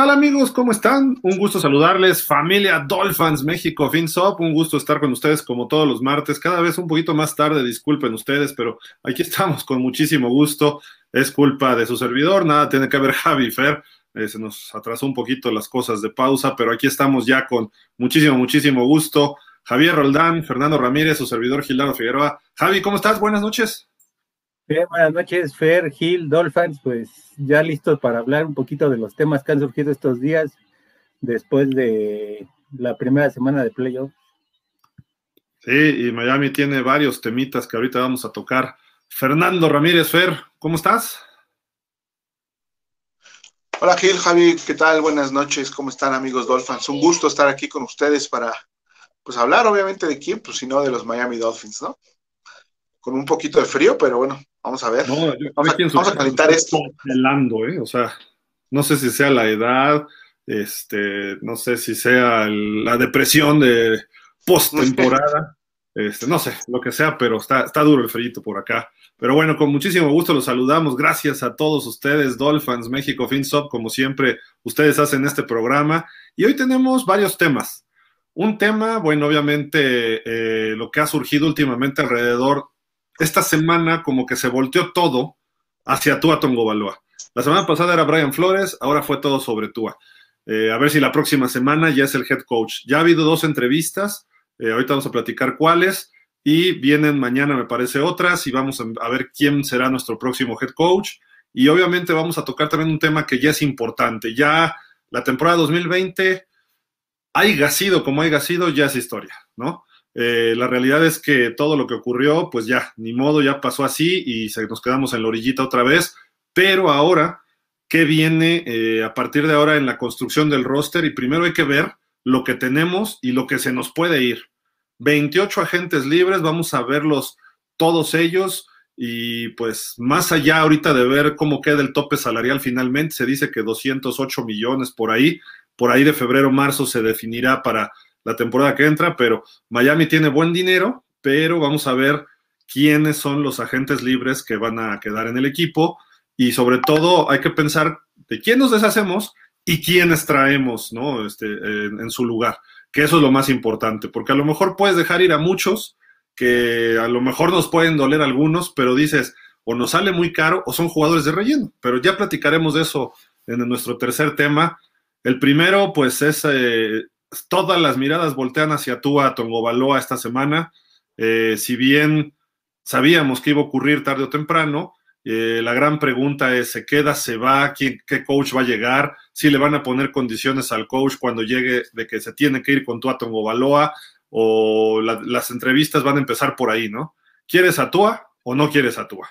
¿Qué tal amigos? ¿Cómo están? Un gusto saludarles, familia Dolphins México FinSop, un gusto estar con ustedes como todos los martes, cada vez un poquito más tarde, disculpen ustedes, pero aquí estamos con muchísimo gusto, es culpa de su servidor, nada tiene que ver Javi Fer, eh, se nos atrasó un poquito las cosas de pausa, pero aquí estamos ya con muchísimo, muchísimo gusto. Javier Roldán, Fernando Ramírez, su servidor Gildardo Figueroa. Javi, ¿cómo estás? Buenas noches. Bien, buenas noches, Fer, Gil, Dolphins, pues ya listos para hablar un poquito de los temas que han surgido estos días después de la primera semana de playoff. Sí, y Miami tiene varios temitas que ahorita vamos a tocar. Fernando Ramírez, Fer, ¿cómo estás? Hola Gil, Javi, ¿qué tal? Buenas noches, ¿cómo están amigos Dolphins? Un gusto estar aquí con ustedes para pues hablar obviamente de quién, pues si no de los Miami Dolphins, ¿no? Con un poquito de frío, pero bueno, Vamos a ver. vamos, a, calentar esto. Helando, ¿eh? O sea, no sé si sea la edad, este, no sé si sea la depresión de post-temporada, este, no sé, lo que sea, pero está, está duro el frío por acá. Pero bueno, con muchísimo gusto los saludamos. Gracias a todos ustedes, Dolphins, México, FinSop, como siempre, ustedes hacen este programa. Y hoy tenemos varios temas. Un tema, bueno, obviamente eh, lo que ha surgido últimamente alrededor esta semana como que se volteó todo hacia Tua Tongo Baloa. La semana pasada era Brian Flores, ahora fue todo sobre Tua. Eh, a ver si la próxima semana ya es el head coach. Ya ha habido dos entrevistas, eh, ahorita vamos a platicar cuáles, y vienen mañana, me parece, otras, y vamos a, ver quién será nuestro próximo head coach. Y obviamente vamos a tocar también un tema que ya es importante. Ya la temporada 2020, haya sido como haya sido, ya es historia, ¿no? Eh, la realidad es que todo lo que ocurrió, pues ya, ni modo, ya pasó así y se, nos quedamos en la orillita otra vez. Pero ahora, ¿qué viene eh, a partir de ahora en la construcción del roster? Y primero hay que ver lo que tenemos y lo que se nos puede ir. 28 agentes libres, vamos a verlos todos ellos. Y pues más allá ahorita de ver cómo queda el tope salarial finalmente, se dice que 208 millones por ahí, por ahí de febrero, marzo se definirá para la temporada que entra, pero Miami tiene buen dinero, pero vamos a ver quiénes son los agentes libres que van a quedar en el equipo y sobre todo hay que pensar de quién nos deshacemos y quiénes traemos ¿no? este, en, su lugar, que eso es lo más importante, porque a lo mejor puedes dejar ir a muchos, que a lo mejor nos pueden doler algunos, pero dices, o nos sale muy caro o son jugadores de relleno, pero ya platicaremos de eso en nuestro tercer tema. El primero, pues es eh, todas las miradas voltean hacia Tua Tongobaloa esta semana. Eh, si bien sabíamos que iba a ocurrir tarde o temprano, eh, la gran pregunta es, ¿se queda, se va? ¿Quién, ¿Qué coach va a llegar? ¿Si le van a poner condiciones al coach cuando llegue de que se tiene que ir con Tua Tongobaloa? ¿O las entrevistas van a empezar por ahí, no? ¿Quieres a Tua o no quieres a Tua?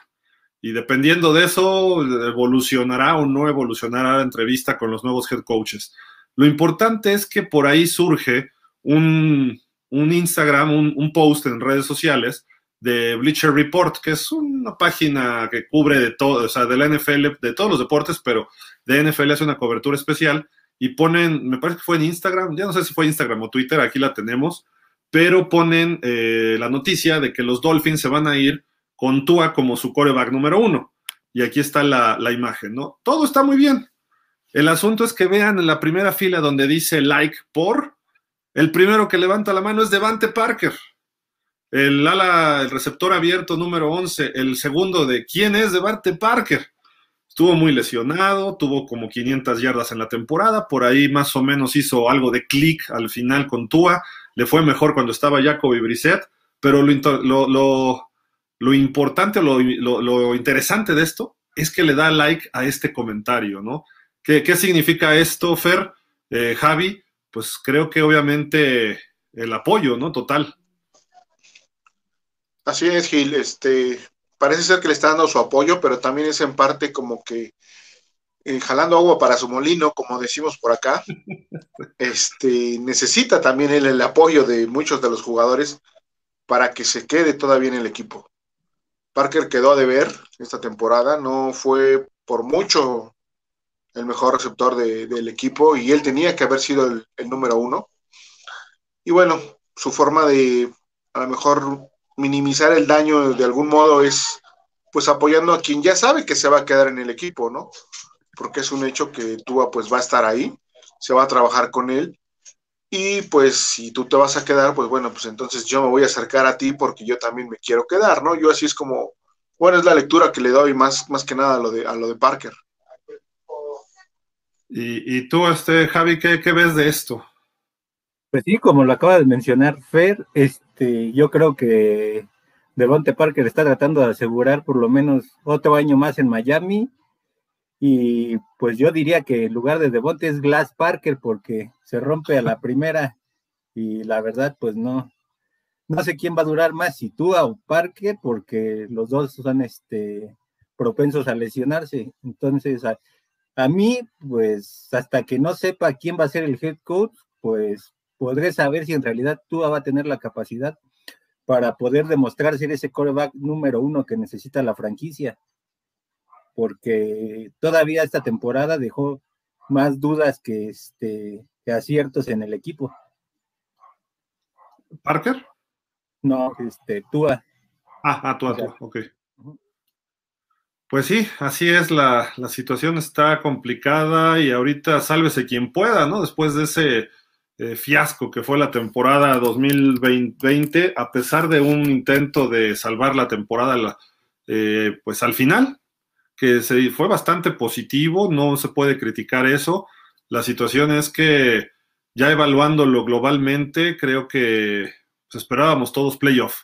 Y dependiendo de eso, evolucionará o no evolucionará la entrevista con los nuevos head coaches. Lo importante es que por ahí surge un, Instagram, un, post en redes sociales de Bleacher Report, que es una página que cubre de todo, o sea, de la NFL, de todos los deportes, pero de NFL hace una cobertura especial y ponen, me parece que fue en Instagram, ya no sé si fue Instagram o Twitter, aquí la tenemos, pero ponen eh, la noticia de que los Dolphins se van a ir con Tua como su coreback número uno. Y aquí está la, la imagen, ¿no? Todo está muy bien. El asunto es que vean en la primera fila donde dice like por, el primero que levanta la mano es Devante Parker. El ala, el receptor abierto número 11, el segundo de quién es Devante Parker. Estuvo muy lesionado, tuvo como 500 yardas en la temporada, por ahí más o menos hizo algo de clic al final con Tua, le fue mejor cuando estaba Jacoby Brissett, pero lo, lo, lo importante, lo, lo interesante de esto es que le da like a este comentario, ¿no? ¿Qué, significa esto, Fer? Eh, Javi, pues creo que obviamente el apoyo, ¿no? Total. Así es, Gil. Este, parece ser que le está dando su apoyo, pero también es en parte como que eh, jalando agua para su molino, como decimos por acá. Este, necesita también el apoyo de muchos de los jugadores para que se quede todavía en el equipo. Parker quedó a deber esta temporada, no fue por mucho el mejor receptor del equipo y él tenía que haber sido el, número uno. Y bueno, su forma de a lo mejor minimizar el daño de algún modo es pues apoyando a quien ya sabe que se va a quedar en el equipo, ¿no? porque es un hecho que Tua pues va a estar ahí, se va a trabajar con él, y pues si tú te vas a quedar, pues bueno, pues entonces yo me voy a acercar a ti porque yo también me quiero quedar, ¿no? Yo así es como, bueno, es la lectura que le doy más, más que nada a lo de, a lo de Parker. Y, tú, este, Javi, ¿qué, ¿qué, ves de esto? Pues sí, como lo acaba de mencionar Fer, este, yo creo que Devonte Parker está tratando de asegurar por lo menos otro año más en Miami. Y pues yo diría que en lugar de Devonte es Glass Parker porque se rompe a la primera. Y la verdad, pues no, no sé quién va a durar más, si tú o Parker, porque los dos son este propensos a lesionarse. Entonces, a, mí, pues hasta que no sepa quién va a ser el head coach, pues podré saber si en realidad Tua va a tener la capacidad para poder demostrar ser ese coreback número uno que necesita la franquicia. Porque todavía esta temporada dejó más dudas que, este, que aciertos en el equipo. ¿Parker? No, este, Tua. Ah, ah Tua, Tua, ok. Pues sí, así es, la, situación está complicada y ahorita sálvese quien pueda, ¿no? Después de ese eh, fiasco que fue la temporada 2020, a pesar de un intento de salvar la temporada, eh, pues al final, que se, fue bastante positivo, no se puede criticar eso. La situación es que ya evaluándolo globalmente, creo que pues, esperábamos todos playoff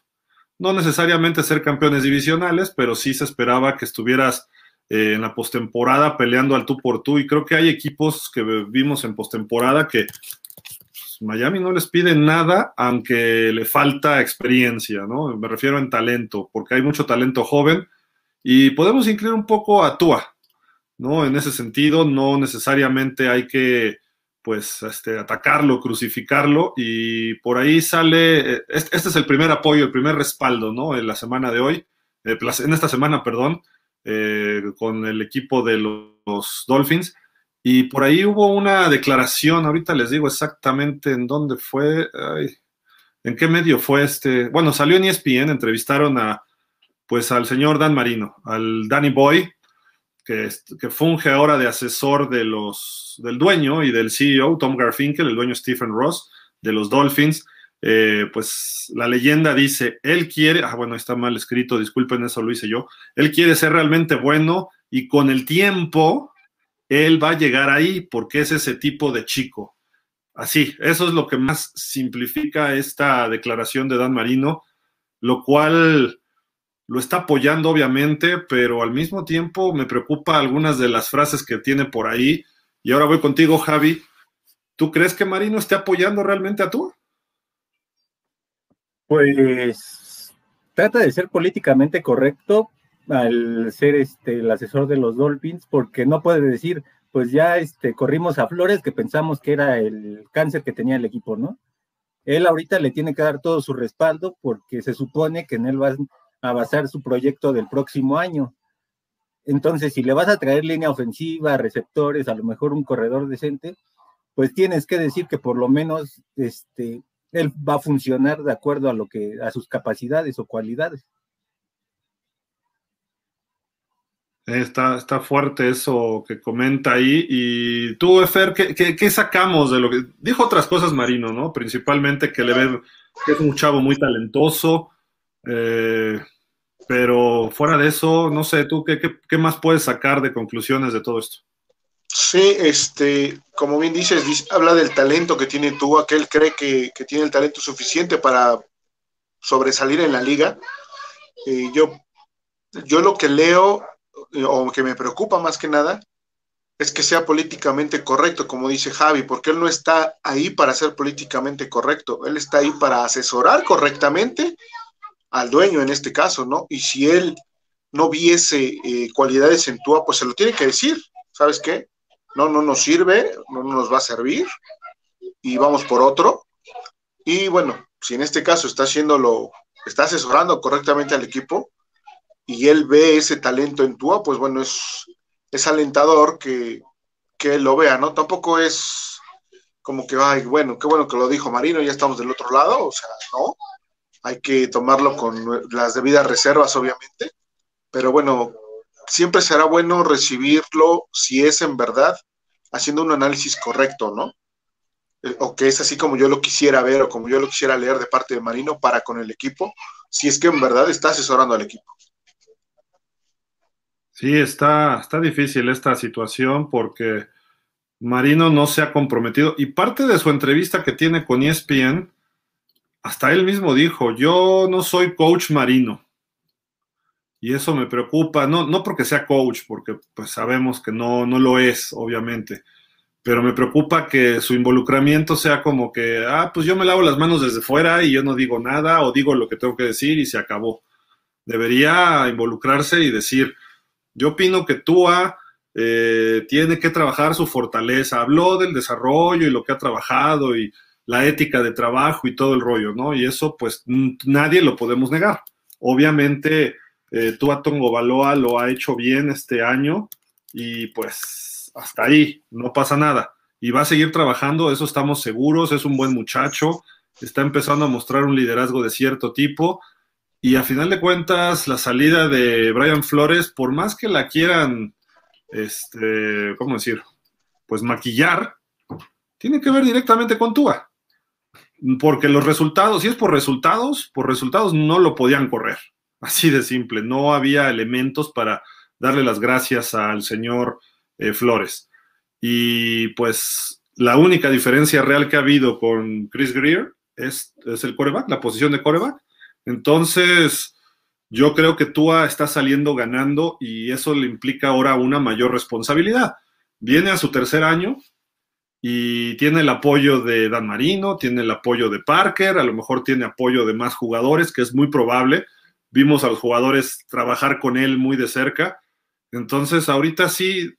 no necesariamente ser campeones divisionales, pero sí se esperaba que estuvieras eh, en la postemporada peleando al tú por tú. Y creo que hay equipos que vimos en postemporada que pues, Miami no les pide nada, aunque le falta experiencia, ¿no? Me refiero en talento, porque hay mucho talento joven y podemos incluir un poco a Tua, ¿no? En ese sentido, no necesariamente hay que pues este, atacarlo, crucificarlo y por ahí sale, eh, este, es el primer apoyo, el primer respaldo, ¿no? En la semana de hoy, eh, en esta semana, perdón, eh, con el equipo de los Dolphins. Y por ahí hubo una declaración, ahorita les digo exactamente en dónde fue, en qué medio fue este, bueno, salió en ESPN, entrevistaron a, pues al señor Dan Marino, al Danny Boy, que, funge ahora de asesor del dueño y del CEO, Tom Garfinkel, el dueño Stephen Ross, de los Dolphins. Eh, pues la leyenda dice, él quiere, ah, bueno, está mal escrito, disculpen, eso lo hice yo, él quiere ser realmente bueno y con el tiempo él va a llegar ahí porque es ese tipo de chico. Así, eso es lo que más simplifica esta declaración de Dan Marino, lo cual lo está apoyando obviamente, pero al mismo tiempo me preocupa algunas de las frases que tiene por ahí. Y ahora voy contigo, Javi. ¿Tú crees que Marino esté apoyando realmente a tú? Pues trata de ser políticamente correcto al ser este el asesor de los Dolphins, porque no puede decir, pues ya este, corrimos a Flores, que pensamos que era el cáncer que tenía el equipo, ¿no? Él ahorita le tiene que dar todo su respaldo porque se supone que en él va a basar su proyecto del próximo año. Entonces, si le vas a traer línea ofensiva, receptores, a lo mejor un corredor decente, pues tienes que decir que por lo menos este, él va a funcionar de acuerdo a lo que, a sus capacidades o cualidades. Está, está fuerte eso que comenta ahí. Y tú, Efer, ¿qué, qué, sacamos de lo que dijo otras cosas Marino, ¿no? Principalmente que le que es un chavo muy talentoso, eh, pero fuera de eso, no sé, ¿tú qué, más puedes sacar de conclusiones de todo esto? Sí, este, como bien dices, habla del talento que tiene tú, aquel cree que, tiene el talento suficiente para sobresalir en la liga. Eh, yo, yo lo que leo, o que me preocupa más que nada, es que sea políticamente correcto, como dice Javi, porque él no está ahí para ser políticamente correcto, él está ahí para asesorar correctamente al dueño en este caso, ¿no? Y si él no viese eh, cualidades en Tua, pues se lo tiene que decir, ¿sabes qué? No, no nos sirve, no, nos va a servir y vamos por otro. Y bueno, si en este caso está haciéndolo, está asesorando correctamente al equipo y él ve ese talento en Tua, pues bueno, es, es alentador que, que él lo vea, ¿no? Tampoco es como que, ay, bueno, qué bueno que lo dijo Marino, ya estamos del otro lado, o sea, no, hay que tomarlo con las debidas reservas, obviamente, pero bueno, siempre será bueno recibirlo si es en verdad haciendo un análisis correcto, ¿no? Eh, o que es así como yo lo quisiera ver o como yo lo quisiera leer de parte de Marino para con el equipo, si es que en verdad está asesorando al equipo. Sí, está, está difícil esta situación porque Marino no se ha comprometido y parte de su entrevista que tiene con ESPN, hasta él mismo dijo, yo no soy coach Marino. Y eso me preocupa, no, no porque sea coach, porque pues sabemos que no, no lo es, obviamente, pero me preocupa que su involucramiento sea como que, ah, pues yo me lavo las manos desde fuera y yo no digo nada o digo lo que tengo que decir y se acabó. Debería involucrarse y decir, yo opino que Tua eh, tiene que trabajar su fortaleza. Habló del desarrollo y lo que ha trabajado y la ética de trabajo y todo el rollo, ¿no? Y eso pues nadie lo podemos negar. Obviamente eh, Tua Tongo Baloa lo ha hecho bien este año y pues hasta ahí, no pasa nada. Y va a seguir trabajando, eso estamos seguros, es un buen muchacho, está empezando a mostrar un liderazgo de cierto tipo y a final de cuentas, la salida de Brian Flores, por más que la quieran, este, ¿cómo decir? Pues maquillar, tiene que ver directamente con Tua. Porque los resultados, si es por resultados, por resultados no lo podían correr. Así de simple. No había elementos para darle las gracias al señor eh, Flores. Y pues la única diferencia real que ha habido con Chris Greer es, es el coreback, la posición de coreback entonces, yo creo que Tua está saliendo ganando y eso le implica ahora una mayor responsabilidad. Viene a su tercer año y tiene el apoyo de Dan Marino, tiene el apoyo de Parker, a lo mejor tiene apoyo de más jugadores, que es muy probable. Vimos a los jugadores trabajar con él muy de cerca. Entonces, ahorita sí,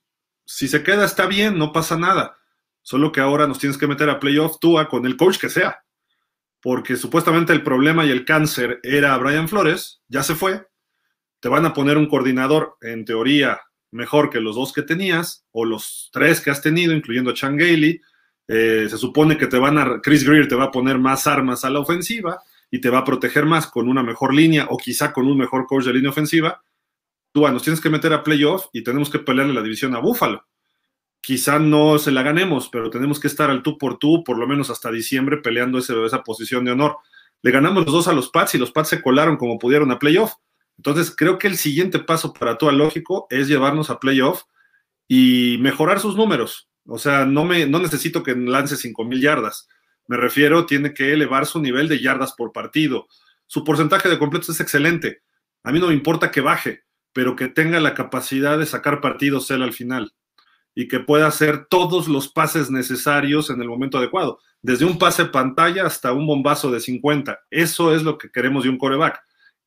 si se queda está bien, no pasa nada. Solo que ahora nos tienes que meter a playoff Tua con el coach que sea porque supuestamente el problema y el cáncer era Brian Flores, ya se fue, te van a poner un coordinador, en teoría, mejor que los dos que tenías, o los tres que has tenido, incluyendo a Chan Gailey, eh, se supone que te van a, Chris Greer te va a poner más armas a la ofensiva y te va a proteger más con una mejor línea o quizá con un mejor coach de línea ofensiva. Tú, nos tienes que meter a playoff y tenemos que pelearle la división a Buffalo quizá no se la ganemos, pero tenemos que estar al tú por tú, por lo menos hasta diciembre, peleando esa posición de honor. Le ganamos los dos a los Pats y los Pats se colaron como pudieron a playoff. Entonces, creo que el siguiente paso para todo lógico es llevarnos a playoff y mejorar sus números. O sea, no, me, no necesito que lance 5 mil yardas. Me refiero, tiene que elevar su nivel de yardas por partido. Su porcentaje de completos es excelente. A mí no me importa que baje, pero que tenga la capacidad de sacar partidos él al final y que pueda hacer todos los pases necesarios en el momento adecuado, desde un pase pantalla hasta un bombazo de 50. Eso es lo que queremos de un coreback.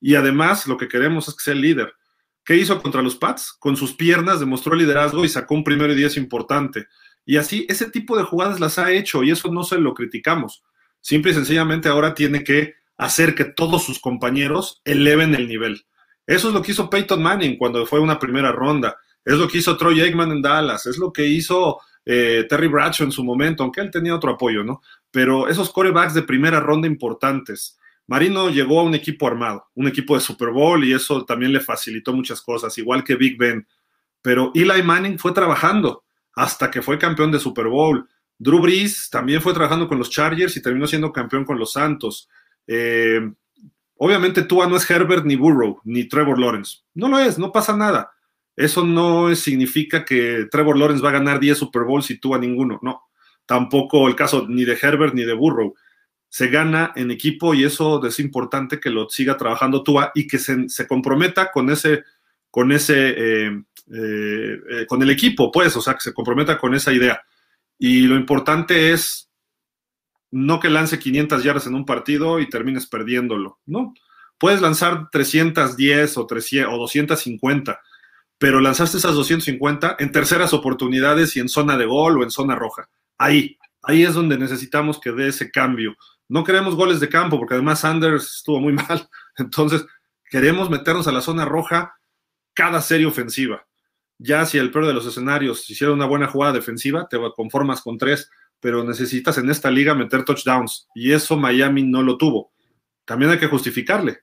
Y además lo que queremos es que sea el líder. ¿Qué hizo contra los Pats? Con sus piernas demostró liderazgo y sacó un primero y diez importante. Y así, ese tipo de jugadas las ha hecho y eso no se lo criticamos. Simple y sencillamente ahora tiene que hacer que todos sus compañeros eleven el nivel. Eso es lo que hizo Peyton Manning cuando fue una primera ronda es lo que hizo Troy Aikman en Dallas, es lo que hizo eh, Terry Bradshaw en su momento, aunque él tenía otro apoyo, ¿no? Pero esos corebacks de primera ronda importantes. Marino llegó a un equipo armado, un equipo de Super Bowl y eso también le facilitó muchas cosas, igual que Big Ben. Pero Eli Manning fue trabajando hasta que fue campeón de Super Bowl. Drew Brees también fue trabajando con los Chargers y terminó siendo campeón con los Santos. Eh, obviamente Tua no es Herbert ni Burrow ni Trevor Lawrence. No lo es, no pasa nada. Eso no significa que Trevor Lawrence va a ganar 10 Super Bowls y tú a ninguno, no. Tampoco el caso ni de Herbert ni de Burrow. Se gana en equipo y eso es importante que lo siga trabajando Tua y que se, comprometa con ese, con ese, eh, eh, con el equipo, pues, o sea, que se comprometa con esa idea. Y lo importante es no que lance 500 yardas en un partido y termines perdiéndolo, ¿no? Puedes lanzar 310 o, 300, o 250, pero lanzaste esas 250 en terceras oportunidades y en zona de gol o en zona roja. Ahí, ahí es donde necesitamos que dé ese cambio. No queremos goles de campo, porque además Sanders estuvo muy mal. Entonces, queremos meternos a la zona roja cada serie ofensiva. Ya si el peor de los escenarios hiciera una buena jugada defensiva, te conformas con tres, pero necesitas en esta liga meter touchdowns. Y eso Miami no lo tuvo. También hay que justificarle.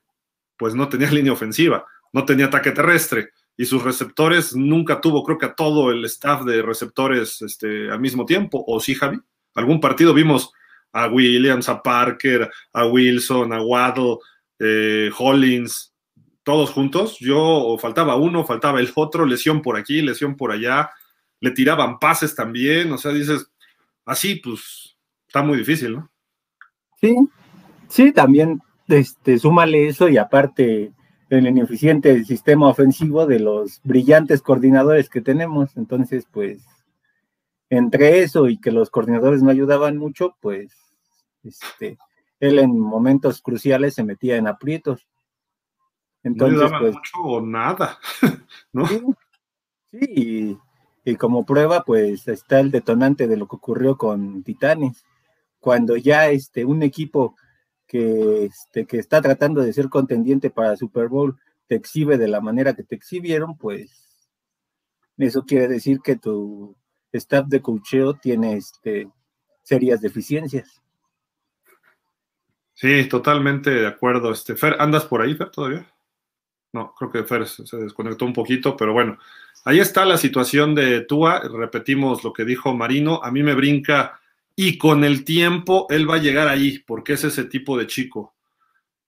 Pues no tenía línea ofensiva, no tenía ataque terrestre y sus receptores nunca tuvo, creo que a todo el staff de receptores este, al mismo tiempo, ¿o sí, Javi? Algún partido vimos a Williams, a Parker, a Wilson, a Waddle, eh, Hollins, todos juntos. Yo faltaba uno, faltaba el otro, lesión por aquí, lesión por allá, le tiraban pases también, o sea, dices, así pues está muy difícil, ¿no? Sí, sí, también este, súmale eso y aparte el ineficiente sistema ofensivo de los brillantes coordinadores que tenemos. Entonces, pues, entre eso y que los coordinadores no ayudaban mucho, pues, este, él en momentos cruciales se metía en aprietos. Entonces, no pues, mucho o nada, ¿no? Sí, y, como prueba, pues, está el detonante de lo que ocurrió con Titanes. Cuando ya este, un equipo que, este, que está tratando de ser contendiente para Super Bowl te exhibe de la manera que te exhibieron, pues eso quiere decir que tu staff de cocheo tiene este, serias deficiencias. Sí, totalmente de acuerdo. Este, Fer, ¿andas por ahí, Fer, todavía? No, creo que Fer se desconectó un poquito, pero bueno, ahí está la situación de Tua. Repetimos lo que dijo Marino. A mí me brinca y con el tiempo él va a llegar ahí, porque es ese tipo de chico.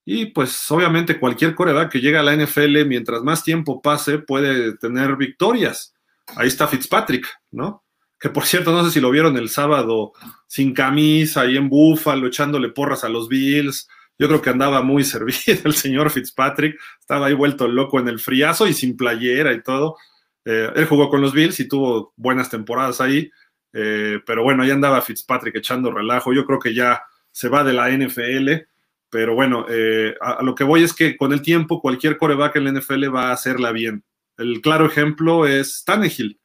Y pues obviamente cualquier coreback que llega a la NFL, mientras más tiempo pase, puede tener victorias. Ahí está Fitzpatrick, ¿no? Que por cierto, no sé si lo vieron el sábado sin camisa, ahí en Búfalo, echándole porras a los Bills. Yo creo que andaba muy servido el señor Fitzpatrick. Estaba ahí vuelto loco en el friazo y sin playera y todo. Eh, él jugó con los Bills y tuvo buenas temporadas ahí. Eh, pero bueno, ahí andaba Fitzpatrick echando relajo. Yo creo que ya se va de la NFL. Pero bueno, eh, a, lo que voy es que con el tiempo cualquier coreback en la NFL va a hacerla bien. El claro ejemplo es Tannehill.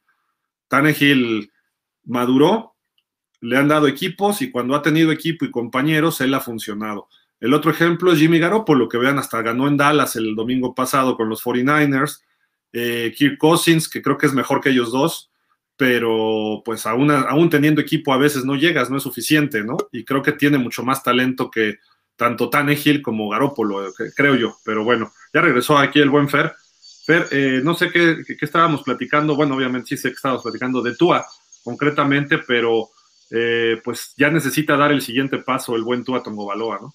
Tannehill maduró, le han dado equipos y cuando ha tenido equipo y compañeros, él ha funcionado. El otro ejemplo es Jimmy Garoppolo, que vean, hasta ganó en Dallas el domingo pasado con los 49ers. Eh, Kirk Cousins, que creo que es mejor que ellos dos pero pues aún, aún teniendo equipo a veces no llegas, no es suficiente, ¿no? Y creo que tiene mucho más talento que tanto Tannehill como Garópolo, creo yo. Pero bueno, ya regresó aquí el buen Fer. Fer, eh, no sé qué, estábamos platicando, bueno, obviamente sí sé que estábamos platicando de Tua concretamente, pero eh, pues ya necesita dar el siguiente paso el buen Tua Baloa, ¿no?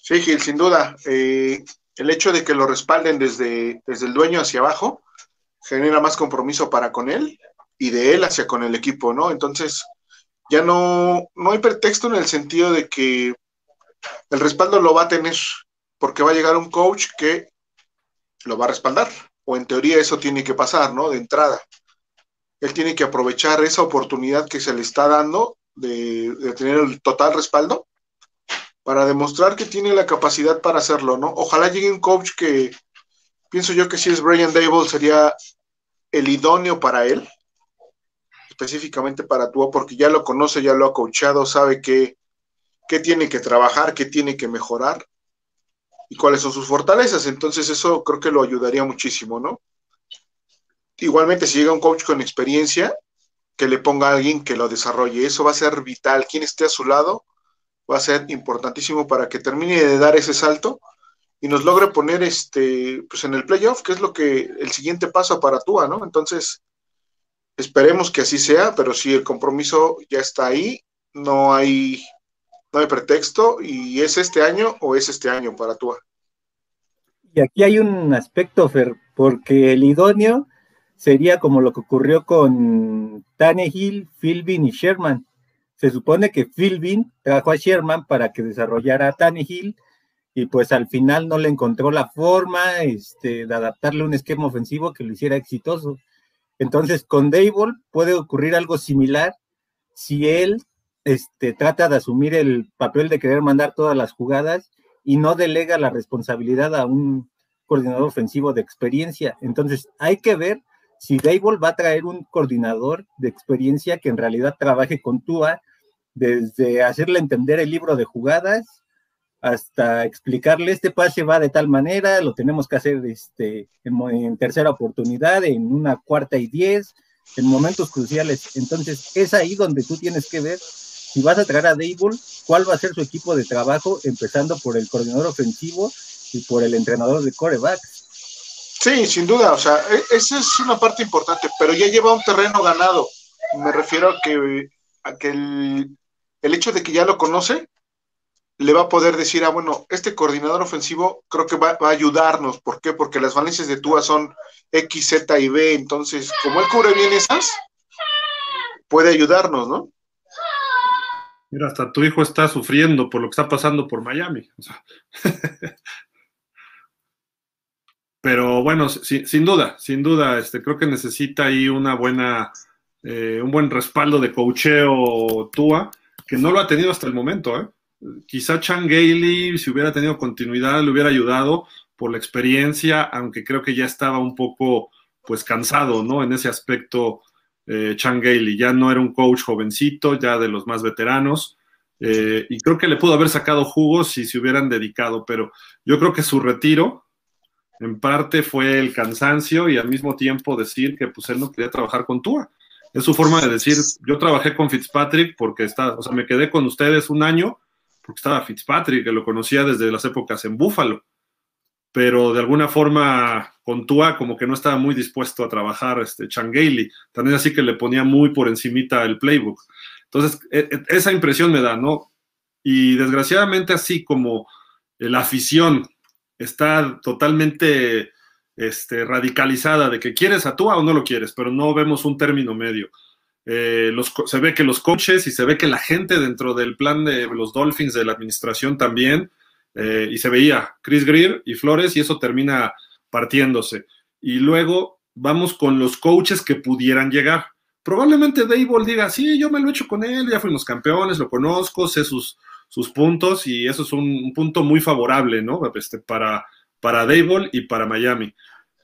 Sí, Gil, sin duda. Eh, el hecho de que lo respalden desde, desde el dueño hacia abajo, genera más compromiso para con él y de él hacia con el equipo, ¿no? Entonces, ya no, no hay pretexto en el sentido de que el respaldo lo va a tener, porque va a llegar un coach que lo va a respaldar, o en teoría eso tiene que pasar, ¿no? De entrada. Él tiene que aprovechar esa oportunidad que se le está dando de, tener el total respaldo para demostrar que tiene la capacidad para hacerlo, ¿no? Ojalá llegue un coach que, pienso yo que si es Brian Dable sería el idóneo para él, específicamente para tú, porque ya lo conoce, ya lo ha coachado, sabe qué, qué tiene que trabajar, qué tiene que mejorar y cuáles son sus fortalezas. Entonces eso creo que lo ayudaría muchísimo, ¿no? Igualmente, si llega un coach con experiencia, que le ponga a alguien que lo desarrolle, eso va a ser vital. Quien esté a su lado va a ser importantísimo para que termine de dar ese salto y nos logre poner este, pues en el playoff, que es lo que el siguiente paso para Tua, ¿no? Entonces, esperemos que así sea, pero si el compromiso ya está ahí, no hay, no hay pretexto, y es este año o es este año para Tua. Y aquí hay un aspecto, Fer, porque el idóneo sería como lo que ocurrió con Tannehill, Philbin y Sherman. Se supone que Philbin trajo a Sherman para que desarrollara a Tannehill y pues al final no le encontró la forma este, de adaptarle un esquema ofensivo que lo hiciera exitoso. Entonces, con Dable puede ocurrir algo similar si él este, trata de asumir el papel de querer mandar todas las jugadas y no delega la responsabilidad a un coordinador ofensivo de experiencia. Entonces, hay que ver si Dable va a traer un coordinador de experiencia que en realidad trabaje con Tua, desde hacerle entender el libro de jugadas hasta explicarle este pase va de tal manera, lo tenemos que hacer este, en, tercera oportunidad, en una cuarta y diez, en momentos cruciales. Entonces, es ahí donde tú tienes que ver si vas a traer a Dable, cuál va a ser su equipo de trabajo, empezando por el coordinador ofensivo y por el entrenador de coreback. Sí, sin duda, o sea, e, esa es una parte importante, pero ya lleva un terreno ganado. Me refiero a que, a que el, el hecho de que ya lo conoce le va a poder decir, ah, bueno, este coordinador ofensivo creo que va, a ayudarnos. ¿Por qué? Porque las valencias de Tua son X, Z y B. Entonces, como él cubre bien esas, puede ayudarnos, ¿no? Mira, hasta tu hijo está sufriendo por lo que está pasando por Miami. Pero bueno, sin duda, sin duda, este, creo que necesita ahí una buena, eh, un buen respaldo de cocheo Tua, que no lo ha tenido hasta el momento, ¿eh? quizá Chan Gailey, si hubiera tenido continuidad, le hubiera ayudado por la experiencia, aunque creo que ya estaba un poco pues cansado, ¿no? En ese aspecto, eh, Chan Gailey ya no era un coach jovencito, ya de los más veteranos, eh, y creo que le pudo haber sacado jugos si se hubieran dedicado, pero yo creo que su retiro en parte fue el cansancio y al mismo tiempo decir que pues él no quería trabajar con Tua. Es su forma de decir, yo trabajé con Fitzpatrick porque está, o sea, me quedé con ustedes un año porque estaba Fitzpatrick, que lo conocía desde las épocas en Buffalo, pero de alguna forma con Tua como que no estaba muy dispuesto a trabajar este Changeli, también así que le ponía muy por encimita el playbook. Entonces, e, e, esa impresión me da, ¿no? Y desgraciadamente así como la afición está totalmente este, radicalizada de que quieres a Tua o no lo quieres, pero no vemos un término medio. Eh, se ve que los coaches y se ve que la gente dentro del plan de los Dolphins de la administración también, eh, y se veía Chris Greer y Flores, y eso termina partiéndose. Y luego vamos con los coaches que pudieran llegar. Probablemente Dable diga, sí, yo me lo he hecho con él, ya fuimos campeones, lo conozco, sé sus, sus puntos, y eso es un, punto muy favorable, ¿no? Este, para, para y para Miami.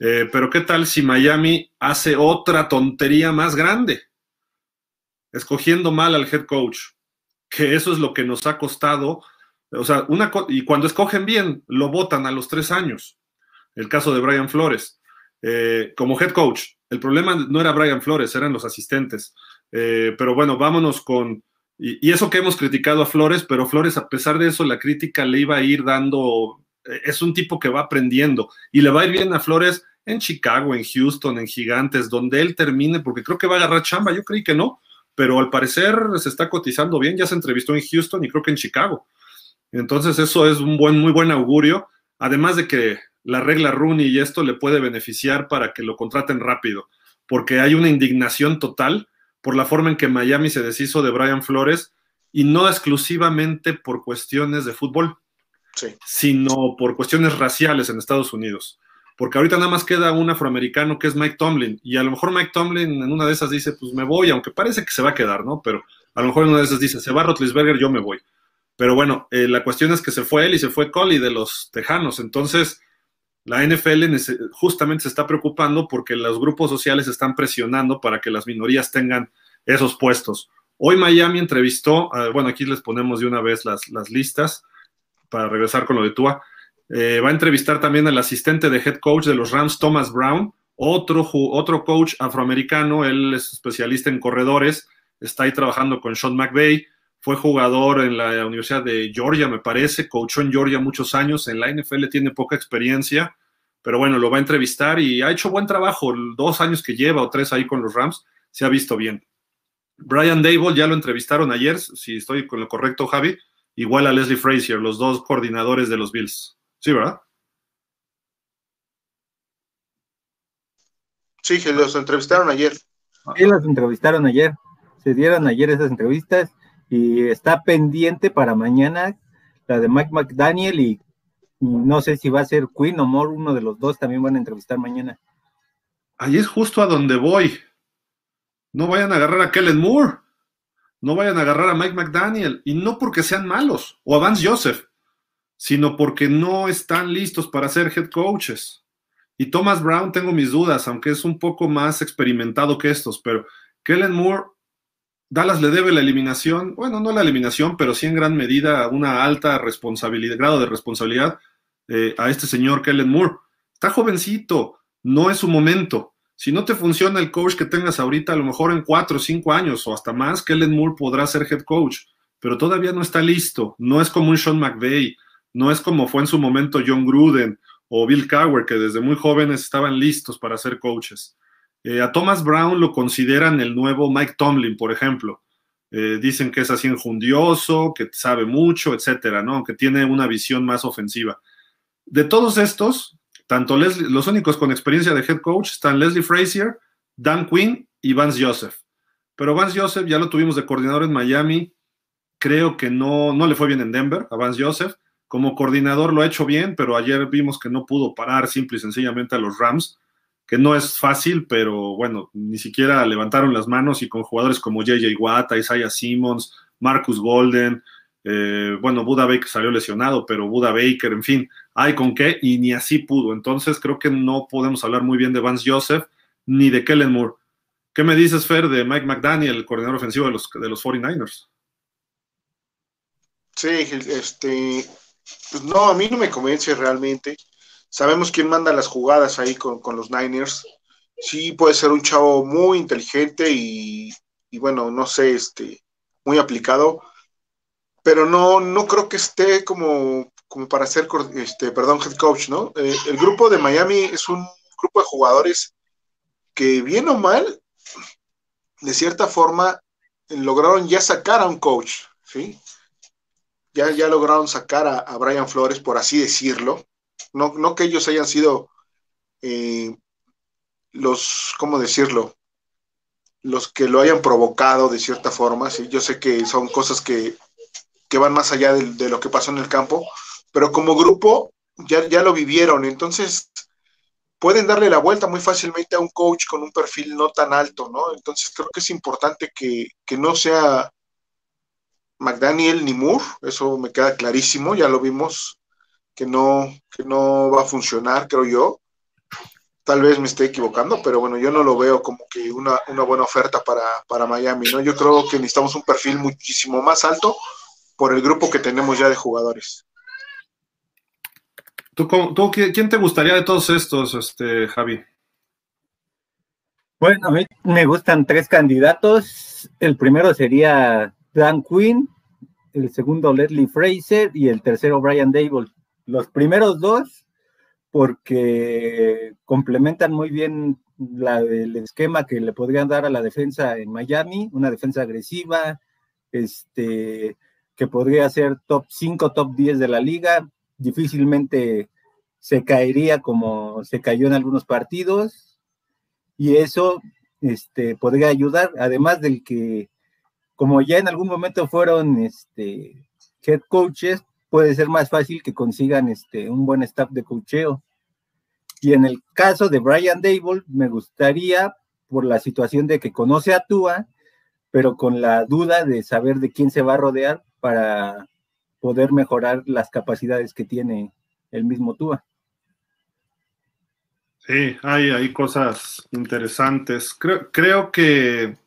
Eh, pero ¿qué tal si Miami hace otra tontería más grande? escogiendo mal al head coach, que eso es lo que nos ha costado. O sea, una y cuando escogen bien, lo votan a los tres años. El caso de Brian Flores. Eh, como head coach, el problema no era Brian Flores, eran los asistentes. Eh, pero bueno, vámonos con. Y, eso que hemos criticado a Flores, pero Flores, a pesar de eso, la crítica le iba a ir dando. Eh, es un tipo que va aprendiendo y le va a ir bien a Flores en Chicago, en Houston, en Gigantes, donde él termine, porque creo que va a agarrar chamba. Yo creí que no, pero al parecer se está cotizando bien, ya se entrevistó en Houston y creo que en Chicago. Entonces eso es un buen, muy buen augurio, además de que la regla Rooney y esto le puede beneficiar para que lo contraten rápido, porque hay una indignación total por la forma en que Miami se deshizo de Brian Flores y no exclusivamente por cuestiones de fútbol, sino por cuestiones raciales en Estados Unidos porque ahorita nada más queda un afroamericano que es Mike Tomlin, y a lo mejor Mike Tomlin en una de esas dice, pues me voy, aunque parece que se va a quedar, ¿no? Pero a lo mejor en una de esas dice, se va Rotlisberger, yo me voy. Pero bueno, eh, la cuestión es que se fue él y se fue Coley de los Tejanos, entonces la NFL justamente se está preocupando porque los grupos sociales están presionando para que las minorías tengan esos puestos. Hoy Miami entrevistó, bueno, aquí les ponemos de una vez las, listas para regresar con lo de Tua. Eh, va a entrevistar también al asistente de head coach de los Rams, Thomas Brown, otro, otro coach afroamericano, él es especialista en corredores, está ahí trabajando con Sean McVay, fue jugador en la Universidad de Georgia, me parece, coachó en Georgia muchos años, en la NFL tiene poca experiencia, pero bueno, lo va a entrevistar y ha hecho buen trabajo, dos años que lleva o tres ahí con los Rams, se ha visto bien. Brian Dable ya lo entrevistaron ayer, si estoy con lo correcto, Javi, igual a Leslie Frazier, los dos coordinadores de los Bills. Sí, ¿verdad? Sí, que los entrevistaron ayer. Sí, los entrevistaron ayer. Se dieron ayer esas entrevistas y está pendiente para mañana la de Mike McDaniel y, no sé si va a ser Quinn o Moore, uno de los dos también van a entrevistar mañana. Ahí es justo a donde voy. No vayan a agarrar a Kellen Moore, no vayan a agarrar a Mike McDaniel, y no porque sean malos, o a Vance Joseph sino porque no están listos para ser head coaches. Y Thomas Brown tengo mis dudas, aunque es un poco más experimentado que estos, pero Kellen Moore, Dallas le debe la eliminación, bueno, no la eliminación, pero sí en gran medida una alta responsabilidad, grado de responsabilidad eh, a este señor Kellen Moore. Está jovencito, no es su momento. Si no te funciona el coach que tengas ahorita, a lo mejor en cuatro o cinco años o hasta más, Kellen Moore podrá ser head coach, pero todavía no está listo. No es como un Sean McVay, no es como fue en su momento John Gruden o Bill Cowher, que desde muy jóvenes estaban listos para ser coaches. Eh, a Thomas Brown lo consideran el nuevo Mike Tomlin, por ejemplo. Eh, dicen que es así enjundioso, que sabe mucho, etcétera, ¿no? Que tiene una visión más ofensiva. De todos estos, tanto los únicos con experiencia de head coach están Leslie Frazier, Dan Quinn y Vance Joseph. Pero Vance Joseph ya lo tuvimos de coordinador en Miami. Creo que no, no le fue bien en Denver a Vance Joseph. Como coordinador lo ha hecho bien, pero ayer vimos que no pudo parar simple y sencillamente a los Rams, que no es fácil, pero bueno, ni siquiera levantaron las manos y con jugadores como JJ Watt, Isaiah Simmons, Marcus Golden, eh, bueno, Buda Baker salió lesionado, pero Buda Baker, en fin, hay con qué y ni así pudo. Entonces creo que no podemos hablar muy bien de Vance Joseph ni de Kellen Moore. ¿Qué me dices, Fer, de Mike McDaniel, el coordinador ofensivo de los, de los 49ers? Sí, este, pues no, a mí no me convence realmente. Sabemos quién manda las jugadas ahí con, los Niners. Sí, puede ser un chavo muy inteligente y, bueno, no sé, este, muy aplicado, pero no, no creo que esté como, como para ser, este, perdón, head coach, ¿no? Eh, el grupo de Miami es un grupo de jugadores que bien o mal de cierta forma, lograron ya sacar a un coach, ¿sí? Ya, ya lograron sacar a, Brian Flores, por así decirlo. No, no que ellos hayan sido eh, los, ¿cómo decirlo? Los que lo hayan provocado de cierta forma, ¿sí? Yo sé que son cosas que, van más allá de, de, lo que pasó en el campo, pero como grupo ya, ya lo vivieron, entonces pueden darle la vuelta muy fácilmente a un coach con un perfil no tan alto, ¿no? Entonces creo que es importante que, no sea McDaniel ni Moore, eso me queda clarísimo, ya lo vimos que no, que no va a funcionar, creo yo. Tal vez me esté equivocando, pero bueno, yo no lo veo como que una, buena oferta para, para Miami, ¿no? Yo creo que necesitamos un perfil muchísimo más alto por el grupo que tenemos ya de jugadores. ¿Tú, quién te gustaría de todos estos, este, Javi? Bueno, a mí me gustan tres candidatos. El primero sería Dan Quinn, el segundo Leslie Fraser y el tercero Brian Dable. Los primeros dos, porque complementan muy bien el esquema que le podrían dar a la defensa en Miami, una defensa agresiva, este, que podría ser top 5, top 10 de la liga, difícilmente se caería como se cayó en algunos partidos. Y eso este, podría ayudar, además del que como ya en algún momento fueron este, head coaches, puede ser más fácil que consigan este, un buen staff de cocheo. Y en el caso de Brian Dable, me gustaría, por la situación de que conoce a Tua, pero con la duda de saber de quién se va a rodear para poder mejorar las capacidades que tiene el mismo Tua. Sí, hay, hay cosas interesantes. Creo, creo que,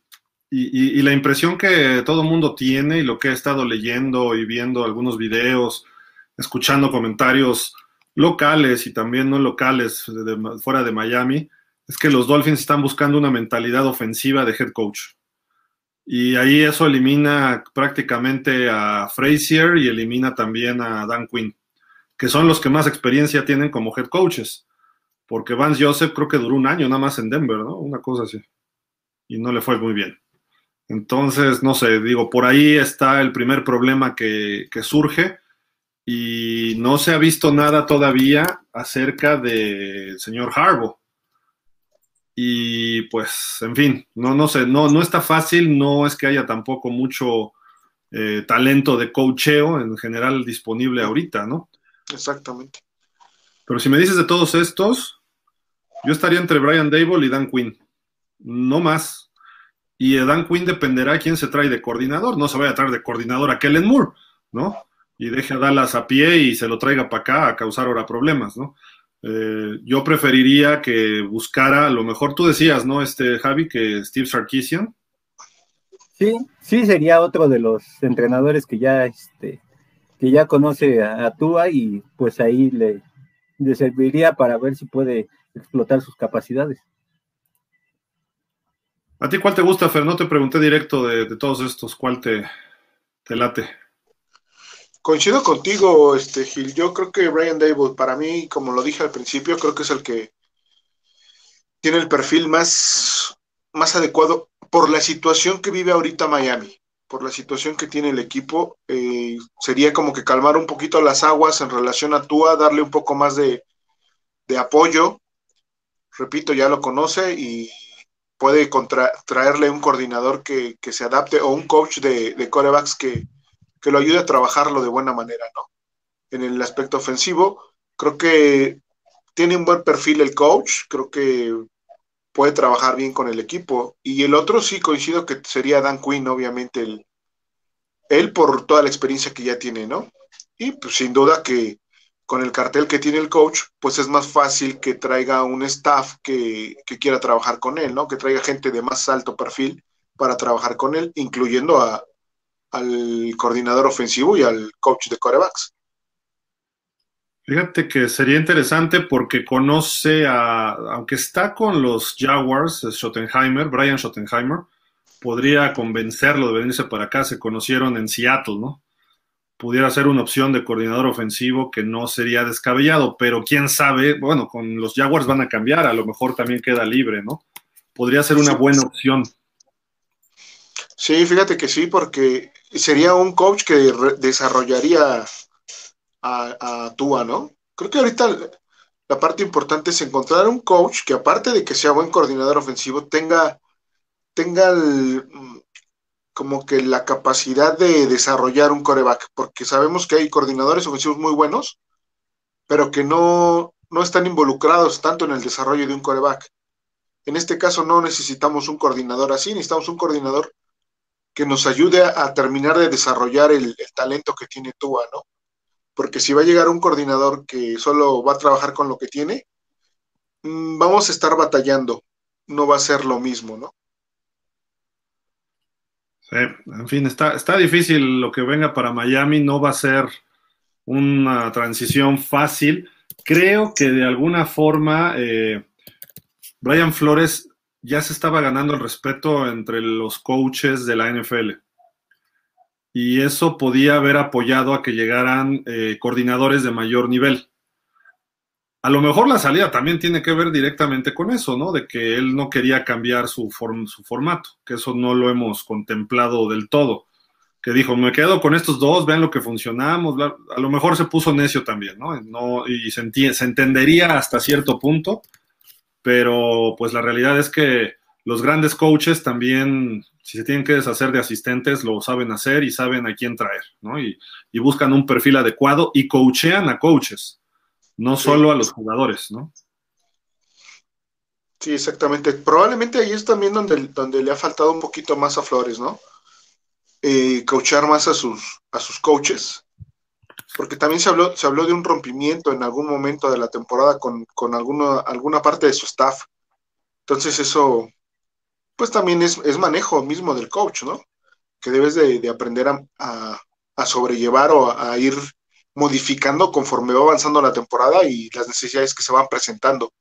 y, la impresión que todo mundo tiene y lo que he estado leyendo y viendo algunos videos, escuchando comentarios locales y también no locales fuera de Miami, es que los Dolphins están buscando una mentalidad ofensiva de head coach. Y ahí eso elimina prácticamente a Frazier y elimina también a Dan Quinn, que son los que más experiencia tienen como head coaches. Porque Vance Joseph creo que duró un año nada más en Denver, ¿no? Una cosa así. Y no le fue muy bien. Entonces, no sé, digo, por ahí está el primer problema que, que surge y no se ha visto nada todavía acerca del señor Harbaugh. Y pues, en fin, no, no sé, no, no está fácil, no es que haya tampoco mucho eh, talento de coacheo en general disponible ahorita, ¿no? Exactamente. Pero si me dices de todos estos, yo estaría entre Brian Dable y Dan Quinn. No más. Y Dan Quinn dependerá de quién se trae de coordinador. No se vaya a traer de coordinador a Kellen Moore, ¿no? Y deje a Dallas a pie y se lo traiga para acá a causar ahora problemas, ¿no? Eh, yo preferiría que buscara, a lo mejor tú decías, ¿no, este Javi, que Steve Sarkisian? Sí, sí, sería otro de los entrenadores que ya, este, que ya conoce a, a y pues ahí le serviría para ver si puede explotar sus capacidades. ¿A ti cuál te gusta, Fer? No te pregunté directo de, todos estos, ¿cuál te, te late? Coincido contigo, este Gil. Yo creo que Brian Dable, para mí, como lo dije al principio, creo que es el que tiene el perfil más, más adecuado por la situación que vive ahorita Miami, por la situación que tiene el equipo. Eh, sería como que calmar un poquito las aguas en relación a Tua, darle un poco más de, apoyo. Repito, ya lo conoce y puede traerle un coordinador que, se adapte o un coach de, de corebacks que, que lo ayude a trabajarlo de buena manera, ¿no? En el aspecto ofensivo, creo que tiene un buen perfil el coach, creo que puede trabajar bien con el equipo. Y el otro sí coincido que sería Dan Quinn, obviamente, el, él por toda la experiencia que ya tiene, ¿no? Y pues sin duda que con el cartel que tiene el coach, pues es más fácil que traiga un staff que, que quiera trabajar con él, ¿no? Que traiga gente de más alto perfil para trabajar con él, incluyendo a, al coordinador ofensivo y al coach de corebacks. Fíjate que sería interesante porque conoce a, aunque está con los Jaguars, Schottenheimer, Brian Schottenheimer, podría convencerlo de venirse para acá. Se conocieron en Seattle, ¿no? Pudiera ser una opción de coordinador ofensivo que no sería descabellado, pero quién sabe, bueno, con los Jaguars van a cambiar, a lo mejor también queda libre, ¿no? Podría ser una buena opción. Sí, fíjate que sí, porque sería un coach que desarrollaría a, Tua, ¿no? Creo que ahorita la parte importante es encontrar un coach que aparte de que sea buen coordinador ofensivo, tenga, tenga como que la capacidad de desarrollar un coreback, porque sabemos que hay coordinadores ofensivos muy buenos, pero que no, no están involucrados tanto en el desarrollo de un coreback. En este caso no necesitamos un coordinador así, necesitamos un coordinador que nos ayude a, terminar de desarrollar el, talento que tiene Tua, ¿no? Porque si va a llegar un coordinador que solo va a trabajar con lo que tiene, mm, vamos a estar batallando, no va a ser lo mismo, ¿no? Sí, en fin, está, está difícil lo que venga para Miami, no va a ser una transición fácil. Creo que de alguna forma eh, Brian Flores ya se estaba ganando el respeto entre los coaches de la NFL. Y eso podía haber apoyado a que llegaran eh, coordinadores de mayor nivel. A lo mejor la salida también tiene que ver directamente con eso, ¿no? De que él no quería cambiar su, su formato, que eso no lo hemos contemplado del todo. Que dijo, me quedo con estos dos, vean lo que funcionamos. A lo mejor se puso necio también, ¿no? y se, se entendería hasta cierto punto pero pues la realidad es que los grandes coaches también, si se tienen que deshacer de asistentes, lo saben hacer y saben a quién traer, ¿no? Y, buscan un perfil adecuado y coachean a coaches, no solo a los jugadores, ¿no? Sí, exactamente. Probablemente ahí es también donde, donde le ha faltado un poquito más a Flores, ¿no? Eh, coachar más a sus, a sus coaches porque también se habló, se habló de un rompimiento en algún momento de la temporada con, con alguna parte de su staff. Entonces eso, pues también es, manejo mismo del coach, ¿no? Que debes de, aprender a, sobrellevar o a, ir modificando conforme va avanzando la temporada y las necesidades que se van presentando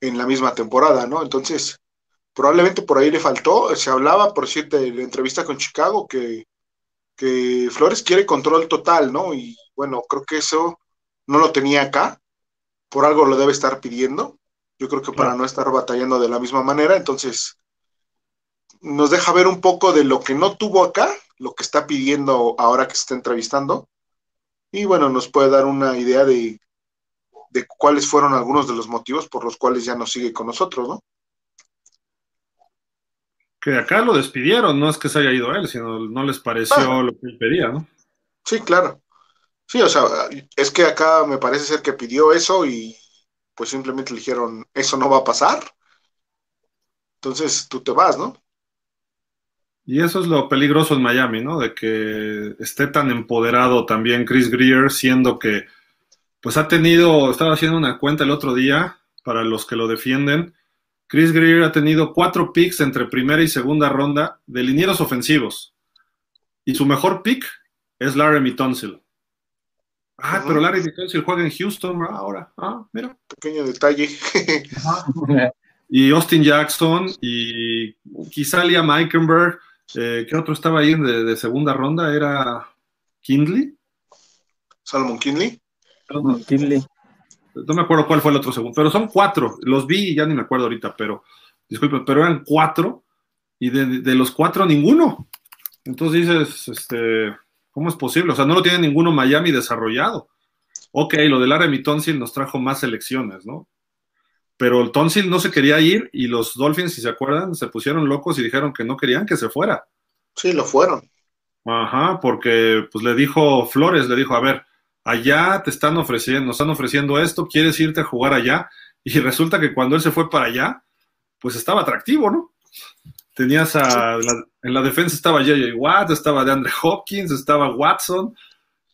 en la misma temporada, ¿no? Entonces, probablemente por ahí le faltó, se hablaba, por cierto, de la entrevista con Chicago, que, que Flores quiere control total, ¿no? Y bueno, creo que eso no lo tenía acá, por algo lo debe estar pidiendo, yo creo que para no estar batallando de la misma manera, entonces nos deja ver un poco de lo que no tuvo acá, lo que está pidiendo ahora que se está entrevistando, y bueno, nos puede dar una idea de, de cuáles fueron algunos de los motivos por los cuales ya no sigue con nosotros, ¿no? Que acá lo despidieron, no es que se haya ido él, sino no les pareció ah. lo que él pedía, ¿no? Sí, claro. Sí, o sea, es que acá me parece ser que pidió eso y pues simplemente le dijeron, eso no va a pasar. Entonces tú te vas, ¿no? Y eso es lo peligroso en Miami, ¿no? De que esté tan empoderado también Chris Greer, siendo que, pues ha tenido, estaba haciendo una cuenta el otro día, para los que lo defienden, Chris Greer ha tenido cuatro picks entre primera y segunda ronda de linieros ofensivos. Y su mejor pick es Laramie Tonsil. Ah, pero Larry Fitzgerald juega en Houston ahora. Ah, mira. Pequeño detalle. y Austin Jackson y quizá Liam Eikenberg. Eh, ¿Qué otro estaba ahí de, segunda ronda? ¿Era Kindley? Salomon Kinley. Salomon Kinley. No me acuerdo cuál fue el otro segundo, pero son cuatro. Los vi y ya ni me acuerdo ahorita, pero disculpe, pero eran cuatro y de, de, los cuatro ninguno. Entonces dices, este, ¿cómo es posible? O sea, no lo tiene ninguno Miami desarrollado. Ok, lo del Aremi Tonsil nos trajo más selecciones, ¿no? Pero el Tonsil no se quería ir y los Dolphins, si se acuerdan, se pusieron locos y dijeron que no querían que se fuera. Sí, lo fueron. Ajá, porque pues le dijo Flores, le dijo, a ver, allá te están ofreciendo, nos están ofreciendo esto, ¿quieres irte a jugar allá? Y resulta que cuando él se fue para allá, pues estaba atractivo, ¿no? Tenías a, en la defensa estaba J.J. Watt, estaba de Andre Hopkins, estaba Watson,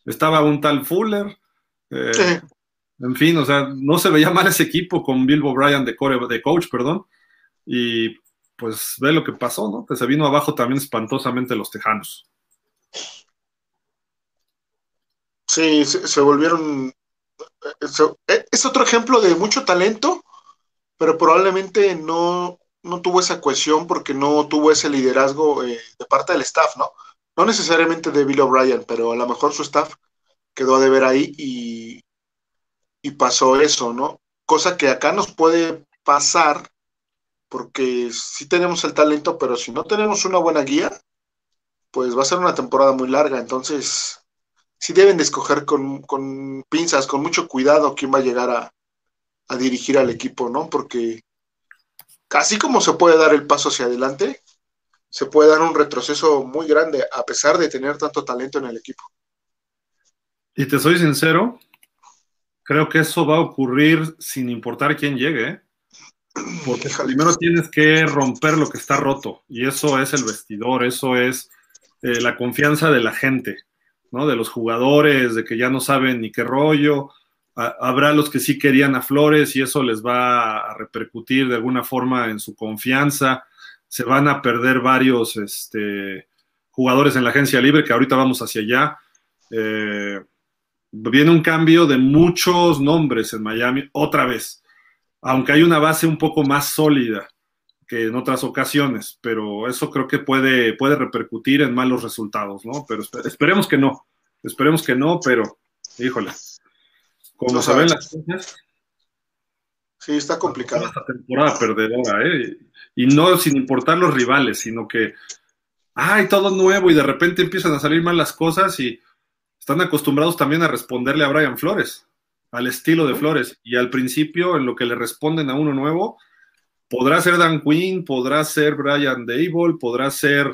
estaba un tal Fuller. Eh, en fin, o sea, no se veía mal ese equipo con Bill O'Brien de, de coach, perdón. Y pues ve lo que pasó, ¿no? Que se vino abajo también espantosamente los Tejanos. Sí, se, volvieron. Eh, es otro ejemplo de mucho talento, pero probablemente no, no tuvo esa cohesión porque no tuvo ese liderazgo eh, de parte del staff, ¿no? No necesariamente de Bill O'Brien, pero a lo mejor su staff quedó a deber ahí y, y pasó eso, ¿no? Cosa que acá nos puede pasar porque sí tenemos el talento, pero si no tenemos una buena guía, pues va a ser una temporada muy larga. Entonces, sí deben de escoger con, con pinzas, con mucho cuidado quién va a llegar a, a, dirigir al equipo, ¿no? Porque así como se puede dar el paso hacia adelante, se puede dar un retroceso muy grande a pesar de tener tanto talento en el equipo. Y te soy sincero, creo que eso va a ocurrir sin importar quién llegue, ¿eh? Porque primero tienes que romper lo que está roto, y eso es el vestidor, eso es eh, la confianza de la gente, ¿no? De los jugadores, de que ya no saben ni qué rollo. habrá los que sí querían a Flores y eso les va a repercutir de alguna forma en su confianza. Se van a perder varios este, jugadores en la agencia libre, que ahorita vamos hacia allá. Eh, viene un cambio de muchos nombres en Miami otra vez, aunque hay una base un poco más sólida que en otras ocasiones, pero eso creo que puede, puede repercutir en malos resultados, ¿no? Pero esperemos que no, esperemos que no, pero híjole, como saben las cosas. Sí, está complicado. Esta temporada perdedora, ¿eh? Y no sin importar los rivales, sino que, ay, todo nuevo y de repente empiezan a salir mal las cosas y están acostumbrados también a responderle a Brian Flores, al estilo de Flores. Y al principio, en lo que le responden a uno nuevo, podrá ser Dan Quinn, podrá ser Brian Dable, podrá ser,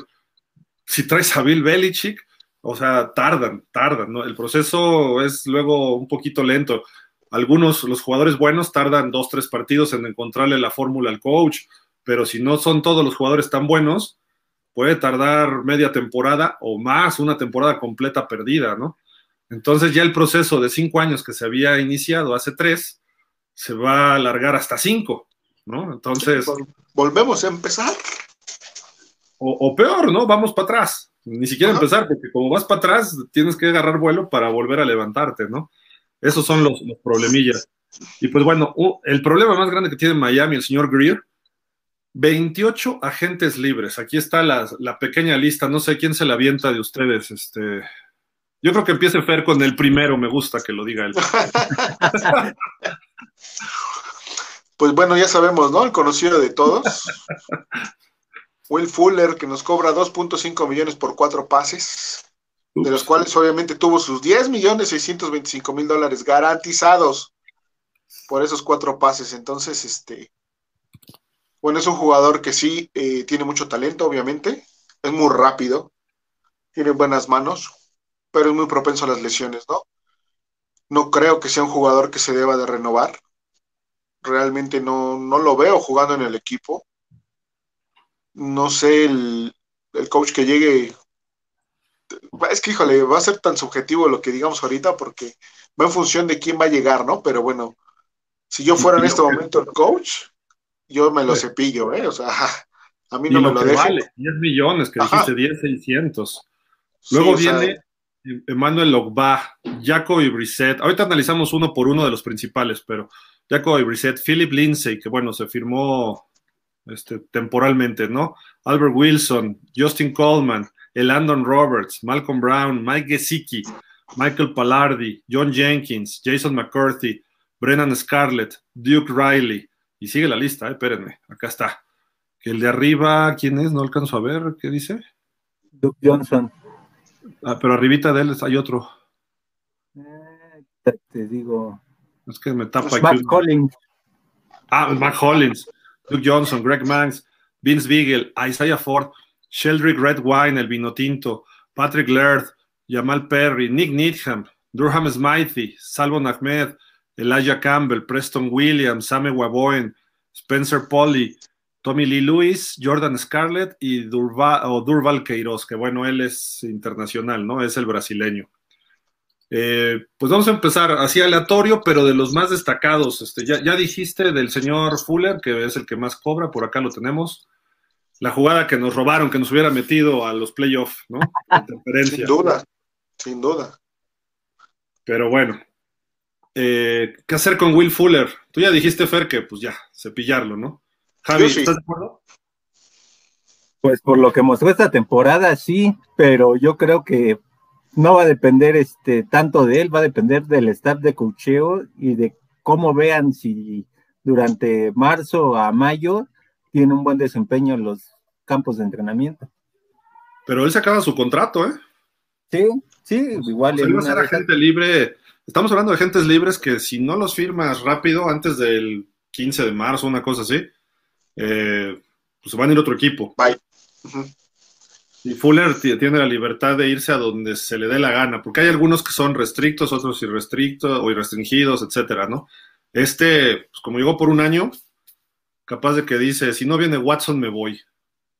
si traes a Bill Belichick, o sea, tardan, tardan, ¿no? El proceso es luego un poquito lento. Algunos, los jugadores buenos tardan dos, tres partidos en encontrarle la fórmula al coach, pero si no son todos los jugadores tan buenos, puede tardar media temporada o más, una temporada completa perdida, ¿no? Entonces ya el proceso de cinco años que se había iniciado hace tres, se va a alargar hasta cinco, ¿no? Entonces... Volvemos a empezar. O, peor, ¿no? Vamos para atrás. Ni siquiera empezar, porque como vas para atrás, tienes que agarrar vuelo para volver a levantarte, ¿no? Esos son los, problemillas. Y pues bueno, el problema más grande que tiene Miami el señor Greer, 28 agentes libres. Aquí está la, la, pequeña lista, no sé quién se la avienta de ustedes, este, yo creo que empiece Fer con el primero, me gusta que lo diga él. pues bueno, ya sabemos, ¿no? El conocido de todos. Will Fuller, que nos cobra 2.5 millones por cuatro pases, de los cuales obviamente tuvo sus 10 millones 625 mil dólares garantizados por esos cuatro pases. Entonces, este, bueno, es un jugador que sí eh, tiene mucho talento, obviamente, es muy rápido, tiene buenas manos, pero es muy propenso a las lesiones, ¿no? No creo que sea un jugador que se deba de renovar. Realmente no, no lo veo jugando en el equipo. No sé el, coach que llegue. Es que, híjole, va a ser tan subjetivo lo que digamos ahorita porque va en función de quién va a llegar, ¿no? Pero bueno, si yo fuera en este momento el coach, yo me lo cepillo, ¿eh? O sea, a mí no me lo, lo Vale, 10 millones, que dijiste 10, 600. Luego viene Emmanuel Ogba, Jaco y Brissett. Ahorita analizamos uno por uno de los principales, pero Jaco y Brissett, Philip Lindsay, que bueno, se firmó este, temporalmente, ¿no? Albert Wilson, Justin Coleman, el Andon Roberts, Malcolm Brown, Mike Gesicki. Michael Pallardi, John Jenkins, Jason McCarthy, Brennan Scarlett, Duke Riley. Y sigue la lista, eh, espérenme, acá está. El de arriba, ¿quién es? No alcanzo a ver, ¿qué dice? Duke Johnson. Ah, pero arribita de él hay otro. Eh, te, te, digo. Es que me tapa Matt Collins. Ah, Matt Collins, Duke Johnson, Greg Manx, Vince Beagle, Isaiah Ford, Sheldrick Red Wine, el vino tinto, Patrick Laird, Jamal Perry, Nick Needham, Durham Smythe, Salvon Ahmed, Elijah Campbell, Preston Williams, Same Waboen, Spencer Polly, Tommy Lee Lewis, Jordan Scarlett y Durval, o Durval Queiroz, que bueno, él es internacional, ¿no? Es el brasileño. Eh, pues vamos a empezar así aleatorio, pero de los más destacados. Este, ya, ya, dijiste del señor Fuller, que es el que más cobra, por acá lo tenemos. La jugada que nos robaron, que nos hubiera metido a los playoffs, ¿no? sin duda, sin duda. Pero bueno, eh, ¿qué hacer con Will Fuller? Tú ya dijiste, Fer, que pues ya, cepillarlo, ¿no? Javi, sí. ¿estás de acuerdo? Pues por lo que mostró esta temporada, sí, pero yo creo que no va a depender este tanto de él, va a depender del staff de cocheo y de cómo vean si durante marzo a mayo tiene un buen desempeño en los campos de entrenamiento. Pero él se acaba su contrato, ¿eh? Sí, sí, igual. Él va a ser agente libre. Estamos hablando de agentes libres que si no los firmas rápido, antes del 15 de marzo, una cosa así, eh, pues van a ir a otro equipo. Bye. Uh -huh. Y Fuller tiene la libertad de irse a donde se le dé la gana, porque hay algunos que son restrictos, otros irrestrictos o irrestringidos, etcétera, ¿no? Este, pues como llegó por un año, capaz de que dice, si no viene Watson, me voy,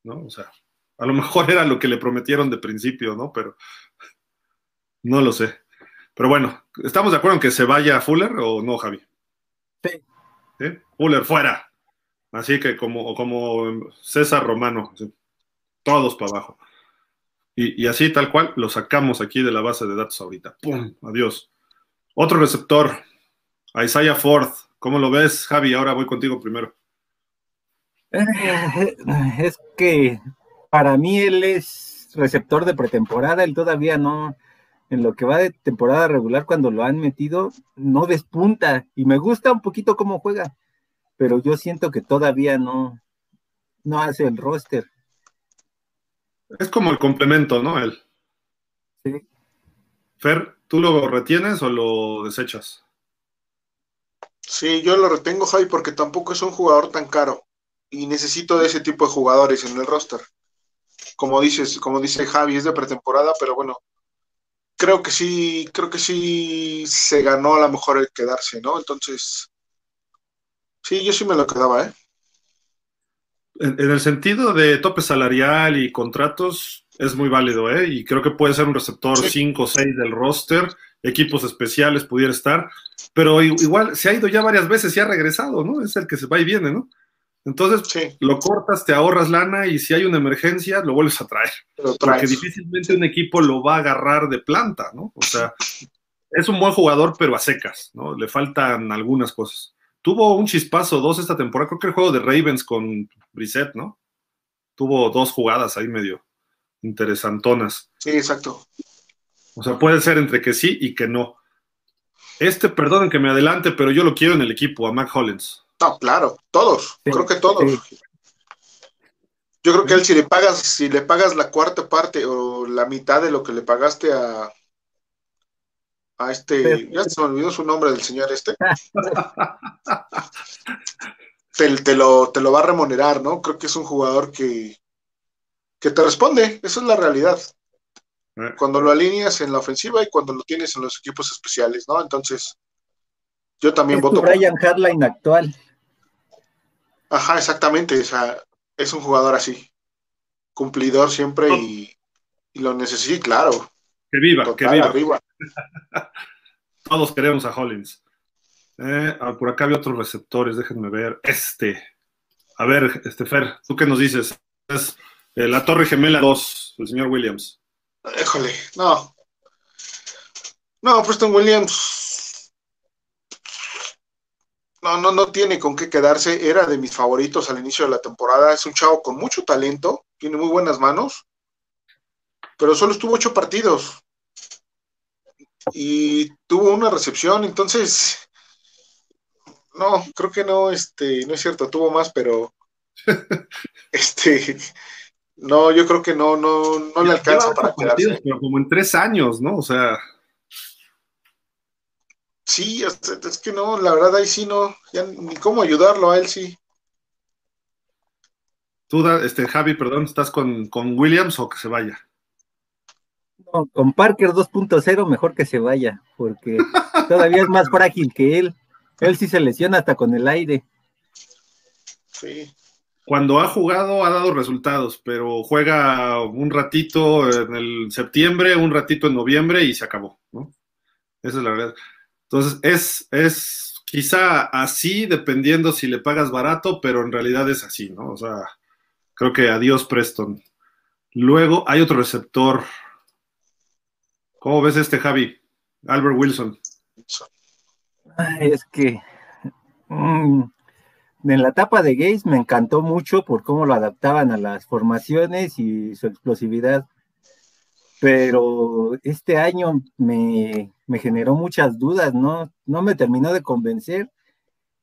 ¿no? O sea, a lo mejor era lo que le prometieron de principio, ¿no? Pero no lo sé. Pero bueno, ¿estamos de acuerdo en que se vaya Fuller o no, Javi? Sí. ¿Sí? Fuller fuera. Así que como, como César Romano, ¿sí? todos para abajo. Y, y, así tal cual lo sacamos aquí de la base de datos ahorita. ¡Pum! Adiós. Otro receptor, Isaiah Ford. ¿Cómo lo ves, Javi? Ahora voy contigo primero. Es que para mí él es receptor de pretemporada, él todavía no, en lo que va de temporada regular, cuando lo han metido, no despunta. Y me gusta un poquito cómo juega, pero yo siento que todavía no, no hace el roster. Es como el complemento, ¿no? Él. Sí. Fer, ¿tú lo retienes o lo desechas? Sí, yo lo retengo, Javi, porque tampoco es un jugador tan caro. Y necesito de ese tipo de jugadores en el roster. Como dices, como dice Javi, es de pretemporada, pero bueno, creo que sí, creo que sí se ganó a lo mejor el quedarse, ¿no? Entonces, sí, yo sí me lo quedaba, ¿eh? En, en, el sentido de tope salarial y contratos, es muy válido, ¿eh? Y creo que puede ser un receptor 5 o 6 del roster, equipos especiales pudiera estar, pero igual se ha ido ya varias veces y ha regresado, ¿no? Es el que se va y viene, ¿no? Entonces, sí. lo cortas, te ahorras lana y si hay una emergencia, lo vuelves a traer. Porque difícilmente un equipo lo va a agarrar de planta, ¿no? O sea, es un buen jugador, pero a secas, ¿no? Le faltan algunas cosas. Tuvo un chispazo, dos esta temporada, creo que el juego de Ravens con Brissett, ¿no? Tuvo dos jugadas ahí medio interesantonas. Sí, exacto. O sea, puede ser entre que sí y que no. Este, perdonen que me adelante, pero yo lo quiero en el equipo, a Mac Hollins. No, claro, todos, sí, creo que todos. Sí. Yo creo que él si le pagas, si le pagas la cuarta parte o la mitad de lo que le pagaste a a este, ya se me olvidó su nombre del señor este. te, te, lo, te lo va a remunerar, ¿no? Creo que es un jugador que, que te responde, esa es la realidad. Cuando lo alineas en la ofensiva y cuando lo tienes en los equipos especiales, ¿no? Entonces, yo también es voto. Tu Brian Hardline actual. Ajá, exactamente. O sea, es un jugador así. Cumplidor siempre oh. y, y, lo necesita, claro. Que viva, Total, que viva. Arriba. Todos queremos a Hollins. Eh, por acá había otros receptores, déjenme ver. Este. A ver, este Fer, ¿tú qué nos dices? Es eh, la Torre Gemela 2, el señor Williams. Híjole, no. No, Preston Williams no, no, no tiene con qué quedarse. Era de mis favoritos al inicio de la temporada. Es un chavo con mucho talento, tiene muy buenas manos, pero solo estuvo ocho partidos. y tuvo una recepción, entonces, no, creo que no, este, no es cierto, tuvo más, pero, este, no, yo creo que no, no, no le alcanza para quedarse. Pero como en tres años, ¿no? O sea. Sí, es, que no, la verdad ahí sí no, ya ni cómo ayudarlo a él sí. Tú, este, Javi, perdón, ¿estás con, con Williams o que se vaya? No, con Parker 2.0 mejor que se vaya, porque todavía es más frágil que él. Él sí se lesiona hasta con el aire. Sí cuando ha jugado ha dado resultados, pero juega un ratito en el septiembre, un ratito en noviembre y se acabó, ¿no? Esa es la verdad. Entonces, es, es quizá así, dependiendo si le pagas barato, pero en realidad es así, ¿no? O sea, creo que adiós Preston. Luego hay otro receptor. ¿Cómo ves este, Javi? Albert Wilson. es que mm, en la etapa de Gates me encantó mucho por cómo lo adaptaban a las formaciones y su explosividad. Pero este año me, generó muchas dudas, ¿no? No me terminó de convencer.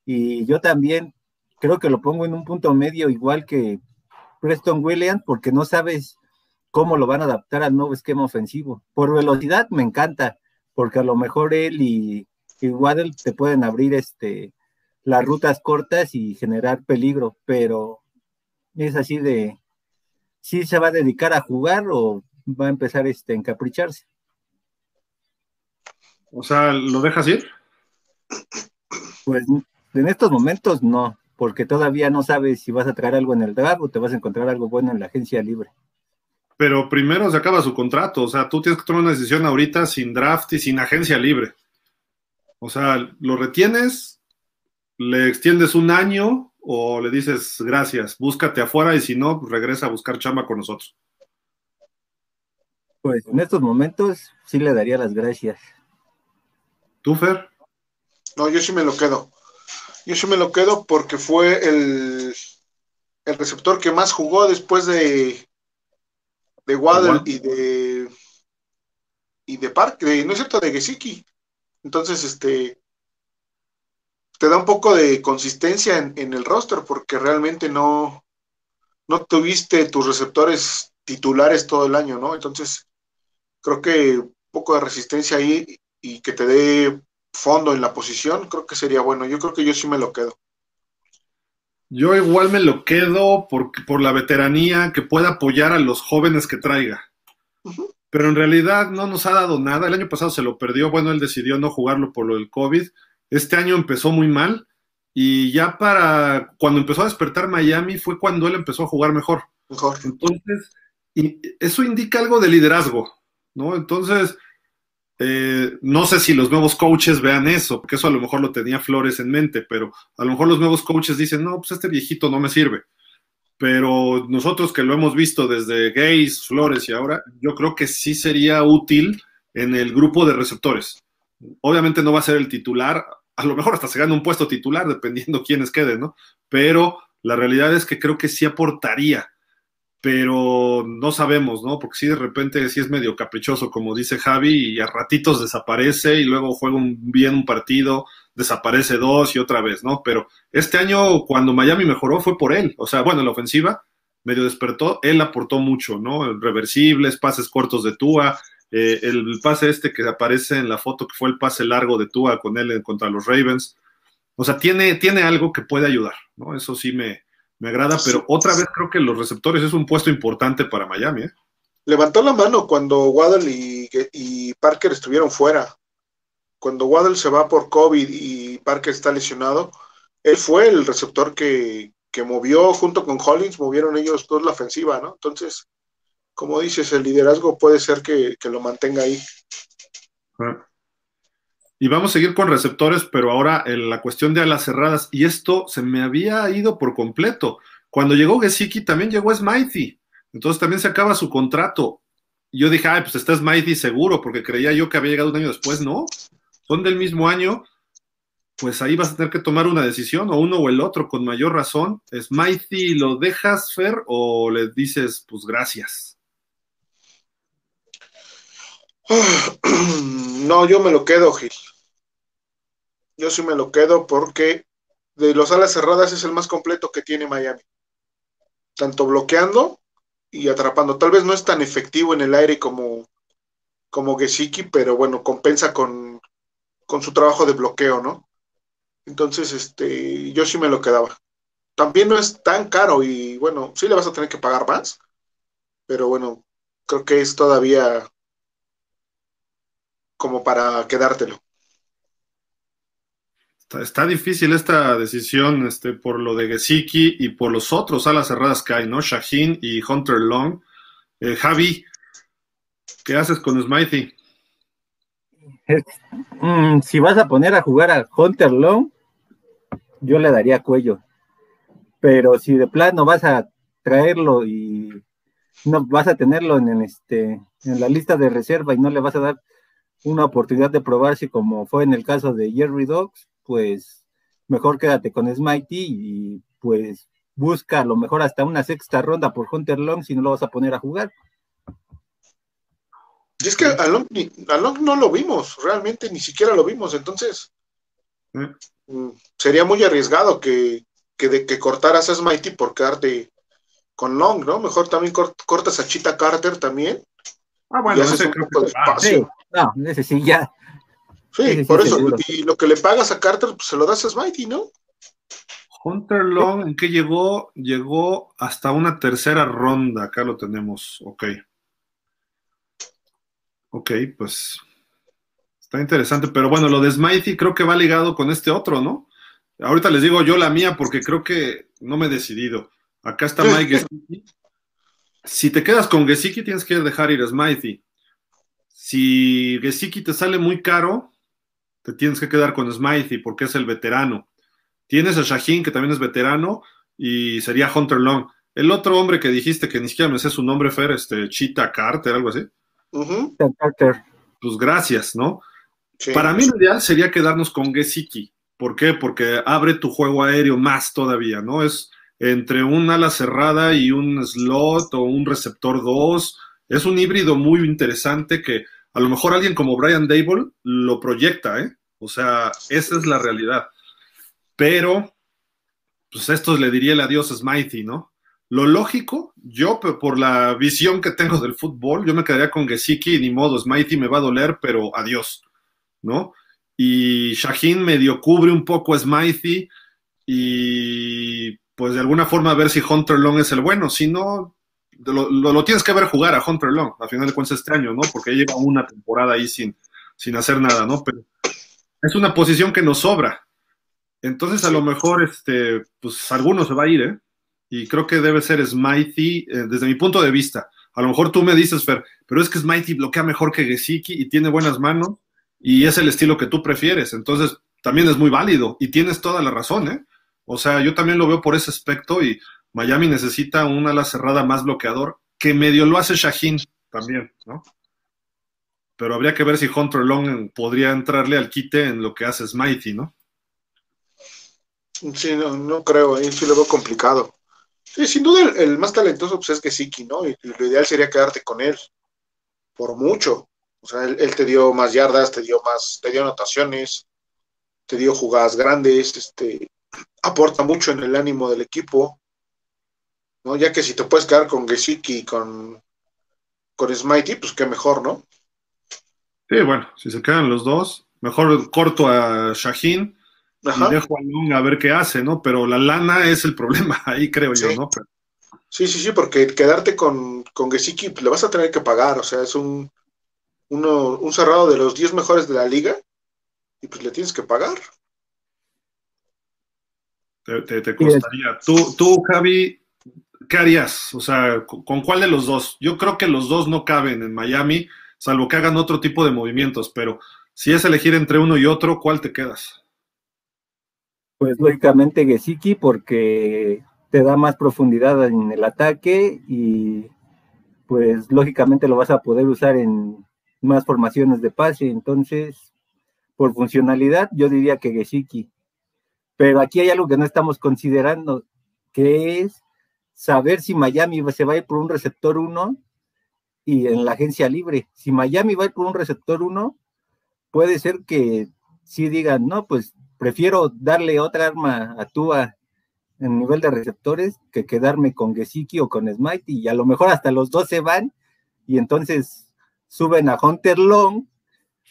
Y yo también creo que lo pongo en un punto medio igual que Preston Williams, porque no sabes cómo lo van a adaptar al nuevo esquema ofensivo. Por velocidad me encanta, porque a lo mejor él y, y Waddle te pueden abrir este las rutas cortas y generar peligro, pero es así de si se va a dedicar a jugar o va a empezar este, a encapricharse. O sea, ¿lo dejas ir? Pues en estos momentos no, porque todavía no sabes si vas a traer algo en el draft o te vas a encontrar algo bueno en la agencia libre. Pero primero se acaba su contrato, o sea, tú tienes que tomar una decisión ahorita sin draft y sin agencia libre. O sea, lo retienes le extiendes un año o le dices gracias, búscate afuera y si no, regresa a buscar chamba con nosotros. Pues en estos momentos sí le daría las gracias. ¿Tú, Fer? No, yo sí me lo quedo. Yo sí me lo quedo porque fue el, el receptor que más jugó después de, de Waddle y de y de Park, no es cierto, de Gesicki. Entonces, este, te da un poco de consistencia en, el roster porque realmente no, no tuviste tus receptores titulares todo el año, ¿no? Entonces, creo que un poco de resistencia ahí y que te dé fondo en la posición, creo que sería bueno. Yo creo que yo sí me lo quedo. Yo igual me lo quedo por, por la veteranía que pueda apoyar a los jóvenes que traiga. Pero en realidad no nos ha dado nada. El año pasado se lo perdió. Bueno, él decidió no jugarlo por lo del COVID este año empezó muy mal y ya para cuando empezó a despertar Miami fue cuando él empezó a jugar mejor. Mejor. Entonces, y eso indica algo de liderazgo, ¿no? Entonces, eh, no sé si los nuevos coaches vean eso, porque eso a lo mejor lo tenía Flores en mente, pero a lo mejor los nuevos coaches dicen, no, pues este viejito no me sirve. Pero nosotros que lo hemos visto desde Gays, Flores y ahora, yo creo que sí sería útil en el grupo de receptores. Obviamente no va a ser el titular, a lo mejor hasta se gana un puesto titular, dependiendo quiénes queden, ¿no? Pero la realidad es que creo que sí aportaría, pero no sabemos, ¿no? Porque si de repente sí es medio caprichoso, como dice Javi, y a ratitos desaparece y luego juega un, bien un partido, desaparece dos y otra vez, ¿no? Pero este año, cuando Miami mejoró, fue por él. O sea, bueno, la ofensiva medio despertó, él aportó mucho, ¿no? Reversibles, pases cortos de Tua, eh, el pase este que aparece en la foto, que fue el pase largo de Tua con él contra los Ravens. O sea, tiene, tiene algo que puede ayudar, ¿no? Eso sí me, agrada, pero otra vez creo que los receptores es un puesto importante para Miami. ¿eh? Levantó la mano cuando Waddle y, Parker estuvieron fuera. Cuando Waddle se va por COVID y Parker está lesionado, él fue el receptor que, que movió junto con Hollins, movieron ellos dos la ofensiva, ¿no? Entonces, como dices, el liderazgo puede ser que, lo mantenga ahí. Ah. Y vamos a seguir con receptores, pero ahora en la cuestión de alas cerradas, y esto se me había ido por completo. Cuando llegó Gesicki también llegó Smithy, entonces también se acaba su contrato. Y yo dije, ay, pues está Smithy seguro, porque creía yo que había llegado un año después, no, son del mismo año, pues ahí vas a tener que tomar una decisión, o uno o el otro, con mayor razón. Smithy, ¿lo dejas, Fer, o le dices, pues gracias? No, yo me lo quedo, Gil. Yo sí me lo quedo porque de los alas cerradas es el más completo que tiene Miami. Tanto bloqueando y atrapando. Tal vez no es tan efectivo en el aire como, como Gesicki, pero bueno, compensa con, con su trabajo de bloqueo, ¿no? Entonces, este, yo sí me lo quedaba. También no es tan caro y bueno, sí le vas a tener que pagar más, pero bueno, creo que es todavía como para quedártelo. Está, difícil esta decisión este, por lo de Gesicki y por los otros alas cerradas que hay, ¿no? Shaheen y Hunter Long. Eh, Javi, ¿qué haces con Smithy? Mm, si vas a poner a jugar a Hunter Long, yo le daría cuello. Pero si de plano vas a traerlo y no vas a tenerlo en, este, en la lista de reserva y no le vas a dar una oportunidad de probarse como fue en el caso de Jerry Dogs, pues mejor quédate con Smitey y pues busca a lo mejor hasta una sexta ronda por Hunter Long si no lo vas a poner a jugar. Y es que a Long, no lo vimos, realmente ni siquiera lo vimos, entonces mm, sería muy arriesgado que, de, que cortaras a Smitey por quedarte con Long, ¿no? Mejor también cortas a Chita Carter también. Ah, bueno, ese creo que sí, no, ese sí ya. Sí, por eso. Y lo que le pagas a Carter, pues se lo das a Smitey, ¿no? Hunter Long, ¿en qué llegó? Llegó hasta una tercera ronda. Acá lo tenemos. Ok. Ok, pues está interesante. Pero bueno, lo de Smitey creo que va ligado con este otro, ¿no? Ahorita les digo yo la mía porque creo que no me he decidido. Acá está Mike Gesicki. Si te quedas con Gesicki, tienes que dejar ir a Smitey. Si Gesicki te sale muy caro, te tienes que quedar con Smithy porque es el veterano. Tienes a Shaheen, que también es veterano, y sería Hunter Long. El otro hombre que dijiste que ni siquiera me sé su nombre, Fer, este Chita Carter, algo así. Carter. Pues gracias, ¿no? Para mí lo ideal sería quedarnos con Gesicki. ¿Por qué? Porque abre tu juego aéreo más todavía, ¿no? Es entre un ala cerrada y un slot o un receptor 2. Es un híbrido muy interesante que a lo mejor alguien como Brian Dable lo proyecta, ¿eh? O sea, esa es la realidad. Pero, pues esto le diría el adiós a Smithy, ¿no? Lo lógico, yo por la visión que tengo del fútbol, yo me quedaría con Gesicki, ni modo, Smithy me va a doler, pero adiós, ¿no? Y Shaheen medio cubre un poco a Smithy y pues de alguna forma ver si Hunter Long es el bueno, si no, lo, tienes que ver jugar a Hunter Long, a final de cuentas este año, ¿no? Porque lleva una temporada ahí sin, sin hacer nada, ¿no? Pero es una posición que nos sobra. Entonces, a lo mejor, este, pues alguno se va a ir, ¿eh? Y creo que debe ser Smithy, eh, desde mi punto de vista. A lo mejor tú me dices, Fer, pero es que Smithy bloquea mejor que Gesicki y tiene buenas manos y es el estilo que tú prefieres. Entonces, también es muy válido y tienes toda la razón, ¿eh? O sea, yo también lo veo por ese aspecto y Miami necesita un ala cerrada más bloqueador, que medio lo hace Shaheen también, ¿no? Pero habría que ver si Hunter Long podría entrarle al quite en lo que hace Smithy, ¿no? Sí, no, no creo, ahí sí lo veo complicado. Sí, sin duda el, más talentoso pues, es que Siki, ¿no? Y, lo ideal sería quedarte con él, por mucho. O sea, él, él, te dio más yardas, te dio más, te dio anotaciones, te dio jugadas grandes, este, aporta mucho en el ánimo del equipo. ¿No? Ya que si te puedes quedar con Gesicki y con, con Smitey, pues qué mejor, ¿no? Sí, bueno, si se quedan los dos, mejor corto a Shaheen y dejo a Long a ver qué hace, ¿no? Pero la lana es el problema ahí, creo yo, ¿no? Sí, sí, sí, porque quedarte con, con Gesicki pues, le vas a tener que pagar, o sea, es un, uno, un cerrado de los 10 mejores de la liga y pues le tienes que pagar. Te, te, costaría. Tú, tú, Javi, ¿qué harías? O sea, ¿con cuál de los dos? Yo creo que los dos no caben en Miami, salvo que hagan otro tipo de movimientos, pero si es elegir entre uno y otro, ¿cuál te quedas? Pues lógicamente Gesicki, porque te da más profundidad en el ataque y pues lógicamente lo vas a poder usar en más formaciones de pase, entonces por funcionalidad yo diría que Gesicki. Pero aquí hay algo que no estamos considerando, que es saber si Miami se va a ir por un receptor 1 y en la agencia libre. Si Miami va a ir por un receptor uno, puede ser que sí digan, no, pues prefiero darle otra arma a Tua en nivel de receptores que quedarme con Gesicki o con Smite y a lo mejor hasta los dos se van y entonces suben a Hunter Long,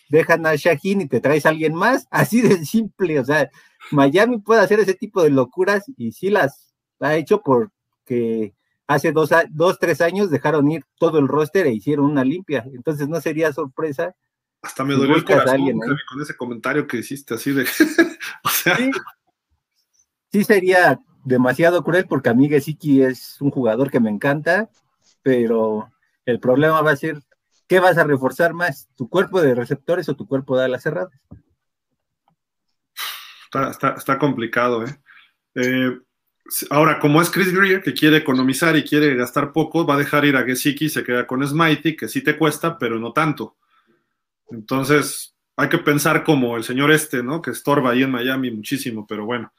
dejan a Shaheen y te traes a alguien más, así de simple, o sea, Miami puede hacer ese tipo de locuras y sí las ha hecho porque hace dos, dos, tres años dejaron ir todo el roster e hicieron una limpia, entonces no sería sorpresa. Hasta me dolió el corazón con ese comentario que hiciste así de, o sea... Sí, sí sería demasiado cruel porque a mí Gesicki es un jugador que me encanta, pero el problema va a ser, ¿qué vas a reforzar más? ¿Tu cuerpo de receptores o tu cuerpo de alas cerradas? Está, complicado, ¿eh? ¿eh? Ahora, como es Chris Greer, que quiere economizar y quiere gastar poco, va a dejar ir a Gesicki y se queda con Smitey, que sí te cuesta, pero no tanto. Entonces, hay que pensar como el señor este, ¿no? Que estorba ahí en Miami muchísimo, pero bueno.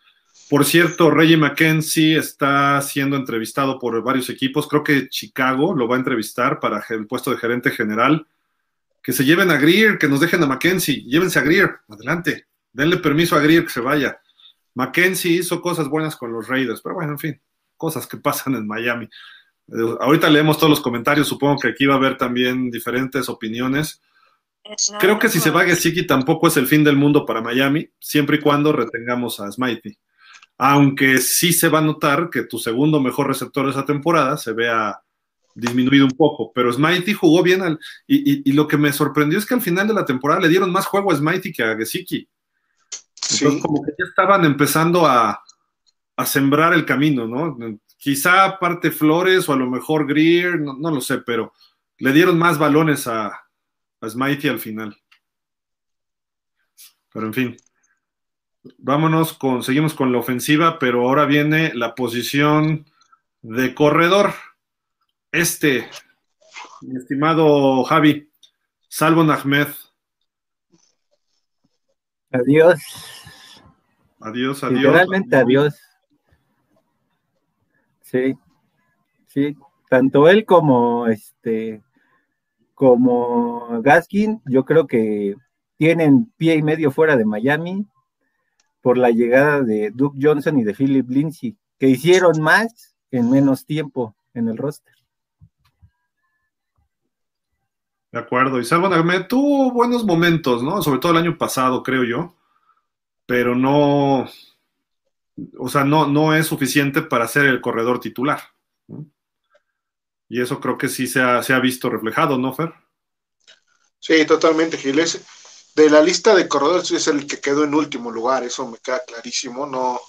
Por cierto, Reggie McKenzie está siendo entrevistado por varios equipos. Creo que Chicago lo va a entrevistar para el puesto de gerente general. Que se lleven a Greer, que nos dejen a McKenzie. Llévense a Greer. Adelante. Denle permiso a Greer que se vaya. McKenzie hizo cosas buenas con los Raiders, pero bueno, en fin, cosas que pasan en Miami. Eh, ahorita leemos todos los comentarios. Supongo que aquí va a haber también diferentes opiniones. Creo que si se va Gesicki tampoco es el fin del mundo para Miami, siempre y cuando retengamos a Smitey aunque sí se va a notar que tu segundo mejor receptor de esa temporada se vea disminuido un poco, pero Smitey jugó bien al, y, lo que me sorprendió es que al final de la temporada le dieron más juego a Smitey que a Gesicki. Entonces, como que ya estaban empezando a, sembrar el camino, ¿no? Quizá parte Flores o a lo mejor Greer, no, lo sé, pero le dieron más balones a, a Smitey al final. Pero en fin. Vámonos con, seguimos con la ofensiva, pero ahora viene la posición de corredor. Este, mi estimado Javi, Salvo Ahmed. Adiós. Adiós, adiós. Literalmente adiós. Sí, sí. Tanto él como este, como Gaskin, yo creo que tienen pie y medio fuera de Miami por la llegada de Duke Johnson y de Philip Lindsay, que hicieron más en menos tiempo en el roster. De acuerdo, y Salvo Ahmed tuvo buenos momentos, ¿no? Sobre todo el año pasado, creo yo, pero no, o sea, no, no es suficiente para ser el corredor titular. Y eso creo que sí se ha, se ha visto reflejado, ¿no, Fer? Sí, totalmente, Giles de la lista de corredores es el que quedó en último lugar, eso me queda clarísimo, no,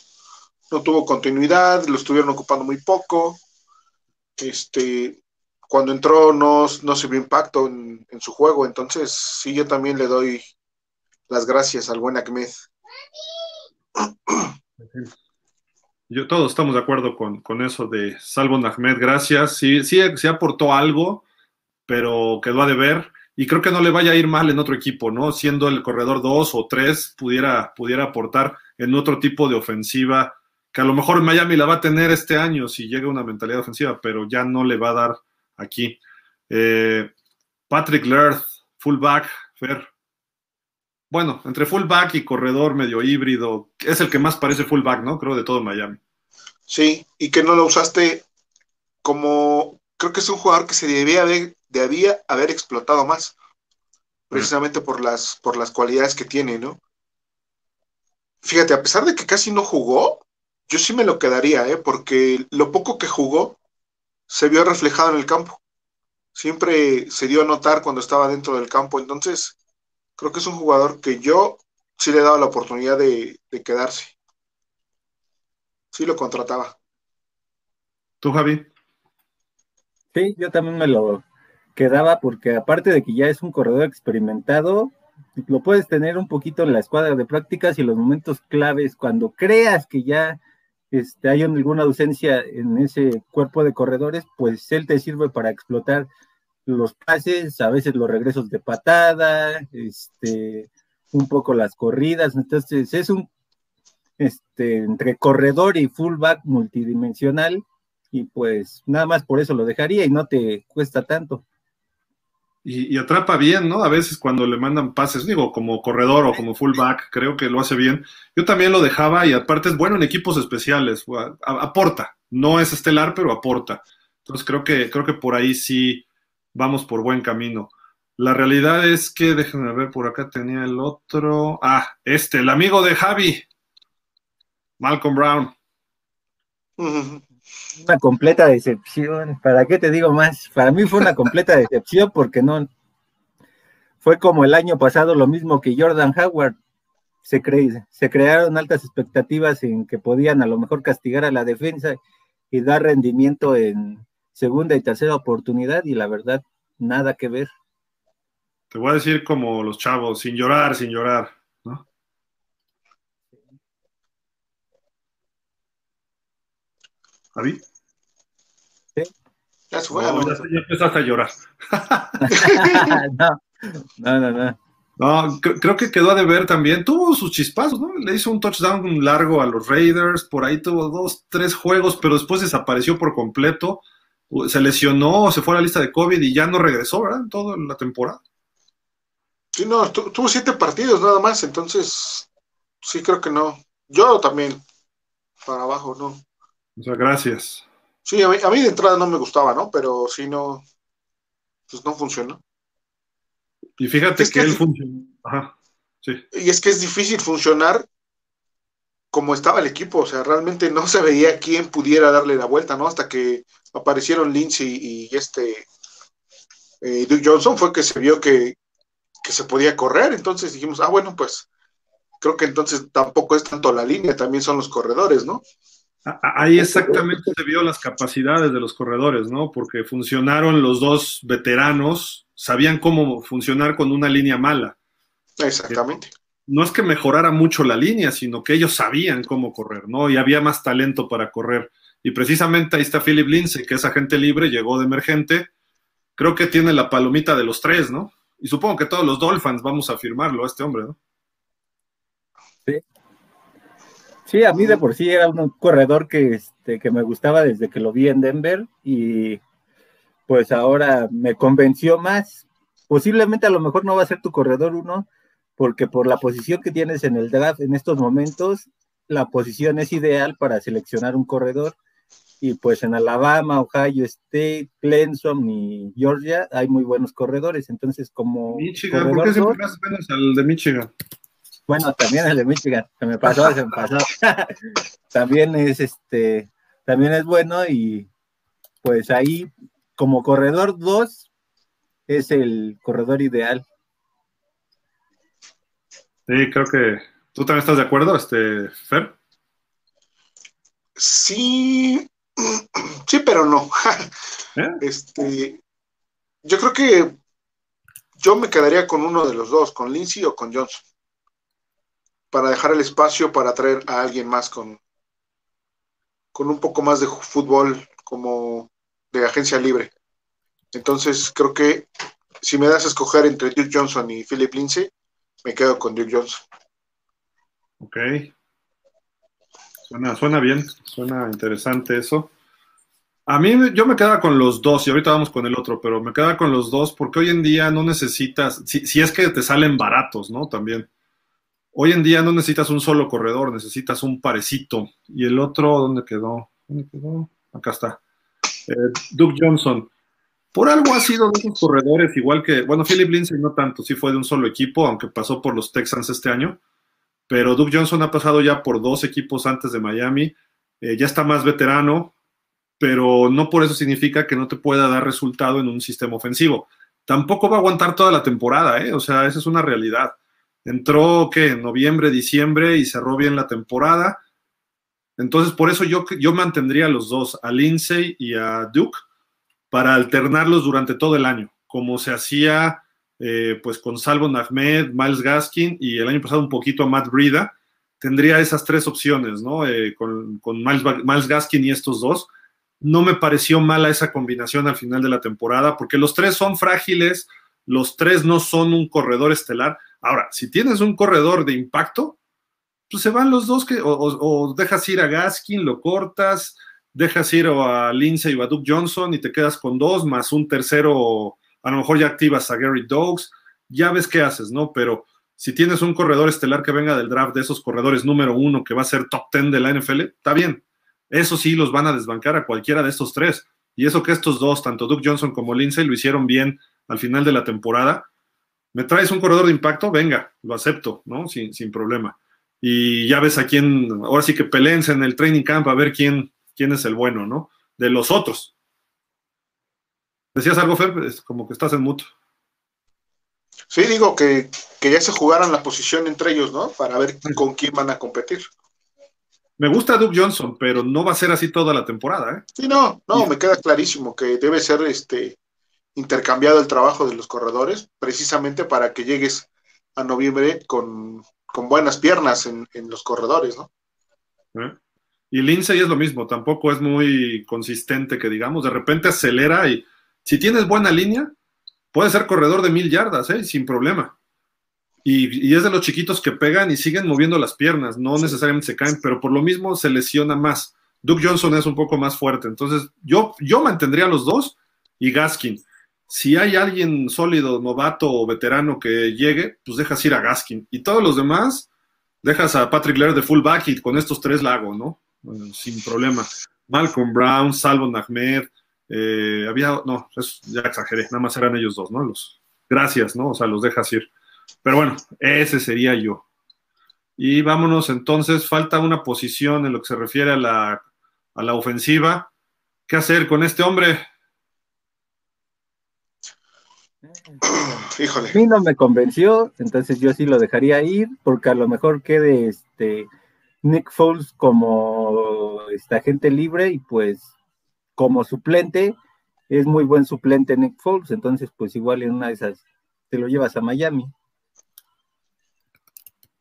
no tuvo continuidad, lo estuvieron ocupando muy poco, este, cuando entró no, no se vio impacto en, su juego, entonces sí, yo también le doy las gracias al buen Ahmed. Yo, todos estamos de acuerdo con, eso de Salvo Ahmed, gracias, sí, sí, sí aportó algo, pero quedó a deber y creo que no le vaya a ir mal en otro equipo, ¿no? Siendo el corredor 2 o 3, pudiera, pudiera aportar en otro tipo de ofensiva, que a lo mejor Miami la va a tener este año si llega una mentalidad ofensiva, pero ya no le va a dar aquí. Eh, Patrick Lerth, fullback, Fer. Bueno, entre fullback y corredor medio híbrido, es el que más parece fullback, ¿no? Creo de todo Miami. Sí, y que no lo usaste como, creo que es un jugador que se debía de debía haber explotado más, precisamente por las, por las cualidades que tiene, ¿no? Fíjate, a pesar de que casi no jugó, yo sí me lo quedaría, ¿eh? porque lo poco que jugó se vio reflejado en el campo. Siempre se dio a notar cuando estaba dentro del campo, entonces creo que es un jugador que yo sí le he dado la oportunidad de, de quedarse. Sí lo contrataba. ¿Tú, Javi? Sí, yo también me lo, quedaba porque aparte de que ya es un corredor experimentado, lo puedes tener un poquito en la escuadra de prácticas y los momentos claves cuando creas que ya este, hay alguna ausencia en ese cuerpo de corredores, pues él te sirve para explotar los pases, a veces los regresos de patada, este, un poco las corridas, entonces es un este, entre corredor y fullback multidimensional y pues nada más por eso lo dejaría y no te cuesta tanto. Y, atrapa bien, ¿no? A veces cuando le mandan pases, digo, como corredor o como fullback, creo que lo hace bien. Yo también lo dejaba y aparte es bueno en equipos especiales, aporta, no es estelar, pero aporta. Entonces creo que, creo que por ahí sí vamos por buen camino. La realidad es que, déjenme ver, por acá tenía el otro. Ah, este, el amigo de Javi, Malcolm Brown. Una completa decepción. ¿Para qué te digo más? Para mí fue una completa decepción porque no. Fue como el año pasado, lo mismo que Jordan Howard. Se, se crearon altas expectativas en que podían a lo mejor castigar a la defensa y dar rendimiento en segunda y tercera oportunidad, y la verdad, nada que ver. Te voy a decir como los chavos, sin llorar, sin llorar, ¿no? ¿Javi? ¿Sí? Ya, ya, empezaste a llorar. no, no, no. no. creo que quedó a deber también. Tuvo sus chispazos, ¿no? Le hizo un touchdown largo a los Raiders, por ahí tuvo dos, tres juegos, pero después desapareció por completo. Se lesionó, se fue a la lista de COVID y ya no regresó, ¿verdad? En toda la temporada. Sí, no, tuvo siete partidos nada más, entonces sí creo que no. Yo también, para abajo, no. Muchas gracias. Sí, a mí, de entrada no me gustaba, ¿no? Pero si no, pues no funcionó. Y fíjate que, él funcionó. Ajá, sí. Y es que es difícil funcionar como estaba el equipo, o sea, realmente no se veía quién pudiera darle la vuelta, ¿no? Hasta que aparecieron Lindsay y este eh, Duke Johnson fue que se vio que, que se podía correr, entonces dijimos, ah, bueno, pues creo que entonces tampoco es tanto la línea, también son los corredores, ¿no? Ahí exactamente se vio las capacidades de los corredores, ¿no? Porque funcionaron los dos veteranos, sabían cómo funcionar con una línea mala. Exactamente. No es que mejorara mucho la línea, sino que ellos sabían cómo correr, ¿no? Y había más talento para correr. Y precisamente ahí está Philip Lindsay, que es agente libre, llegó de emergente. Creo que tiene la palomita de los tres, ¿no? Y supongo que todos los Dolphins vamos a firmarlo a este hombre, ¿no? Sí, a mí de por sí era un corredor que, este, que me gustaba desde que lo vi en Denver y pues ahora me convenció más. Posiblemente a lo mejor no va a ser tu corredor uno, porque por la posición que tienes en el draft en estos momentos, la posición es ideal para seleccionar un corredor. Y pues en Alabama, Ohio State, Clemson y Georgia hay muy buenos corredores. Entonces, como. Michigan, ¿por qué siempre menos al de Michigan? Bueno, también el de Michigan, se me pasó, se me pasó. también es este, también es bueno y pues ahí como corredor 2 es el corredor ideal. Sí, creo que tú también estás de acuerdo, este Fer. Sí, sí, pero no. ¿Eh? Este, yo creo que yo me quedaría con uno de los dos, con Lindsay o con Johnson para dejar el espacio para traer a alguien más con, con un poco más de fútbol como de agencia libre. Entonces creo que si me das a escoger entre Duke Johnson y Philip Lindsay, me quedo con Duke Johnson. Ok. Suena, suena bien, suena interesante eso. A mí yo me quedaba con los dos y ahorita vamos con el otro, pero me quedaba con los dos porque hoy en día no necesitas, si, si es que te salen baratos, ¿no? También. Hoy en día no necesitas un solo corredor, necesitas un parecito. Y el otro, ¿dónde quedó? ¿Dónde quedó? Acá está. Eh, Duke Johnson. Por algo ha sido de esos corredores, igual que, bueno, Philip Lindsay no tanto, sí fue de un solo equipo, aunque pasó por los Texans este año. Pero Duke Johnson ha pasado ya por dos equipos antes de Miami. Eh, ya está más veterano, pero no por eso significa que no te pueda dar resultado en un sistema ofensivo. Tampoco va a aguantar toda la temporada, ¿eh? O sea, esa es una realidad. Entró, ¿qué? En noviembre, diciembre y cerró bien la temporada. Entonces, por eso yo, yo mantendría a los dos, a Lindsay y a Duke, para alternarlos durante todo el año, como se hacía eh, pues con Salvo Ahmed, Miles Gaskin y el año pasado un poquito a Matt Brida. Tendría esas tres opciones, ¿no? Eh, con, con Miles, Miles Gaskin y estos dos. No me pareció mala esa combinación al final de la temporada, porque los tres son frágiles, los tres no son un corredor estelar. Ahora, si tienes un corredor de impacto, pues se van los dos que, o, dejas ir a Gaskin, lo cortas, dejas ir a Lindsay o a Duke Johnson y te quedas con dos, más un tercero a lo mejor ya activas a Gary Dogs, ya ves qué haces, ¿no? Pero si tienes un corredor estelar que venga del draft de esos corredores número uno que va a ser top ten de la NFL, está bien. Eso sí, los van a desbancar a cualquiera de estos tres. Y eso que estos dos, tanto Duke Johnson como Lindsay, lo hicieron bien al final de la temporada. ¿Me traes un corredor de impacto? Venga, lo acepto, ¿no? Sin, sin problema. Y ya ves a quién, ahora sí que peleense en el training camp a ver quién, quién es el bueno, ¿no? De los otros. ¿Decías algo, Fer? Es como que estás en mutuo. Sí, digo que, que ya se jugaran la posición entre ellos, ¿no? Para ver con quién van a competir. Me gusta Duke Johnson, pero no va a ser así toda la temporada, ¿eh? Sí, no, no, me queda clarísimo que debe ser este intercambiado el trabajo de los corredores, precisamente para que llegues a noviembre con, con buenas piernas en, en, los corredores, ¿no? ¿Eh? Y Lindsay es lo mismo, tampoco es muy consistente que digamos, de repente acelera y si tienes buena línea, puede ser corredor de mil yardas, ¿eh? sin problema. Y, y, es de los chiquitos que pegan y siguen moviendo las piernas, no necesariamente se caen, pero por lo mismo se lesiona más. Duke Johnson es un poco más fuerte, entonces yo, yo mantendría a los dos y Gaskin. Si hay alguien sólido, novato o veterano que llegue, pues dejas ir a Gaskin. Y todos los demás, dejas a Patrick Laird de fullback y con estos tres lago, ¿no? Bueno, sin problema. Malcolm Brown, Salvo Ahmed, eh, había, no, ya exageré, nada más eran ellos dos, ¿no? Los, gracias, ¿no? O sea, los dejas ir. Pero bueno, ese sería yo. Y vámonos entonces, falta una posición en lo que se refiere a la, a la ofensiva. ¿Qué hacer con este hombre? Híjole. A mí no me convenció, entonces yo sí lo dejaría ir, porque a lo mejor quede este Nick Foles como esta agente libre y pues como suplente, es muy buen suplente Nick Foles, entonces pues igual en una de esas te lo llevas a Miami.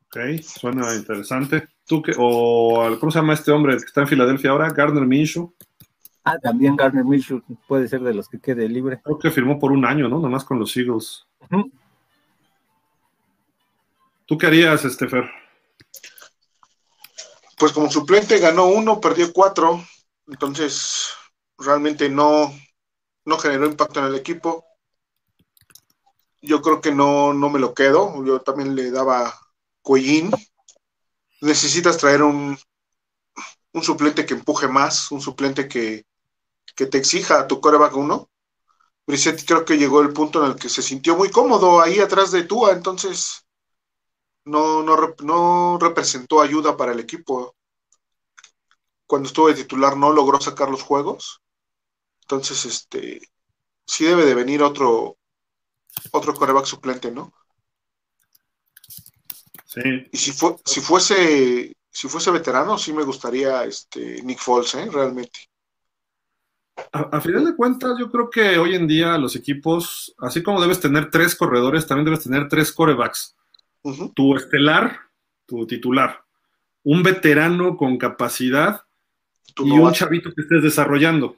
Ok, suena interesante. ¿Tú qué, o cómo se llama este hombre que está en Filadelfia ahora? Gardner Minshew. Ah, también Gardner Minshew puede ser de los que quede libre. Creo que firmó por un año, ¿no? Nomás con los Eagles. Uh -huh. ¿Tú qué harías, Estefer? Pues como suplente ganó uno, perdió cuatro, entonces realmente no, no generó impacto en el equipo. Yo creo que no, no me lo quedo. Yo también le daba Cuellín. Necesitas traer un, un suplente que empuje más, un suplente que, que te exija a tu coreback uno. Brissett creo que llegó el punto en el que se sintió muy cómodo ahí atrás de Tua, entonces no, no, no representó ayuda para el equipo. Cuando estuvo de titular no logró sacar los juegos. Entonces, este, sí debe de venir otro, otro coreback suplente, ¿no? Sí. Y si, fue, si fuese si fuese veterano, sí me gustaría este Nick Foles, ¿eh? realmente. A, a, final de cuentas, yo creo que hoy en día los equipos, así como debes tener tres corredores, también debes tener tres corebacks. Uh -huh. Tu estelar, tu titular, un veterano con capacidad y un chavito que estés desarrollando.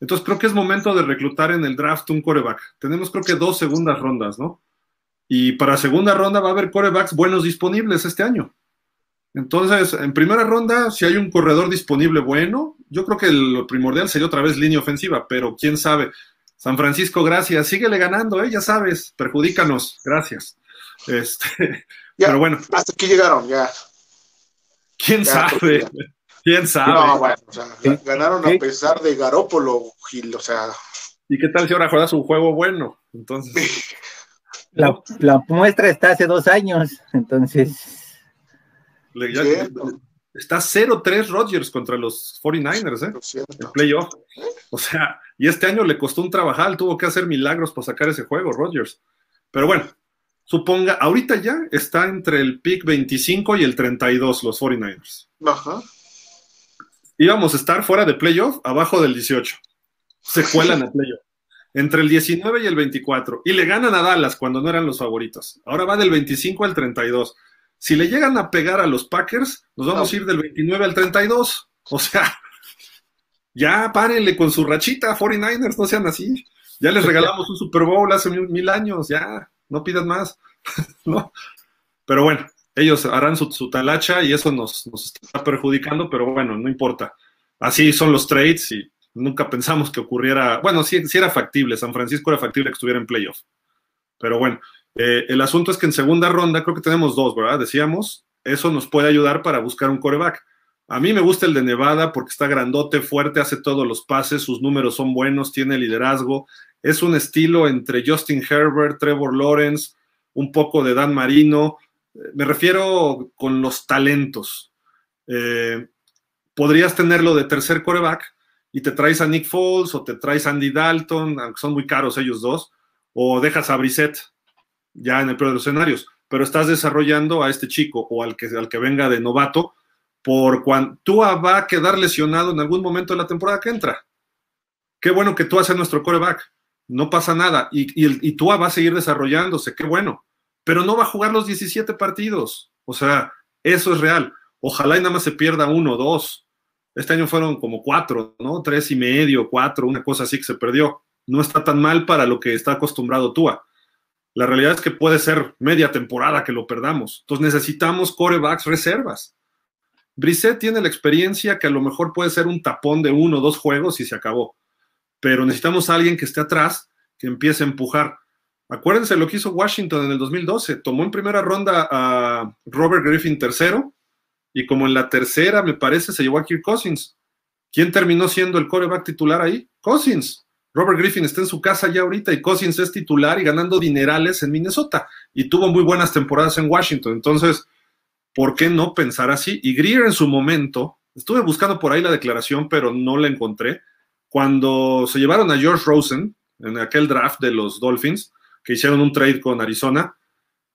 Entonces creo que es momento de reclutar en el draft un coreback. Tenemos creo que dos segundas rondas, ¿no? Y para segunda ronda va a haber corebacks buenos disponibles este año. Entonces, en primera ronda, si hay un corredor disponible bueno, yo creo que lo primordial sería otra vez línea ofensiva, pero quién sabe. San Francisco, gracias. Síguele ganando, ¿eh? ya sabes, perjudícanos, gracias. Este, ya, pero bueno. Hasta aquí llegaron, ya. ¿Quién ya, sabe? Ya. ¿Quién sabe? No, bueno, o sea, ganaron a pesar de Garópolo, Gil, o sea. ¿Y qué tal si ahora juegas un juego bueno? Entonces. La, la muestra está hace dos años, entonces. Está 0-3 Rodgers contra los 49ers, ¿eh? El playoff. O sea, y este año le costó un trabajar, tuvo que hacer milagros para sacar ese juego, Rodgers. Pero bueno, suponga, ahorita ya está entre el pick 25 y el 32 los 49ers. Ajá. Íbamos a estar fuera de playoff, abajo del 18. Se cuelan al playoff. Entre el 19 y el 24. Y le ganan a Dallas cuando no eran los favoritos. Ahora va del 25 al 32 si le llegan a pegar a los Packers, nos vamos no. a ir del 29 al 32. O sea, ya párenle con su rachita, 49ers, no sean así. Ya les regalamos un Super Bowl hace mil, mil años, ya, no pidan más. ¿no? Pero bueno, ellos harán su, su talacha y eso nos, nos, está perjudicando, pero bueno, no importa. Así son los trades y Nunca pensamos que ocurriera, bueno, sí, sí era factible, San Francisco era factible que estuviera en playoff. Pero bueno, eh, el asunto es que en segunda ronda creo que tenemos dos, ¿verdad? Decíamos, eso nos puede ayudar para buscar un coreback. A mí me gusta el de Nevada porque está grandote, fuerte, hace todos los pases, sus números son buenos, tiene liderazgo. Es un estilo entre Justin Herbert, Trevor Lawrence, un poco de Dan Marino. Eh, me refiero con los talentos. Eh, podrías tenerlo de tercer coreback y te traes a Nick Foles o te traes a Andy Dalton, aunque son muy caros ellos dos, o dejas a Brissett ya en el peor de los escenarios, pero estás desarrollando a este chico o al que, al que venga de novato por cuando Tua va a quedar lesionado en algún momento de la temporada que entra. Qué bueno que tú haces nuestro coreback, no pasa nada, y, y, y Tua va a seguir desarrollándose, qué bueno, pero no va a jugar los 17 partidos, o sea, eso es real. Ojalá y nada más se pierda uno o dos. Este año fueron como cuatro, ¿no? Tres y medio, cuatro, una cosa así que se perdió. No está tan mal para lo que está acostumbrado Tua. La realidad es que puede ser media temporada que lo perdamos. Entonces necesitamos corebacks reservas. Brisset tiene la experiencia que a lo mejor puede ser un tapón de uno o dos juegos y se acabó. Pero necesitamos a alguien que esté atrás, que empiece a empujar. Acuérdense lo que hizo Washington en el 2012. Tomó en primera ronda a Robert Griffin tercero y como en la tercera, me parece, se llevó a Kirk Cousins. ¿Quién terminó siendo el coreback titular ahí? Cousins. Robert Griffin está en su casa ya ahorita y Cousins es titular y ganando dinerales en Minnesota y tuvo muy buenas temporadas en Washington. Entonces, ¿por qué no pensar así? Y Greer en su momento, estuve buscando por ahí la declaración, pero no la encontré. Cuando se llevaron a George Rosen en aquel draft de los Dolphins, que hicieron un trade con Arizona,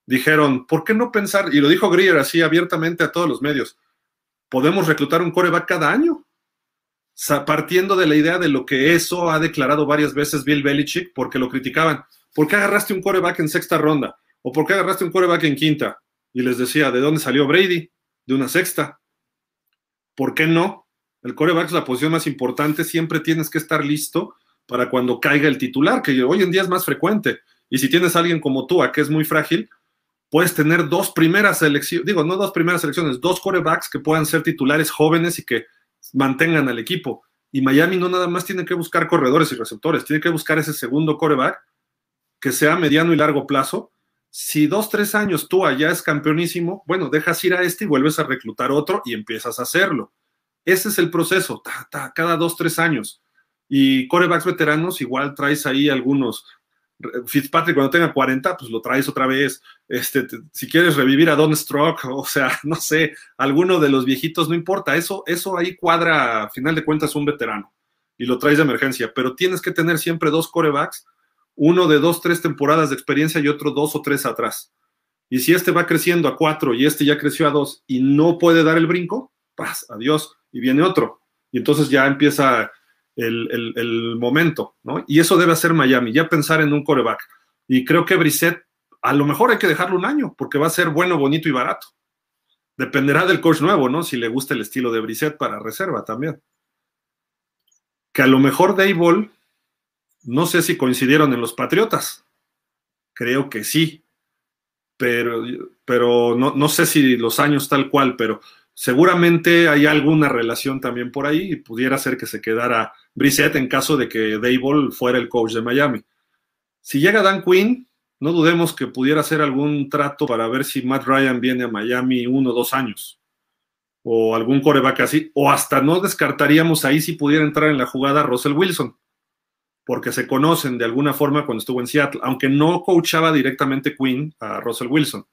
dijeron, ¿por qué no pensar? Y lo dijo Greer así abiertamente a todos los medios, podemos reclutar un coreback cada año partiendo de la idea de lo que eso ha declarado varias veces Bill Belichick, porque lo criticaban. ¿Por qué agarraste un coreback en sexta ronda? ¿O por qué agarraste un coreback en quinta? Y les decía, ¿de dónde salió Brady? De una sexta. ¿Por qué no? El coreback es la posición más importante, siempre tienes que estar listo para cuando caiga el titular, que hoy en día es más frecuente. Y si tienes a alguien como tú, a que es muy frágil, puedes tener dos primeras selecciones, digo, no dos primeras selecciones, dos corebacks que puedan ser titulares jóvenes y que mantengan al equipo. Y Miami no nada más tiene que buscar corredores y receptores, tiene que buscar ese segundo coreback que sea mediano y largo plazo. Si dos, tres años tú allá es campeonísimo, bueno, dejas ir a este y vuelves a reclutar otro y empiezas a hacerlo. Ese es el proceso, cada dos, tres años. Y corebacks veteranos, igual traes ahí algunos Fitzpatrick cuando tenga 40, pues lo traes otra vez. Este, si quieres revivir a Don Stroke, o sea, no sé, alguno de los viejitos, no importa. Eso, eso ahí cuadra, a final de cuentas, un veterano y lo traes de emergencia. Pero tienes que tener siempre dos corebacks, uno de dos, tres temporadas de experiencia y otro dos o tres atrás. Y si este va creciendo a cuatro y este ya creció a dos y no puede dar el brinco, paz, adiós, y viene otro. Y entonces ya empieza el, momento, ¿no? Y eso debe hacer Miami, ya pensar en un coreback. Y creo que Brissett, a lo mejor hay que dejarlo un año, porque va a ser bueno, bonito y barato. Dependerá del coach nuevo, ¿no? Si le gusta el estilo de Brissett para reserva también. Que a lo mejor Dayball, no sé si coincidieron en los Patriotas. Creo que sí. Pero, pero no, no sé si los años tal cual, pero seguramente hay alguna relación también por ahí y pudiera ser que se quedara Brissett en caso de que Dayball fuera el coach de Miami. Si llega Dan Quinn, no dudemos que pudiera hacer algún trato para ver si Matt Ryan viene a Miami uno o dos años o algún coreback así, o hasta no descartaríamos ahí si pudiera entrar en la jugada Russell Wilson, porque se conocen de alguna forma cuando estuvo en Seattle, aunque no coachaba directamente Quinn a Russell Wilson,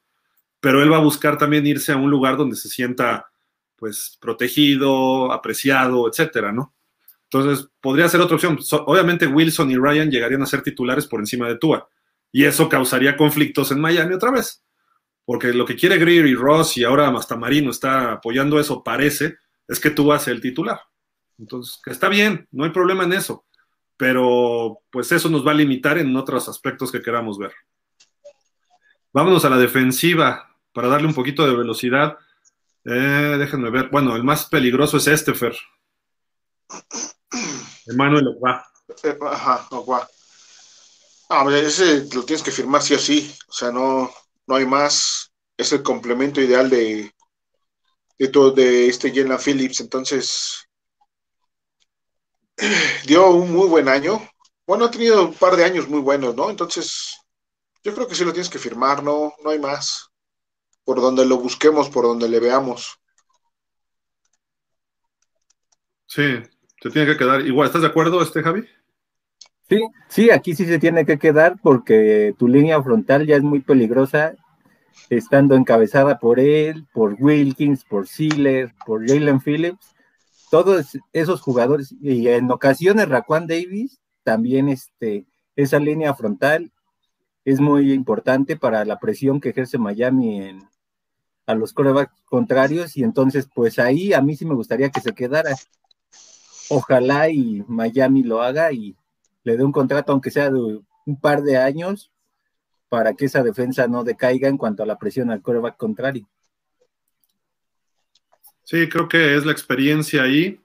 pero él va a buscar también irse a un lugar donde se sienta pues protegido, apreciado, etcétera, ¿no? Entonces, podría ser otra opción. obviamente Wilson y Ryan llegarían a ser titulares por encima de Tua. Y eso causaría conflictos en Miami otra vez. Porque lo que quiere Greer y Ross y ahora hasta Marino está apoyando eso, parece, es que Tua sea el titular. Entonces, que está bien, no hay problema en eso. Pero pues eso nos va a limitar en otros aspectos que queramos ver. Vámonos a la defensiva para darle un poquito de velocidad. Eh, déjenme ver. Bueno, el más peligroso es Estefer. Emanuel Ogba. Ajá, Ogba. Ah, ese lo tienes que firmar sí o sí. O sea, no, no hay más. Es el complemento ideal de, de todo de este Jalen Phillips. Entonces, dio un muy buen año. Bueno, ha tenido un par de años muy buenos, ¿no? Entonces, yo creo que sí lo tienes que firmar, no, no hay más. Por donde lo busquemos, por donde le veamos. Sí, se tiene que quedar. Igual, ¿estás de acuerdo, este Javi? Sí, sí, aquí sí se tiene que quedar porque tu línea frontal ya es muy peligrosa, estando encabezada por él, por Wilkins, por Sealer, por Jalen Phillips, todos esos jugadores, y en ocasiones Raquan Davis, también este, esa línea frontal es muy importante para la presión que ejerce Miami en, a los corebacks contrarios, y entonces pues ahí a mí sí me gustaría que se quedara. Ojalá y Miami lo haga y le dé un contrato, aunque sea de un par de años, para que esa defensa no decaiga en cuanto a la presión al coreback contrario. Sí, creo que es la experiencia ahí,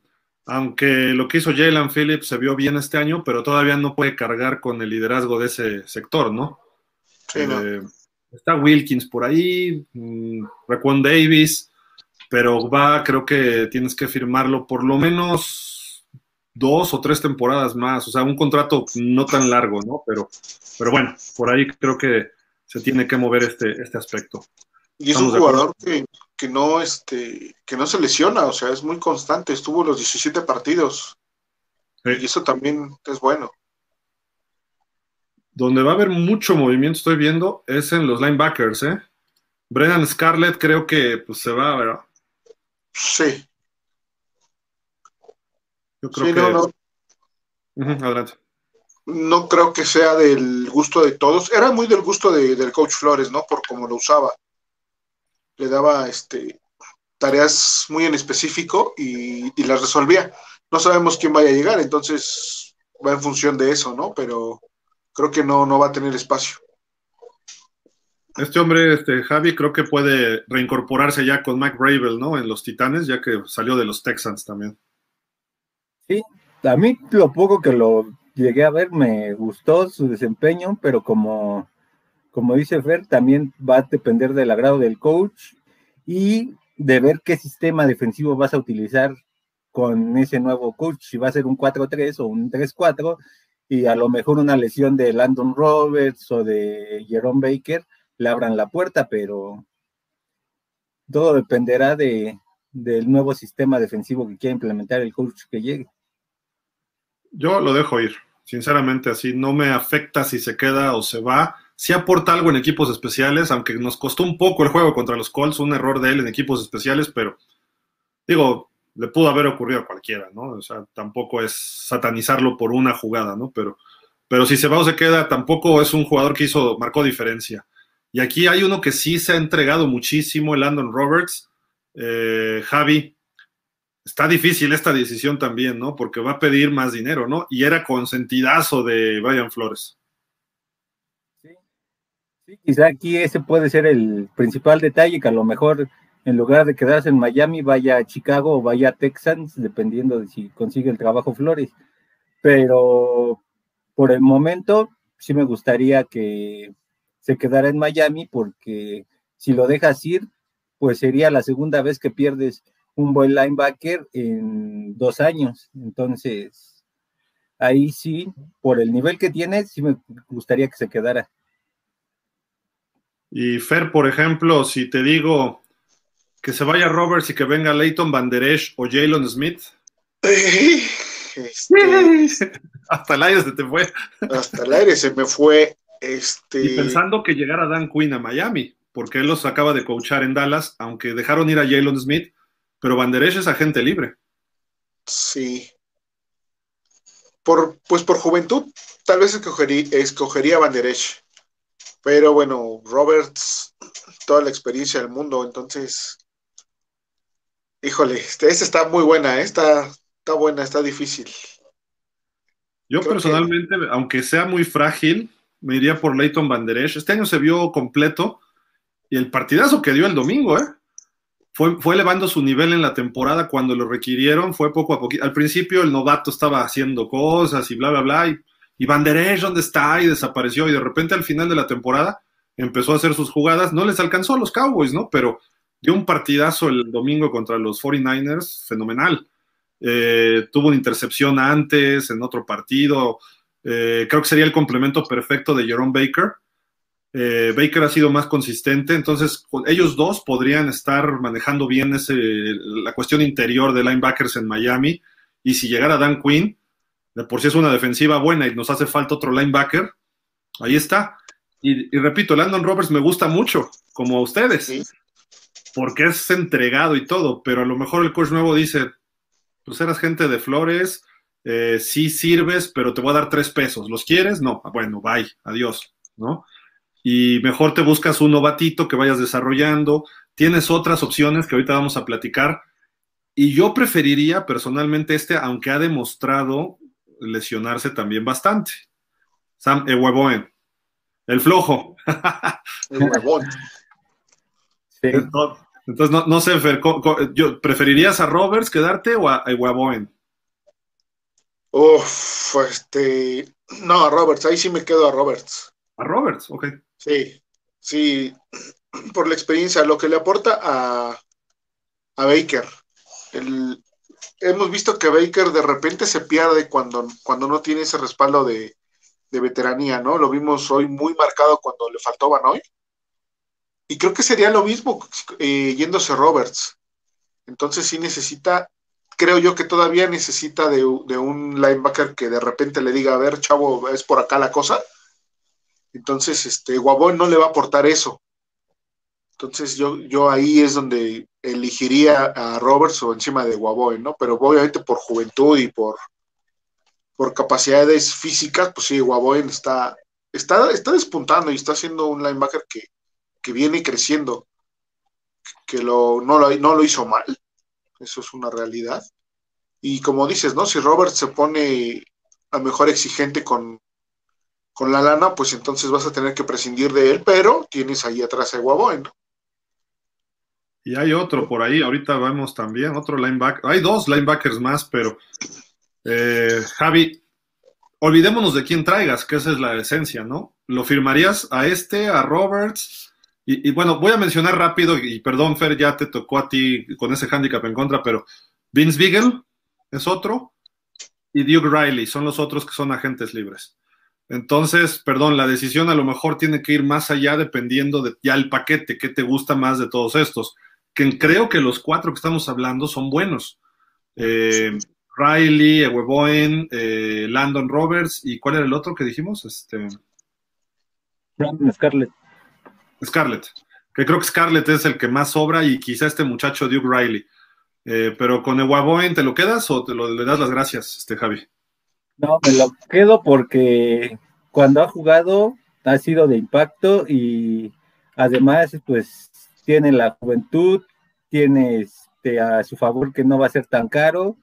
aunque lo que hizo Jalen Phillips se vio bien este año, pero todavía no puede cargar con el liderazgo de ese sector, ¿no? Sí, no. Eh, está Wilkins por ahí, mm, Raquan Davis, pero va, creo que tienes que firmarlo por lo menos dos o tres temporadas más, o sea, un contrato no tan largo, ¿no? Pero, pero bueno, por ahí creo que se tiene que mover este, este aspecto. Y es un jugador que, que, no, este, que no se lesiona, o sea, es muy constante, estuvo los 17 partidos. Sí. Y eso también es bueno. Donde va a haber mucho movimiento, estoy viendo, es en los linebackers, ¿eh? Brennan Scarlett creo que pues, se va, ¿verdad? Sí. Yo creo sí, que... no, no. Adelante. No creo que sea del gusto de todos. Era muy del gusto de, del coach Flores, ¿no? Por cómo lo usaba. Le daba este, tareas muy en específico y, y, las resolvía. No sabemos quién vaya a llegar, entonces va en función de eso, ¿no? Pero creo que no, no va a tener espacio. Este hombre, este Javi, creo que puede reincorporarse ya con Mac Bravel, ¿no? En los Titanes, ya que salió de los Texans también. Sí, a mí lo poco que lo llegué a ver me gustó su desempeño, pero como, como dice Fer, también va a depender del agrado del coach y de ver qué sistema defensivo vas a utilizar con ese nuevo coach, si va a ser un 4-3 o un 3-4, y a lo mejor una lesión de Landon Roberts o de Jerome Baker le abran la puerta, pero todo dependerá de, del nuevo sistema defensivo que quiera implementar el coach que llegue. Yo lo dejo ir, sinceramente, así no me afecta si se queda o se va. Si aporta algo en equipos especiales, aunque nos costó un poco el juego contra los Colts, un error de él en equipos especiales, pero digo, le pudo haber ocurrido a cualquiera, ¿no? O sea, tampoco es satanizarlo por una jugada, ¿no? Pero, pero si se va o se queda, tampoco es un jugador que hizo, marcó diferencia. Y aquí hay uno que sí se ha entregado muchísimo, el Landon Roberts, eh, Javi, está difícil esta decisión también, ¿no? Porque va a pedir más dinero, ¿no? Y era consentidazo de Brian Flores. Sí, sí, quizá aquí ese puede ser el principal detalle, que a lo mejor en lugar de quedarse en Miami, vaya a Chicago o vaya a Texans, dependiendo de si consigue el trabajo Flores. Pero por el momento, sí me gustaría que se quedara en Miami, porque si lo dejas ir, pues sería la segunda vez que pierdes un buen linebacker en dos años. Entonces, ahí sí, por el nivel que tiene, sí me gustaría que se quedara. Y Fer, por ejemplo, si te digo que se vaya Roberts y que venga Leighton Banderesh o Jalen Smith. Este, hasta el aire se te fue. Hasta el aire se me fue. Este... Y pensando que llegara Dan Quinn a Miami, porque él los acaba de coachar en Dallas, aunque dejaron ir a Jalen Smith, pero Banderesh es agente libre. Sí. Por, pues por juventud, tal vez escogería, escogería. Pero bueno, Roberts, toda la experiencia del mundo, entonces. Híjole, esta este está muy buena, ¿eh? está, está buena, está difícil. Yo Creo personalmente, que... aunque sea muy frágil, me iría por Leighton Banderesh. Este año se vio completo y el partidazo que dio el domingo, ¿eh? Fue, fue, elevando su nivel en la temporada cuando lo requirieron, fue poco a poquito. Al principio el novato estaba haciendo cosas y bla, bla, bla, y, y Banderesh, ¿dónde está? Y desapareció, y de repente al final de la temporada empezó a hacer sus jugadas, no les alcanzó a los Cowboys, ¿no? Pero dio un partidazo el domingo contra los 49ers, fenomenal. eh, tuvo una intercepción antes en otro partido. Eh, creo que sería el complemento perfecto de Jerome Baker. Eh, Baker ha sido más consistente, entonces ellos dos podrían estar manejando bien ese, la cuestión interior de linebackers en Miami. Y si llegara Dan Quinn, de por sí es una defensiva buena y nos hace falta otro linebacker, ahí está. Y, repito, Landon Roberts me gusta mucho, como a ustedes, porque es entregado y todo, pero a lo mejor el coach nuevo dice, pues eras gente de flores, eh, sí sirves, pero te voy a dar tres pesos. ¿Los quieres? No. Ah, bueno, bye, adiós, ¿no? Y mejor te buscas un novatito que vayas desarrollando. Tienes otras opciones que ahorita vamos a platicar. Y yo preferiría personalmente este, aunque ha demostrado lesionarse también bastante. Sam Eweboen, el flojo. el huevón. Entonces, no, no sé, Fer, yo, ¿preferirías a Roberts quedarte o a Eweboen? Uf, este. No, a Roberts, ahí sí me quedo a Roberts. A Roberts, ok. Sí, sí, por la experiencia, lo que le aporta a, a Baker. hemos visto que Baker de repente se pierde cuando, cuando no tiene ese respaldo de, veteranía, ¿no? Lo vimos hoy muy marcado cuando le faltó Banoy. Y creo que sería lo mismo eh, yéndose Roberts. Entonces sí necesita creo yo que todavía necesita de, un linebacker que de repente le diga, a ver, chavo, es por acá la cosa. Entonces, este, Guabón no le va a aportar eso. Entonces, yo, yo ahí es donde elegiría a Roberts o encima de Guabón, ¿no? Pero obviamente por juventud y por, por capacidades físicas, pues sí, Guabón está, está, está despuntando y está haciendo un linebacker que, viene creciendo, que lo, no, lo, no lo hizo mal eso es una realidad. Y como dices, ¿no? Si Robert se pone a mejor exigente con, con la lana, pues entonces vas a tener que prescindir de él, pero tienes ahí atrás a Guaboen, Y hay otro por ahí, ahorita vemos también, otro linebacker. Hay dos linebackers más, pero eh, Javi, olvidémonos de quién traigas, que esa es la esencia, ¿no? ¿Lo firmarías a este, a Roberts? Y, bueno, voy a mencionar rápido, y perdón, Fer, ya te tocó a ti con ese handicap en contra, pero Vince Beagle es otro, y Duke Riley son los otros que son agentes libres. Entonces, perdón, la decisión a lo mejor tiene que ir más allá dependiendo de ya el paquete, qué te gusta más de todos estos. Que creo que los cuatro que estamos hablando son buenos. Eh, Riley, Eweboen, eh, Landon Roberts, ¿y cuál era el otro que dijimos? Este... Brandon Scarlett. Scarlett, que creo que Scarlett es el que más sobra y quizá este muchacho Duke Riley. Eh, pero con Ewaboen, ¿te lo quedas o te lo, le das las gracias, este Javi? No, me lo quedo porque cuando ha jugado ha sido de impacto y además pues tiene la juventud, tiene este, a su favor que no va a ser tan caro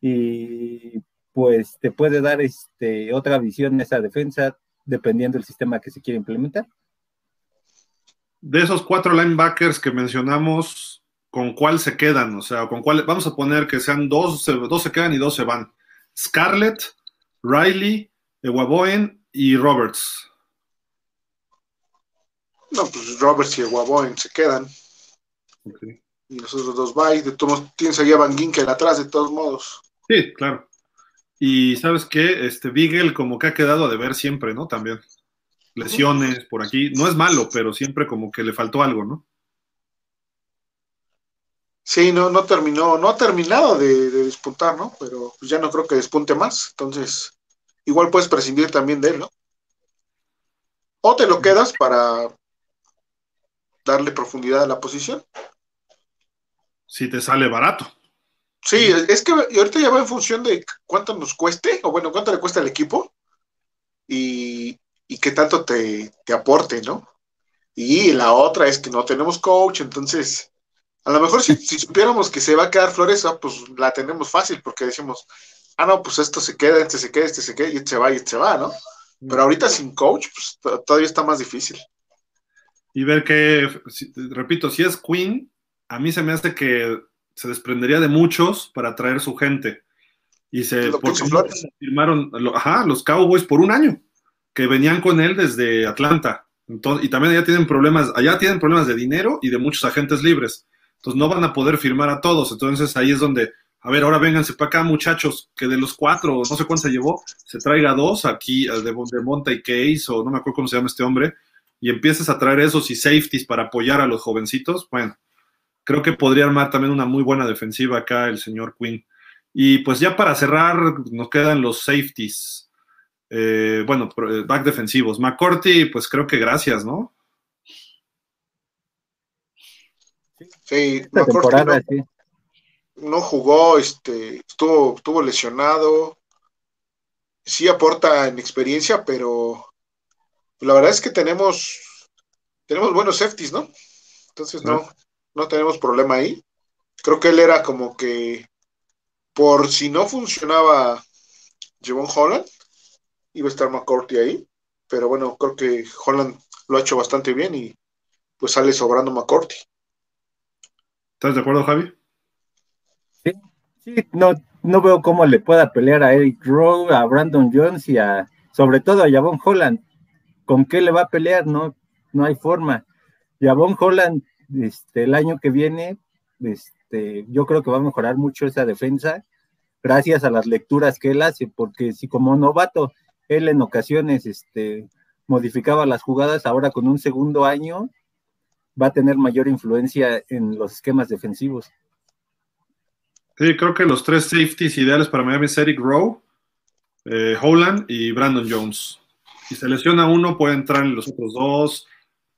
y pues te puede dar este, otra visión esa defensa dependiendo del sistema que se quiere implementar de esos cuatro linebackers que mencionamos, ¿con cuál se quedan? O sea, ¿con cuál? Vamos a poner que sean dos, dos se quedan y dos se van. Scarlett, Riley, Ewaboen y Roberts. No, pues Roberts y Ewaboen se quedan. Y los otros dos van. De todos tienes ahí a Van Ginkel atrás, de todos modos. Sí, claro. Y sabes qué, este Beagle como que ha quedado a deber siempre, ¿no? También lesiones por aquí. No es malo, pero siempre como que le faltó algo, ¿no? Sí, no, no terminó, no ha terminado de, despuntar, ¿no? Pero pues ya no creo que despunte más. Entonces, igual puedes prescindir también de él, ¿no? O te lo quedas para darle profundidad a la posición. Si te sale barato. Sí, es que ahorita ya va en función de cuánto nos cueste, o bueno, cuánto le cuesta al equipo. Y, y qué tanto te, aporte, ¿no? Y la otra es que no tenemos coach, entonces, a lo mejor si, supiéramos que se va a quedar Floresa, pues la tenemos fácil, porque decimos, ah, no, pues esto se queda, este se queda, este se queda, y este se va, y este se va, ¿no? Pero ahorita sin coach, pues todavía está más difícil. Y ver que, repito, si es Queen, a mí se me hace que se desprendería de muchos para traer su gente. Y se firmaron ajá, los Cowboys por un año que venían con él desde Atlanta. Entonces, y también allá tienen problemas, allá tienen problemas de dinero y de muchos agentes libres. Entonces no van a poder firmar a todos. Entonces ahí es donde a ver, ahora vénganse para acá, muchachos, que de los cuatro, no sé cuánto se llevó, se traiga dos aquí, de, de Monta y Case, o no me acuerdo cómo se llama este hombre, y empieces a traer esos y safeties para apoyar a los jovencitos, bueno, creo que podría armar también una muy buena defensiva acá el señor Quinn. Y pues ya para cerrar, nos quedan los safeties. Eh, bueno, eh, back defensivos. McCourty, pues creo que gracias, ¿no? Sí, McCourty no, jugó, este, estuvo, estuvo lesionado. Sí aporta en experiencia, pero la verdad es que tenemos, tenemos buenos safeties, ¿no? Entonces no, no tenemos problema ahí. Creo que él era como que por si no funcionaba Javon Holland, iba a estar McCourty ahí. Pero bueno, creo que Holland lo ha hecho bastante bien y pues sale sobrando McCourty. ¿Estás de acuerdo, Javi? Sí, no, no veo cómo le pueda pelear a Eric Rowe, a Brandon Jones y a, sobre todo a Javon Holland. ¿con qué le va a pelear? No, no hay forma. Y a Von Holland, este, el año que viene, este, yo creo que va a mejorar mucho esa defensa, gracias a las lecturas que él hace, porque si como novato, él en ocasiones, este, modificaba las jugadas, ahora con un segundo año va a tener mayor influencia en los esquemas defensivos. Sí, creo que los tres safeties ideales para Miami es Eric Rowe, eh, Holland y Brandon Jones. Si se lesiona uno, puede entrar en los otros dos.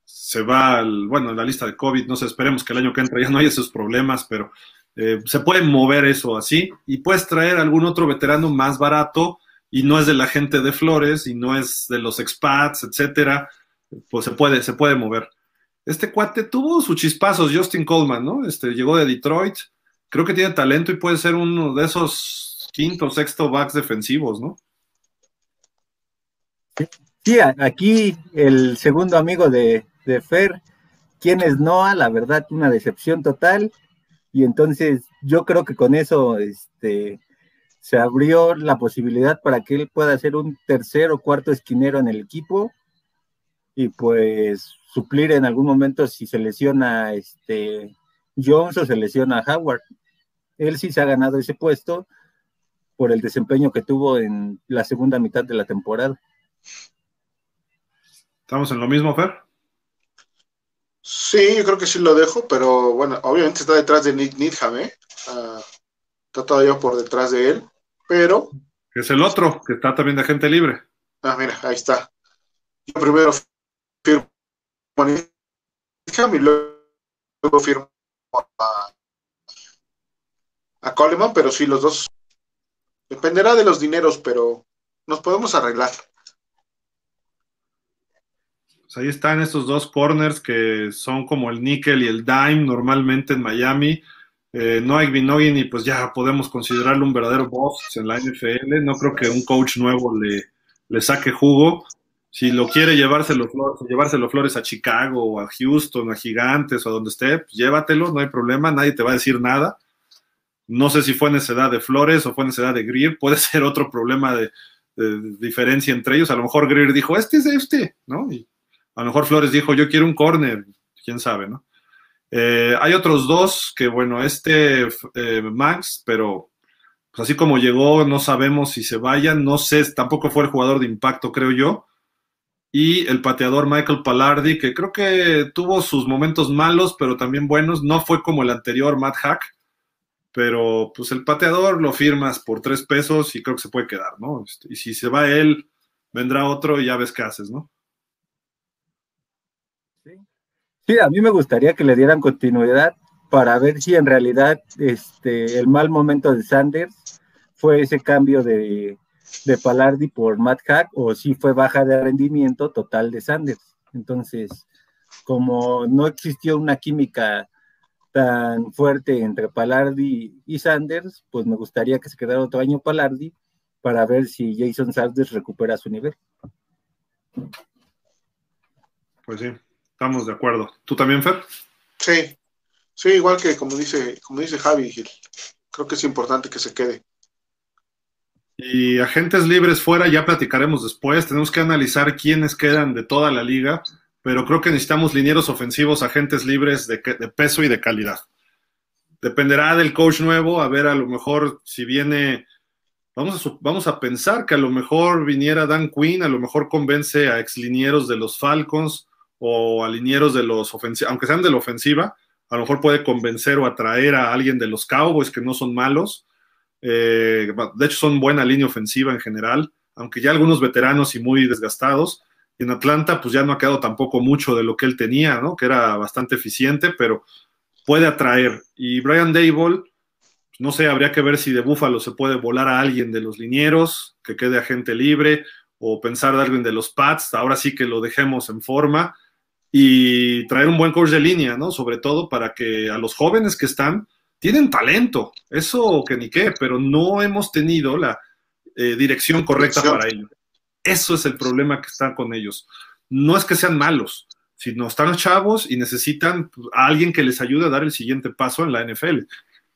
Se va, al, bueno, en la lista de COVID, no sé, esperemos que el año que entra ya no haya esos problemas, pero eh, se puede mover eso así. Y puedes traer algún otro veterano más barato y no es de la gente de Flores y no es de los expats, etcétera. Pues se puede, se puede mover. Este cuate tuvo sus chispazos, Justin Coleman, ¿no? Este llegó de Detroit. Creo que tiene talento y puede ser uno de esos quinto, sexto backs defensivos, ¿no? Sí, aquí el segundo amigo de, Fer, quien es Noah, la verdad, una decepción total. Y entonces yo creo que con eso este, se abrió la posibilidad para que él pueda ser un tercer o cuarto esquinero en el equipo y pues suplir en algún momento si se lesiona este Jones o se lesiona Howard. Él sí se ha ganado ese puesto por el desempeño que tuvo en la segunda mitad de la temporada. ¿Estamos en lo mismo, Fer? Sí, yo creo que sí lo dejo, pero bueno, obviamente está detrás de Nick Needham, ¿eh? Ah, está todavía por detrás de él, pero... Es el otro, que está también de gente libre. Ah, mira, ahí está. Yo primero firmo Needham y luego firmo a, Coleman, pero sí, los dos. Dependerá de los dineros, pero nos podemos arreglar. Pues ahí están estos dos corners que son como el níquel y el dime normalmente en Miami. Eh, no hay Binogin y pues ya podemos considerarlo un verdadero boss en la NFL. No creo que un coach nuevo le, le saque jugo. Si lo quiere llevárselo, llevárselo Flores a Chicago o a Houston, a Gigantes o a donde esté, pues llévatelo, no hay problema, nadie te va a decir nada. No sé si fue necesidad de Flores o fue necesidad de Greer, puede ser otro problema de, diferencia entre ellos. A lo mejor Greer dijo, este es este, ¿no? Y a lo mejor Flores dijo, yo quiero un corner, quién sabe, ¿no? Eh, hay otros dos que, bueno, este eh, Max, pero pues así como llegó, no sabemos si se vayan, no sé, tampoco fue el jugador de impacto, creo yo. Y el pateador Michael Palardi, que creo que tuvo sus momentos malos, pero también buenos, no fue como el anterior Matt Hack, pero pues el pateador lo firmas por tres pesos y creo que se puede quedar, ¿no? Este, y si se va él, vendrá otro y ya ves qué haces, ¿no? Sí, a mí me gustaría que le dieran continuidad para ver si en realidad este, el mal momento de Sanders fue ese cambio de, de Palardi por Matt Hack o si fue baja de rendimiento total de Sanders. Entonces, como no existió una química tan fuerte entre Palardi y Sanders, pues me gustaría que se quedara otro año Palardi para ver si Jason Sanders recupera su nivel. Pues sí. Estamos de acuerdo. ¿Tú también, Fer? Sí, sí, igual que como dice, como dice Javi, creo que es importante que se quede. Y agentes libres fuera, ya platicaremos después. Tenemos que analizar quiénes quedan de toda la liga, pero creo que necesitamos linieros ofensivos, agentes libres de, de peso y de calidad. dependerá del coach nuevo, a ver, a lo mejor si viene, vamos a, vamos a pensar que a lo mejor viniera Dan Quinn, a lo mejor convence a exlinieros de los Falcons o a linieros de los ofensivos, aunque sean de la ofensiva, a lo mejor puede convencer o atraer a alguien de los Cowboys que no son malos. Eh, de hecho, son buena línea ofensiva en general, aunque ya algunos veteranos y muy desgastados. En Atlanta, pues ya no ha quedado tampoco mucho de lo que él tenía, ¿no? Que era bastante eficiente, pero puede atraer. Y Brian Dable, pues, no sé, habría que ver si de Búfalo se puede volar a alguien de los linieros, que quede agente libre, o pensar de alguien de los Pats, ahora sí que lo dejemos en forma, y traer un buen coach de línea, ¿no? Sobre todo para que a los jóvenes que están, tienen talento, eso que ni qué, pero no hemos tenido la eh, dirección correcta para ello. Eso es el problema que está con ellos. No es que sean malos, sino están chavos y necesitan pues, a alguien que les ayude a dar el siguiente paso en la NFL,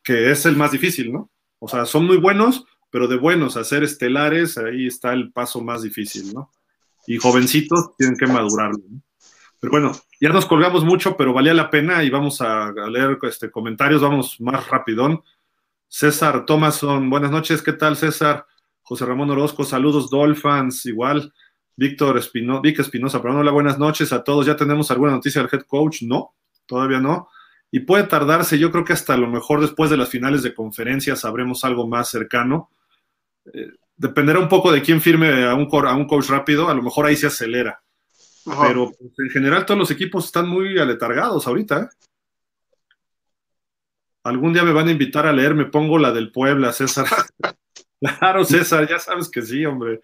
que es el más difícil, ¿no? O sea, son muy buenos, pero de buenos a ser estelares, ahí está el paso más difícil, ¿no? Y jovencitos tienen que madurarlo. ¿no? Pero bueno, ya nos colgamos mucho, pero valía la pena y vamos a, leer este, comentarios, vamos más rapidón. César Thomason, buenas noches, ¿qué tal César? José Ramón Orozco, saludos Dolphins, igual. Víctor Espinosa, Vic Espinosa, pero hola, buenas noches a todos. ¿Ya tenemos alguna noticia del head coach? No, todavía no. Y puede tardarse, yo creo que hasta a lo mejor después de las finales de conferencia sabremos algo más cercano. Eh, dependerá un poco de quién firme a un, a un coach rápido, a lo mejor ahí se acelera pero pues, en general todos los equipos están muy aletargados ahorita. ¿eh? Algún día me van a invitar a leer, me pongo la del Puebla, César. claro, César, ya sabes que sí, hombre.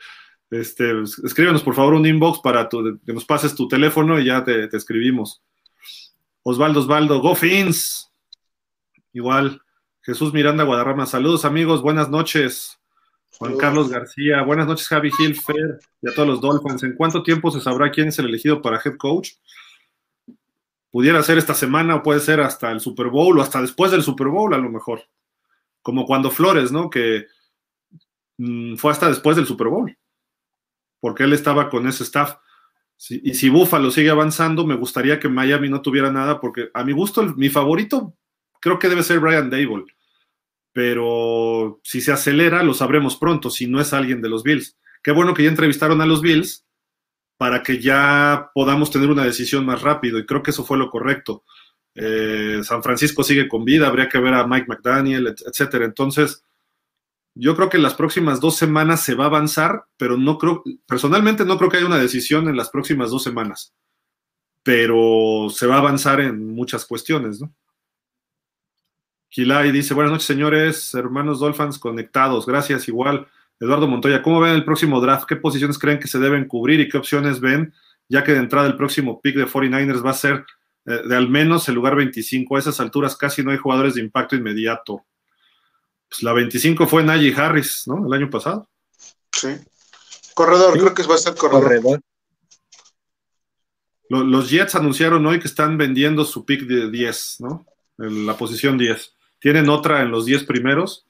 Este, escríbenos por favor un inbox para que nos pases tu teléfono y ya te, te escribimos. Osvaldo, Osvaldo, Go Fins. Igual. Jesús Miranda Guadarrama, saludos amigos, buenas noches. Juan Carlos García, buenas noches Javi Gil, Fer y a todos los Dolphins. ¿En cuánto tiempo se sabrá quién es el elegido para head coach? Pudiera ser esta semana o puede ser hasta el Super Bowl o hasta después del Super Bowl a lo mejor. Como cuando Flores, ¿no? Que mm, fue hasta después del Super Bowl. Porque él estaba con ese staff. y si Buffalo sigue avanzando, me gustaría que Miami no tuviera nada porque a mi gusto, mi favorito creo que debe ser Brian Dable pero si se acelera, lo sabremos pronto, si no es alguien de los Bills. Qué bueno que ya entrevistaron a los Bills para que ya podamos tener una decisión más rápido, y creo que eso fue lo correcto. Eh, San Francisco sigue con vida, habría que ver a Mike McDaniel, etcétera. Entonces, yo creo que en las próximas dos semanas se va a avanzar, pero no creo, personalmente no creo que haya una decisión en las próximas dos semanas, pero se va a avanzar en muchas cuestiones, ¿no? Gilay dice, buenas noches, señores, hermanos Dolphins conectados. Gracias, igual. Eduardo Montoya, ¿cómo ven el próximo draft? ¿Qué posiciones creen que se deben cubrir y qué opciones ven? Ya que de entrada el próximo pick de 49ers va a ser eh, de al menos el lugar 25. A esas alturas casi no hay jugadores de impacto inmediato. Pues la 25 fue Najee Harris, ¿no? El año pasado. Sí. Corredor, creo que va a ser corredor. Los Jets anunciaron hoy que están vendiendo su pick de 10, ¿no? En la posición 10 tienen otra en los 10 primeros,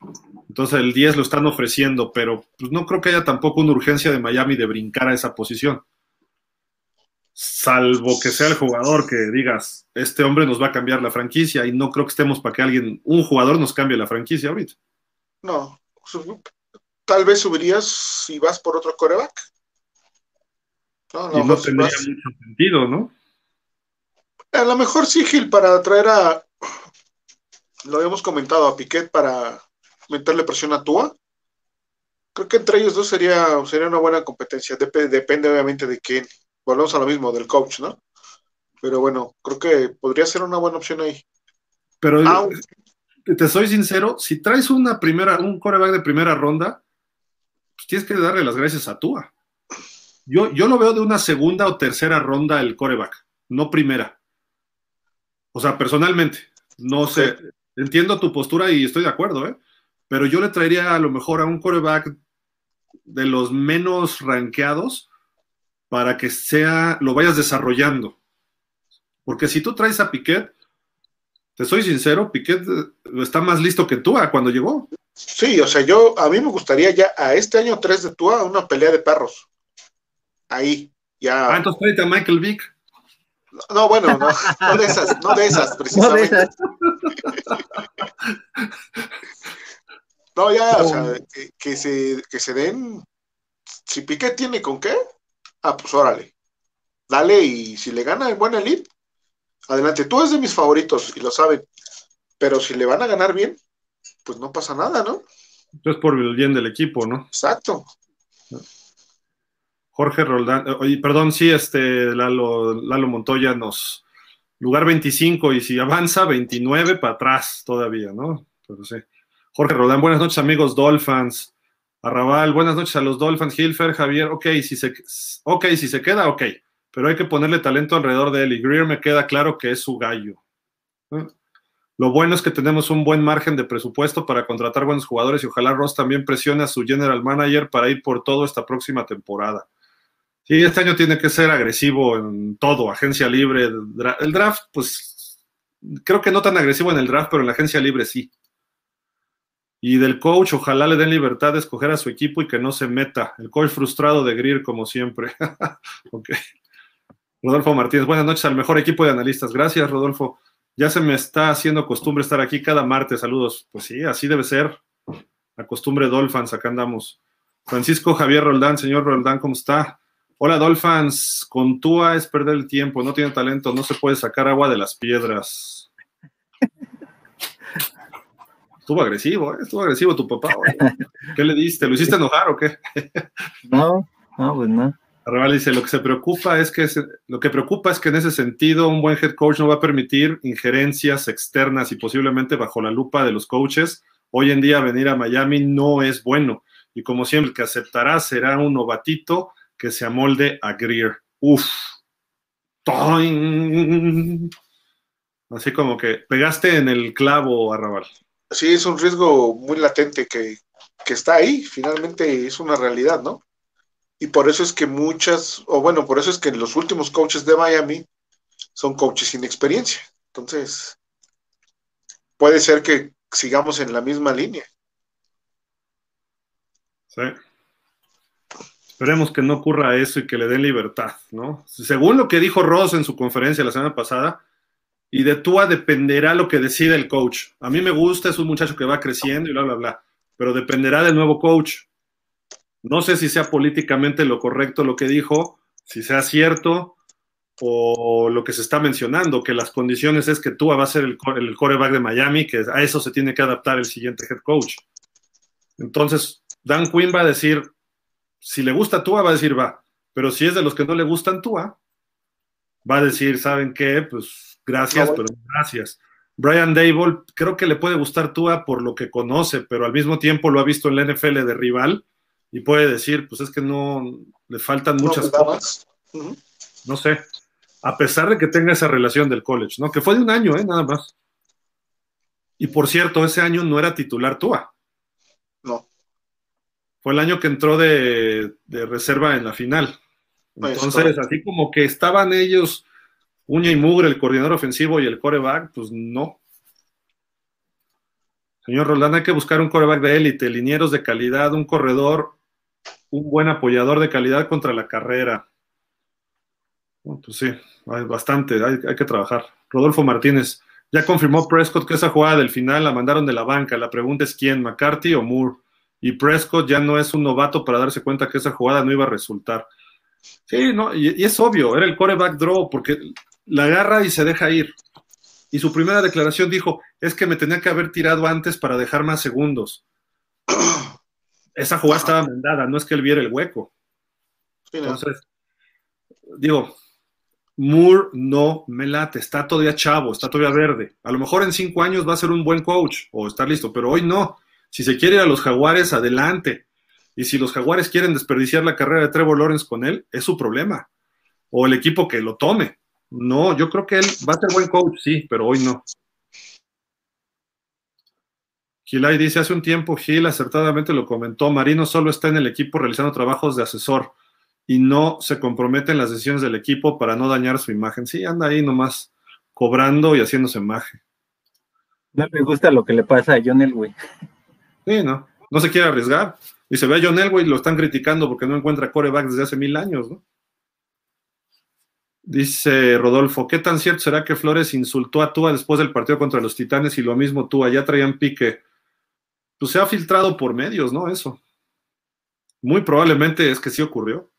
entonces el 10 lo están ofreciendo, pero pues, no creo que haya tampoco una urgencia de Miami de brincar a esa posición. Salvo que sea el jugador que digas, este hombre nos va a cambiar la franquicia y no creo que estemos para que alguien, un jugador nos cambie la franquicia ahorita. No, tal vez subirías si vas por otro coreback. No, no, y no tendría mucho sentido, ¿no? A lo mejor sí, Gil, para traer a, lo habíamos comentado a Piquet para meterle presión a Tua. Creo que entre ellos dos sería, sería una buena competencia. depende obviamente de quién. Volvemos a lo mismo, del coach, ¿no? Pero bueno, creo que podría ser una buena opción ahí. Pero te soy sincero, si traes una primera, un coreback de primera ronda, pues tienes que darle las gracias a Tua. Yo, yo lo veo de una segunda o tercera ronda el coreback, no primera. O sea, personalmente, no sé, entiendo tu postura y estoy de acuerdo, ¿eh? Pero yo le traería a lo mejor a un coreback de los menos rankeados para que sea, lo vayas desarrollando. Porque si tú traes a Piquet, te soy sincero, Piquet eh, está más listo que Tua cuando llegó. Sí, o sea, yo, a mí me gustaría ya a este año 3 de Tua una pelea de perros. Ahí, ya. Ah, entonces tráete a Michael Vick. No, bueno, no, no de esas, no de esas, precisamente. No, ya, o sea, que, se, que se den. Si Piqué tiene con qué, ah, pues órale. Dale, y si le gana en buena elite, adelante. Tú eres de mis favoritos y lo saben. Pero si le van a ganar bien, pues no pasa nada, ¿no? Es por el bien del equipo, ¿no? Exacto. Jorge Roldán, eh, oye, perdón, sí, este Lalo, Montoya nos. Lugar 25 y si avanza, 29 para atrás todavía, ¿no? Pero sí. Jorge Roldán, buenas noches, amigos Dolphins. Arrabal, buenas noches a los Dolphins. Hilfer, Javier, ok, si se, ok, si se queda, ok, pero hay que ponerle talento alrededor de él. Y Greer me queda claro que es su gallo. Lo bueno es que tenemos un buen margen de presupuesto para contratar buenos jugadores y ojalá Ross también presione a su general manager para ir por todo esta próxima temporada. Sí, este año tiene que ser agresivo en todo, agencia libre, el draft, pues creo que no tan agresivo en el draft, pero en la agencia libre sí. Y del coach, ojalá le den libertad de escoger a su equipo y que no se meta. El coach frustrado de Greer, como siempre. ok. Rodolfo Martínez, buenas noches al mejor equipo de analistas. Gracias, Rodolfo. Ya se me está haciendo costumbre estar aquí cada martes. Saludos. Pues sí, así debe ser. La costumbre Dolphins, acá andamos. Francisco Javier Roldán, señor Roldán, ¿cómo está? Hola Dolphins, con Tua es perder el tiempo, no tiene talento, no se puede sacar agua de las piedras. Estuvo agresivo, ¿eh? estuvo agresivo tu papá. ¿Qué le diste? ¿Lo hiciste enojar o qué? no, no, pues no. Arrabal dice, lo que se preocupa es que lo que preocupa es que en ese sentido un buen head coach no va a permitir injerencias externas y posiblemente bajo la lupa de los coaches. Hoy en día venir a Miami no es bueno y como siempre el que aceptará será un novatito que se amolde a Greer. Uf. Así como que pegaste en el clavo, Arrabal. Sí, es un riesgo muy latente que, está ahí, finalmente es una realidad, ¿no? Y por eso es que muchas, o bueno, por eso es que los últimos coaches de Miami son coaches sin experiencia. Entonces, puede ser que sigamos en la misma línea. Sí. Esperemos que no ocurra eso y que le den libertad, ¿no? Según lo que dijo Ross en su conferencia la semana pasada, y de Tua dependerá lo que decida el coach. A mí me gusta, es un muchacho que va creciendo y bla, bla, bla, pero dependerá del nuevo coach. No sé si sea políticamente lo correcto lo que dijo, si sea cierto o lo que se está mencionando, que las condiciones es que Tua va a ser el, el coreback de Miami, que a eso se tiene que adaptar el siguiente head coach. Entonces, Dan Quinn va a decir, si le gusta Tua, va a decir va. Pero si es de los que no le gustan Tua, va a decir, ¿saben qué? Pues gracias, pero gracias. Brian Dable, creo que le puede gustar Tua por lo que conoce, pero al mismo tiempo lo ha visto en la NFL de rival y puede decir, pues es que no, le faltan muchas cosas. No sé, a pesar de que tenga esa relación del college, ¿no? Que fue de un año, ¿eh? Nada más. Y por cierto, ese año no era titular Tua. Fue el año que entró de, reserva en la final. Entonces, así como que estaban ellos, uña y mugre, el coordinador ofensivo y el coreback, pues no. Señor Roldán, hay que buscar un coreback de élite, linieros de calidad, un corredor, un buen apoyador de calidad contra la carrera. pues sí, hay bastante, hay, hay que trabajar. Rodolfo Martínez, ya confirmó Prescott que esa jugada del final la mandaron de la banca. La pregunta es quién, McCarthy o Moore y Prescott ya no es un novato para darse cuenta que esa jugada no iba a resultar. Sí, no, y, es obvio, era el coreback draw, porque la agarra y se deja ir. Y su primera declaración dijo, es que me tenía que haber tirado antes para dejar más segundos. Esa jugada estaba mandada, no es que él viera el hueco. Entonces, digo, Moore no me late, está todavía chavo, está todavía verde. A lo mejor en cinco años va a ser un buen coach o estar listo, pero hoy no. Si se quiere ir a los Jaguares, adelante. Y si los Jaguares quieren desperdiciar la carrera de Trevor Lawrence con él, es su problema. O el equipo que lo tome. No, yo creo que él va a ser buen coach, sí, pero hoy no. Gilay dice, hace un tiempo Gil acertadamente lo comentó, Marino solo está en el equipo realizando trabajos de asesor y no se compromete en las decisiones del equipo para no dañar su imagen. Sí, anda ahí nomás cobrando y haciéndose imagen. No me gusta lo que le pasa a John Elway. Sí, no. No se quiere arriesgar. Y se ve a John Elway, lo están criticando porque no encuentra coreback desde hace mil años, ¿no? Dice Rodolfo, ¿qué tan cierto será que Flores insultó a Tua después del partido contra los Titanes y lo mismo Tua? Ya traían pique. Pues se ha filtrado por medios, ¿no? Eso. Muy probablemente es que sí ocurrió,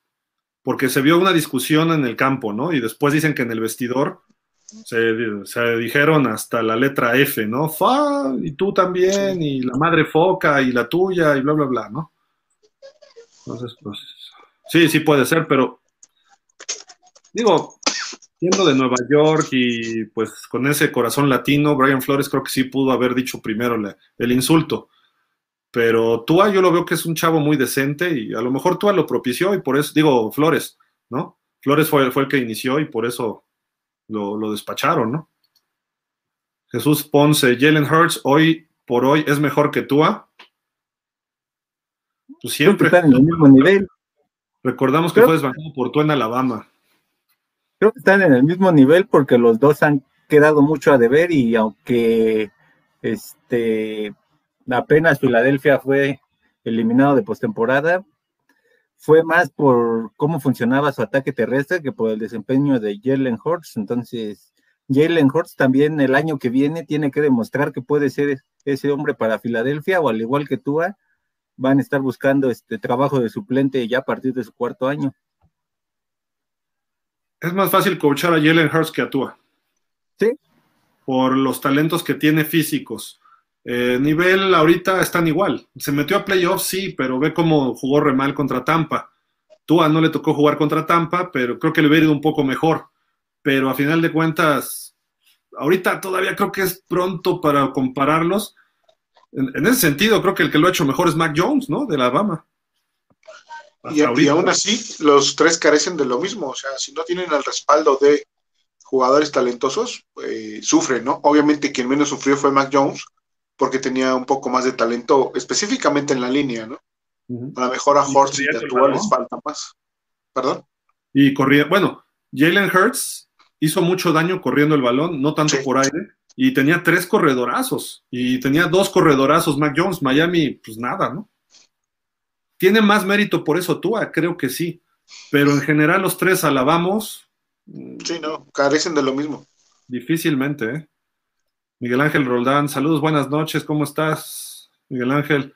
porque se vio una discusión en el campo, ¿no? Y después dicen que en el vestidor se, dijeron hasta la letra F, ¿no? Fa, y tú también, y la madre foca, y la tuya, y bla, bla, bla, ¿no? Entonces, pues, sí, sí puede ser, pero digo, siendo de Nueva York y pues con ese corazón latino, Brian Flores creo que sí pudo haber dicho primero el insulto. Pero Tua yo lo veo que es un chavo muy decente y a lo mejor Tua lo propició y por eso, digo, Flores, ¿no? Flores fue, fue el que inició y por eso lo, despacharon, ¿no? Jesús Ponce, Jalen Hurts hoy por hoy es mejor que Tua. Pues siempre. están en el mismo nivel. Recordamos que fue desbancado por Tua en Alabama. Creo que están en el mismo nivel porque los dos han quedado mucho a deber y aunque este apenas Filadelfia fue eliminado de postemporada, fue más por cómo funcionaba su ataque terrestre que por el desempeño de Jalen Hurts. Entonces, Jalen Hurts también el año que viene tiene que demostrar que puede ser ese hombre para Filadelfia o al igual que Tua, van a estar buscando este trabajo de suplente ya a partir de su cuarto año. Es más fácil coachar a Jalen Hurts que a Tua. Sí. Por los talentos que tiene físicos. Eh, nivel ahorita están igual. Se metió a playoffs, sí, pero ve cómo jugó re mal contra Tampa. Tua no le tocó jugar contra Tampa, pero creo que le hubiera ido un poco mejor. Pero a final de cuentas, ahorita todavía creo que es pronto para compararlos. En, ese sentido, creo que el que lo ha hecho mejor es Mac Jones, ¿no? De Alabama. Y, y, aún así, los tres carecen de lo mismo. O sea, si no tienen el respaldo de jugadores talentosos, eh, sufren, ¿no? Obviamente quien menos sufrió fue Mac Jones, porque tenía un poco más de talento específicamente en la línea, ¿no? A lo mejor a Horst y a Tua les falta más. ¿Perdón? Y corría, bueno, Jalen Hurts hizo mucho daño corriendo el balón, no tanto por aire, y tenía tres corredorazos, y tenía dos corredorazos Mac Jones, Miami, pues nada, ¿no? ¿Tiene más mérito por eso Tua? Creo que sí, pero en general los tres alabamos. Sí, no, carecen de lo mismo. Difícilmente, ¿eh? Miguel Ángel Roldán, saludos, buenas noches, ¿cómo estás? Miguel Ángel,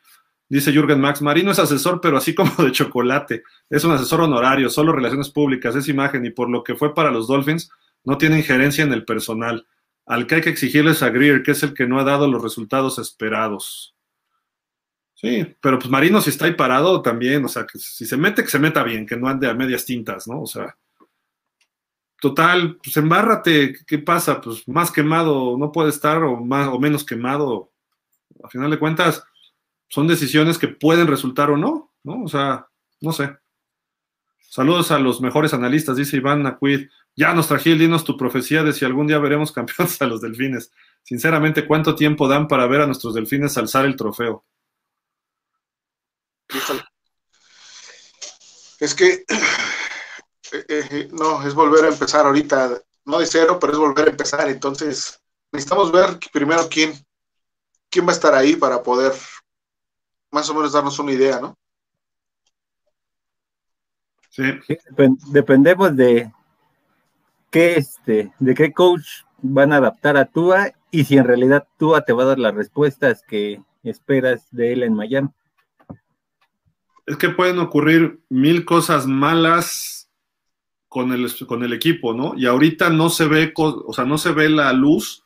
dice Jürgen Max, Marino es asesor, pero así como de chocolate, es un asesor honorario, solo relaciones públicas, es imagen y por lo que fue para los Dolphins, no tiene injerencia en el personal. Al que hay que exigirles a Greer, que es el que no ha dado los resultados esperados. Sí, pero pues Marino si está ahí parado también, o sea, que si se mete, que se meta bien, que no ande a medias tintas, ¿no? O sea, total, pues embárrate, ¿qué pasa? Pues más quemado no puede estar o más o menos quemado. A final de cuentas, son decisiones que pueden resultar o no, ¿no? O sea, no sé. Saludos a los mejores analistas, dice Iván Nacuid. Ya nos trají, dinos tu profecía de si algún día veremos campeones a los delfines. Sinceramente, ¿cuánto tiempo dan para ver a nuestros delfines alzar el trofeo? Es que eh, eh, no, es volver a empezar ahorita, no de cero, pero es volver a empezar. Entonces, necesitamos ver primero quién, quién va a estar ahí para poder más o menos darnos una idea, ¿no? Sí. dependemos de qué este, de qué coach van a adaptar a Tua y si en realidad Tua te va a dar las respuestas que esperas de él en Miami. Es que pueden ocurrir mil cosas malas con el, con el equipo, ¿no? Y ahorita no se ve, o sea, no se ve la luz.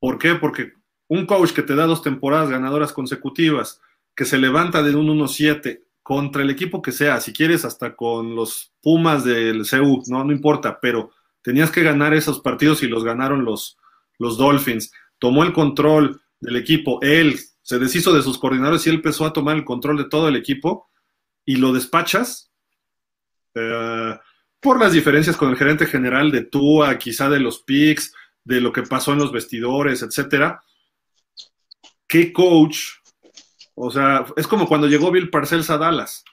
¿Por qué? Porque un coach que te da dos temporadas ganadoras consecutivas, que se levanta de un 1-7 contra el equipo que sea, si quieres hasta con los Pumas del CU, no, no importa, pero tenías que ganar esos partidos y los ganaron los, los Dolphins. Tomó el control del equipo, él se deshizo de sus coordinadores y él empezó a tomar el control de todo el equipo y lo despachas. Eh, por las diferencias con el gerente general de Tua, quizá de los picks, de lo que pasó en los vestidores, etcétera. ¿Qué coach? O sea, es como cuando llegó Bill Parcells a Dallas.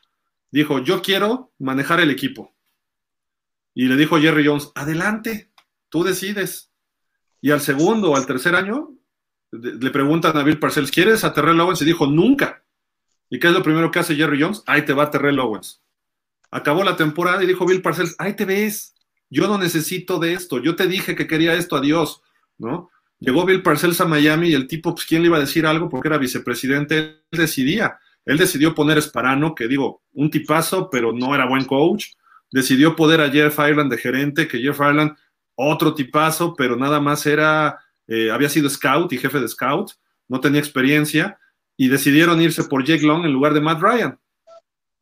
Dijo, yo quiero manejar el equipo. Y le dijo Jerry Jones, adelante, tú decides. Y al segundo o al tercer año le preguntan a Bill Parcells, ¿quieres a Terrell Owens? Y dijo, nunca. ¿Y qué es lo primero que hace Jerry Jones? Ahí te va Terrell Owens. Acabó la temporada y dijo Bill Parcells, ahí te ves. yo no necesito de esto, yo te dije que quería esto, adiós, ¿no? Llegó Bill Parcells a Miami y el tipo, pues, ¿quién le iba a decir algo? Porque era vicepresidente, él decidía. Él decidió poner Esparano, que digo, un tipazo, pero no era buen coach. Decidió poner a Jeff Ireland de gerente, que Jeff Ireland, otro tipazo, pero nada más era, eh, había sido scout y jefe de scout, no tenía experiencia, y decidieron irse por Jake Long en lugar de Matt Ryan.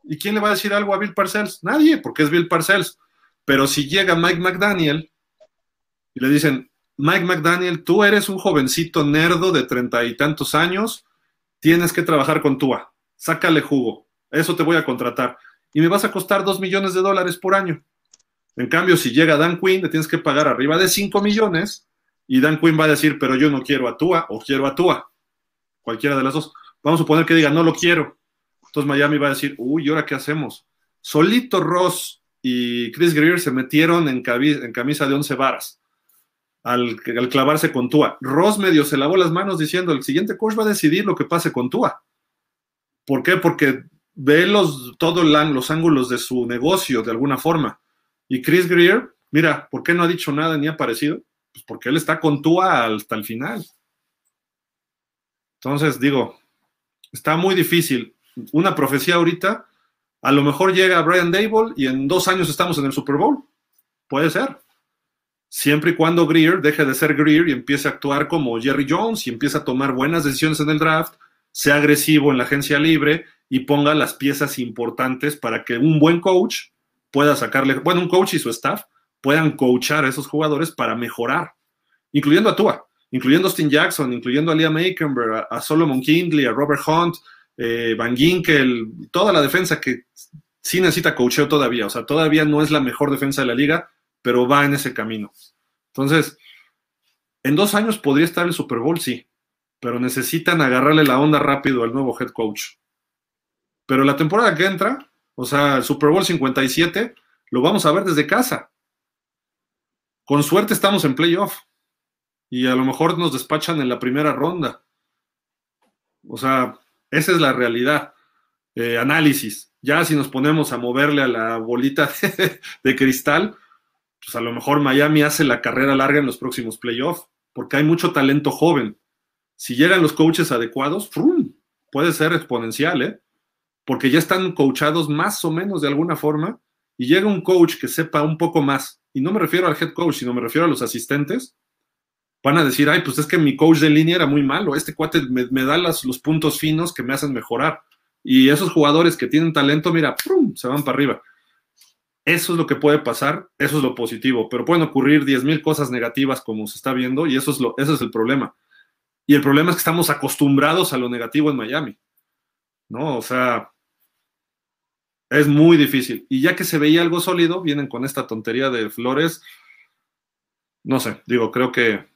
¿Y quién le va a decir algo a Bill Parcells? Nadie, porque es Bill Parcells. Pero si llega Mike McDaniel y le dicen, Mike McDaniel, tú eres un jovencito nerdo de treinta y tantos años, tienes que trabajar con Tua sácale jugo, eso te voy a contratar. Y me vas a costar dos millones de dólares por año. En cambio, si llega Dan Quinn, le tienes que pagar arriba de 5 millones y Dan Quinn va a decir, pero yo no quiero a Tua o quiero a Tua. Cualquiera de las dos. Vamos a suponer que diga, no lo quiero. Entonces Miami va a decir, uy, ¿y ahora qué hacemos? Solito Ross y Chris Greer se metieron en, en camisa de 11 varas al, al, clavarse con Tua. Ross medio se lavó las manos diciendo, el siguiente coach va a decidir lo que pase con Tua. ¿Por qué? Porque ve los, todos los ángulos de su negocio de alguna forma. Y Chris Greer, mira, ¿por qué no ha dicho nada ni ha aparecido? Pues porque él está con Tua hasta el final. Entonces, digo, está muy difícil. Una profecía ahorita, a lo mejor llega Brian Dable y en dos años estamos en el Super Bowl. Puede ser. Siempre y cuando Greer deje de ser Greer y empiece a actuar como Jerry Jones y empiece a tomar buenas decisiones en el draft sea agresivo en la agencia libre y ponga las piezas importantes para que un buen coach pueda sacarle, bueno, un coach y su staff puedan coachar a esos jugadores para mejorar, incluyendo a Tua, incluyendo a Austin Jackson, incluyendo a Liam Aikenberg, a, Solomon Kindley, a Robert Hunt, eh, Van Ginkel, toda la defensa que sí necesita coacheo todavía, o sea, todavía no es la mejor defensa de la liga, pero va en ese camino. Entonces, en dos años podría estar el Super Bowl, sí, pero necesitan agarrarle la onda rápido al nuevo head coach. Pero la temporada que entra, o sea, el Super Bowl 57, lo vamos a ver desde casa. Con suerte estamos en playoff y a lo mejor nos despachan en la primera ronda. O sea, esa es la realidad. Eh, análisis. Ya si nos ponemos a moverle a la bolita de, de cristal, pues a lo mejor Miami hace la carrera larga en los próximos playoffs, porque hay mucho talento joven si llegan los coaches adecuados, puede ser exponencial, ¿eh? Porque ya están coachados más o menos de alguna forma y llega un coach que sepa un poco más, y no me refiero al head coach, sino me refiero a los asistentes, van a decir, ay, pues es que mi coach de línea era muy malo, este cuate me, da los puntos finos que me hacen mejorar. Y esos jugadores que tienen talento, mira, se van para arriba. Eso es lo que puede pasar, eso es lo positivo, pero pueden ocurrir 10.000 cosas negativas como se está viendo y eso es, lo, eso es el problema. Y el problema es que estamos acostumbrados a lo negativo en Miami. ¿No? O sea, es muy difícil. Y ya que se veía algo sólido, vienen con esta tontería de Flores. No sé, digo, creo que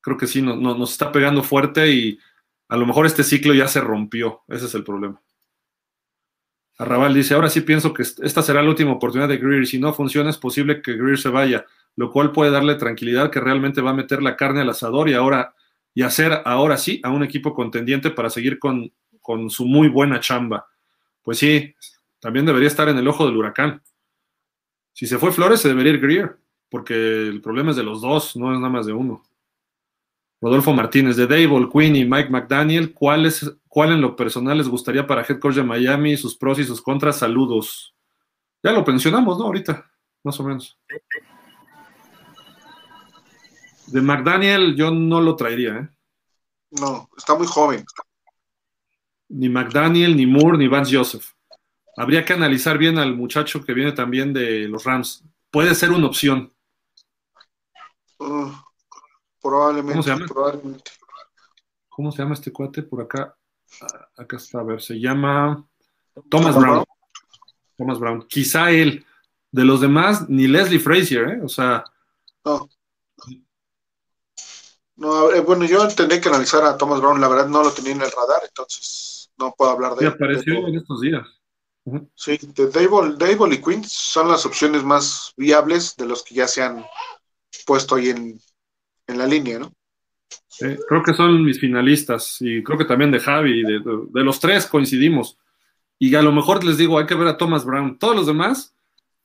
creo que sí, nos está pegando fuerte y a lo mejor este ciclo ya se rompió. Ese es el problema. Arrabal dice, ahora sí pienso que esta será la última oportunidad de Greer. Si no funciona, es posible que Greer se vaya, lo cual puede darle tranquilidad que realmente va a meter la carne al asador y ahora y hacer ahora sí a un equipo contendiente para seguir con, su muy buena chamba. Pues sí, también debería estar en el ojo del huracán. Si se fue Flores, se debería ir Greer, porque el problema es de los dos, no es nada más de uno. Rodolfo Martínez, de Dable, Quinn y Mike McDaniel, ¿cuál, es, ¿cuál en lo personal les gustaría para head coach de Miami, sus pros y sus contras? Saludos. Ya lo pensionamos, ¿no? Ahorita, más o menos. De McDaniel yo no lo traería, ¿eh? No, está muy joven. Ni McDaniel, ni Moore, ni Vance Joseph. Habría que analizar bien al muchacho que viene también de los Rams. Puede ser una opción. Uh, probablemente. ¿Cómo se llama? Probablemente. ¿Cómo se llama este cuate? Por acá. Ah, acá está, a ver, se llama Thomas Brown. Thomas Brown. Quizá él. De los demás, ni Leslie Frazier, ¿eh? O sea. No. No, eh, bueno, yo tendré que analizar a Thomas Brown, la verdad no lo tenía en el radar, entonces no puedo hablar de él. apareció en estos días. Sí, de Dable, y Quinn son las opciones más viables de los que ya se han puesto ahí en, la línea, ¿no? creo que son mis finalistas y creo que también de Javi, de, de, los tres coincidimos. Y a lo mejor les digo, hay que ver a Thomas Brown. Todos los demás,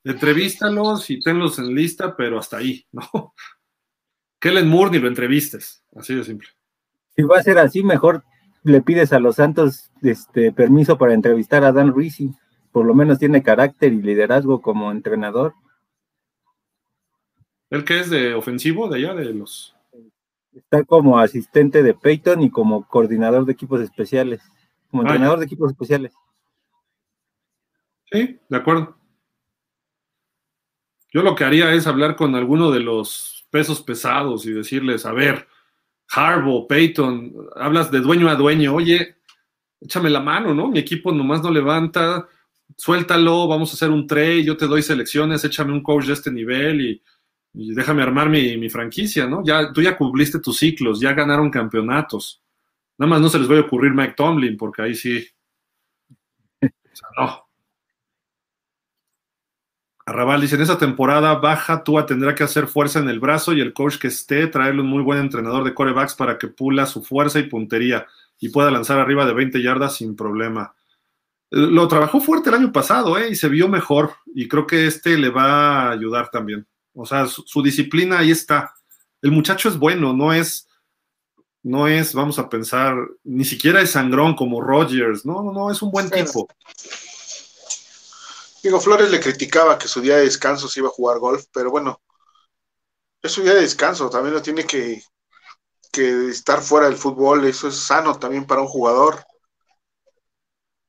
entrevístalos y tenlos en lista, pero hasta ahí, ¿no? Kellen Moore ni lo entrevistes, así de simple. Si va a ser así, mejor le pides a los Santos este permiso para entrevistar a Dan Risi. Por lo menos tiene carácter y liderazgo como entrenador. ¿El que es de ofensivo de allá, de los? Está como asistente de Peyton y como coordinador de equipos especiales, como ah, entrenador de equipos especiales. Sí, de acuerdo. Yo lo que haría es hablar con alguno de los pesos pesados y decirles, a ver, Harbo, Peyton, hablas de dueño a dueño, oye, échame la mano, ¿no? Mi equipo nomás no levanta, suéltalo, vamos a hacer un trade, yo te doy selecciones, échame un coach de este nivel y, déjame armar mi, franquicia, ¿no? Ya, tú ya cumpliste tus ciclos, ya ganaron campeonatos. Nada más no se les va a ocurrir Mike Tomlin, porque ahí sí. O sea, no. Arrabal dice, en esa temporada baja, Tua tendrá que hacer fuerza en el brazo y el coach que esté, traerle un muy buen entrenador de corebacks para que pula su fuerza y puntería y pueda lanzar arriba de 20 yardas sin problema. Lo trabajó fuerte el año pasado, ¿eh? Y se vio mejor y creo que este le va a ayudar también. O sea, su, disciplina ahí está. El muchacho es bueno, no es, no es, vamos a pensar, ni siquiera es sangrón como Rogers, no, no, no, es un buen tipo. Digo, Flores le criticaba que su día de descanso se iba a jugar golf, pero bueno, es su día de descanso, también no tiene que, estar fuera del fútbol, eso es sano también para un jugador.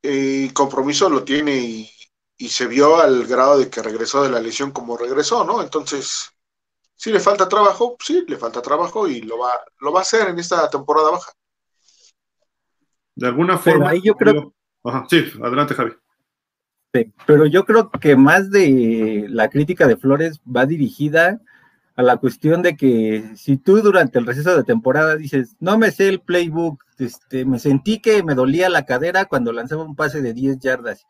Y compromiso lo tiene y, y, se vio al grado de que regresó de la lesión como regresó, ¿no? Entonces, si le falta trabajo, sí, le falta trabajo y lo va, lo va a hacer en esta temporada baja. De alguna forma. ahí yo creo. sí, adelante, Javi pero yo creo que más de la crítica de Flores va dirigida a la cuestión de que si tú durante el receso de temporada dices, no me sé el playbook, este, me sentí que me dolía la cadera cuando lanzaba un pase de 10 yardas.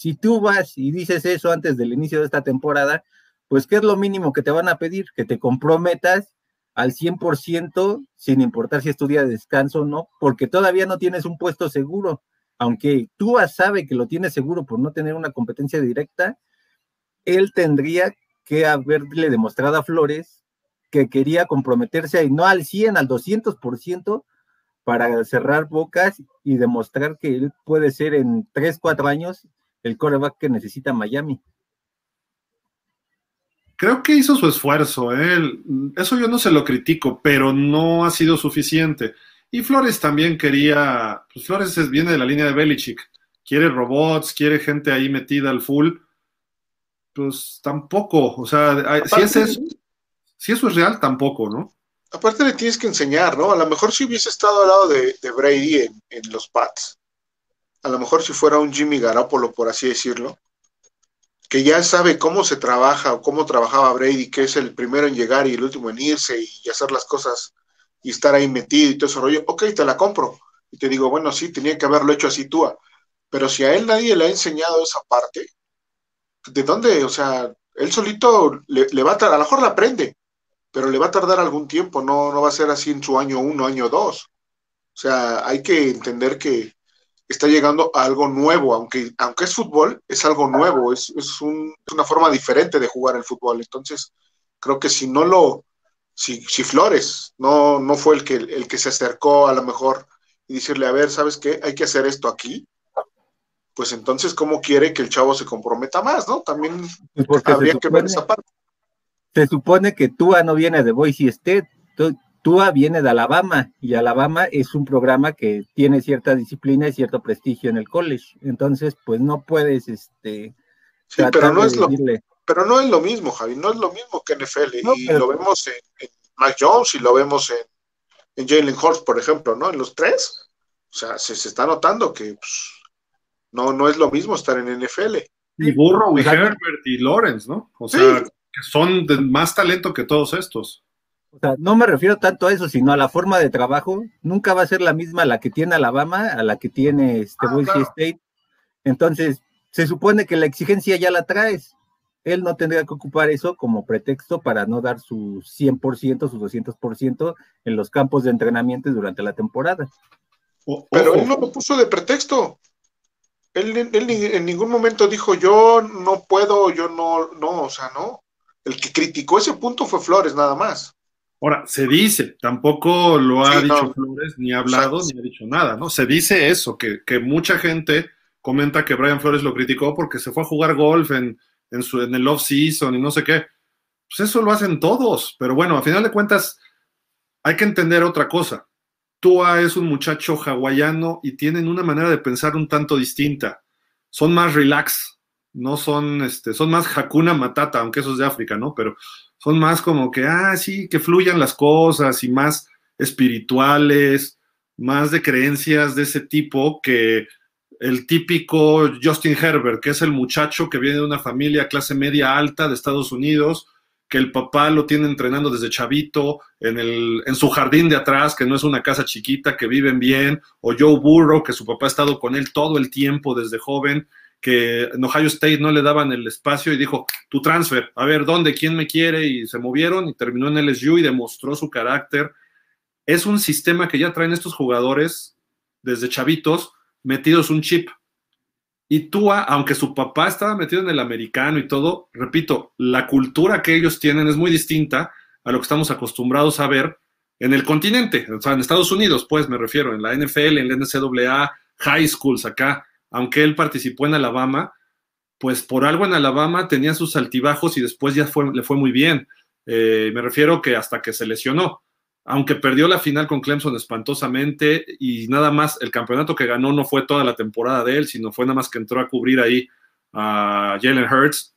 Si tú vas y dices eso antes del inicio de esta temporada, pues ¿qué es lo mínimo que te van a pedir? Que te comprometas al 100% sin importar si es tu día de descanso o no, porque todavía no tienes un puesto seguro aunque Tua sabe que lo tiene seguro por no tener una competencia directa, él tendría que haberle demostrado a Flores que quería comprometerse ahí, no al 100, al 200% para cerrar bocas y demostrar que él puede ser en 3, 4 años el coreback que necesita Miami. Creo que hizo su esfuerzo, ¿eh? eso yo no se lo critico, pero no ha sido suficiente. Y Flores también quería, pues Flores viene de la línea de Belichick, quiere robots, quiere gente ahí metida al full, pues tampoco, o sea, si, es eso, si eso es real, tampoco, ¿no? Aparte le tienes que enseñar, ¿no? A lo mejor si hubiese estado al lado de, Brady en, los Pats, a lo mejor si fuera un Jimmy Garoppolo, por así decirlo, que ya sabe cómo se trabaja o cómo trabajaba Brady, que es el primero en llegar y el último en irse y hacer las cosas y estar ahí metido y todo ese rollo, ok, te la compro. Y te digo, bueno, sí, tenía que haberlo hecho así tú. Pero si a él nadie le ha enseñado esa parte, ¿de dónde? O sea, él solito le, va a tardar, a lo mejor la aprende, pero le va a tardar algún tiempo, no, no va a ser así en su año uno, año dos. O sea, hay que entender que está llegando a algo nuevo, aunque, aunque es fútbol, es algo nuevo, es, es, un, es una forma diferente de jugar el fútbol. Entonces, creo que si no lo, si, si Flores no, no fue el que, el que se acercó a lo mejor y decirle, a ver, ¿sabes qué? Hay que hacer esto aquí. Pues entonces, ¿cómo quiere que el chavo se comprometa más, no? También pues habría que ver esa parte. Se supone que Tua no viene de Boise State, Tua viene de Alabama y Alabama es un programa que tiene cierta disciplina y cierto prestigio en el college. Entonces, pues no puedes, este... Sí, pero no es lo, pero no es lo mismo, Javi, no es lo mismo que NFL. y lo vemos en, en, Mac Jones y lo vemos en, en Jalen Hurts, por ejemplo, ¿no? En los tres. O sea, se, está notando que pues, no, no es lo mismo estar en NFL. Y Burrow y Herbert y Lawrence, ¿no? O sea, que son de más talento que todos estos. O sea, no me refiero tanto a eso, sino a la forma de trabajo. Nunca va a ser la misma la que tiene Alabama a la que tiene este ah, Boise State. Entonces, se supone que la exigencia ya la traes él no tendría que ocupar eso como pretexto para no dar su 100%, su 200% en los campos de entrenamiento durante la temporada. Pero él no lo puso de pretexto. Él, en ningún momento dijo yo no puedo, yo no, no, o sea, no. El que criticó ese punto fue Flores, nada más. Ahora, se dice, tampoco lo ha dicho Flores, ni ha hablado, ni ha dicho nada, ¿no? Se dice eso, que, que, mucha gente comenta que Brian Flores lo criticó porque se fue a jugar golf en, en, su, en el off-season y no sé qué. Pues eso lo hacen todos, pero bueno, a final de cuentas, hay que entender otra cosa. Tua es un muchacho hawaiano y tienen una manera de pensar un tanto distinta. Son más relax, no son, este, son más Hakuna Matata, aunque eso es de África, ¿no? Pero son más como que, ah, sí, que fluyan las cosas y más espirituales, más de creencias de ese tipo que el típico Justin Herbert, que es el muchacho que viene de una familia clase media alta de Estados Unidos, que el papá lo tiene entrenando desde chavito en, el, en su jardín de atrás, que no es una casa chiquita, que viven bien, o Joe Burrow, que su papá ha estado con él todo el tiempo desde joven, que en Ohio State no le daban el espacio y dijo, tu transfer, a ver, ¿dónde? ¿Quién me quiere? Y se movieron y terminó en LSU y demostró su carácter. Es un sistema que ya traen estos jugadores desde chavitos, metidos un chip. Y Tua, aunque su papá estaba metido en el americano y todo, repito, la cultura que ellos tienen es muy distinta a lo que estamos acostumbrados a ver en el continente, o sea, en Estados Unidos, pues me refiero, en la NFL, en la NCAA, high schools acá, aunque él participó en Alabama, pues por algo en Alabama tenía sus altibajos y después ya fue, le fue muy bien. Eh, me refiero que hasta que se lesionó aunque perdió la final con Clemson espantosamente y nada más el campeonato que ganó no fue toda la temporada de él, sino fue nada más que entró a cubrir ahí a Jalen Hurts,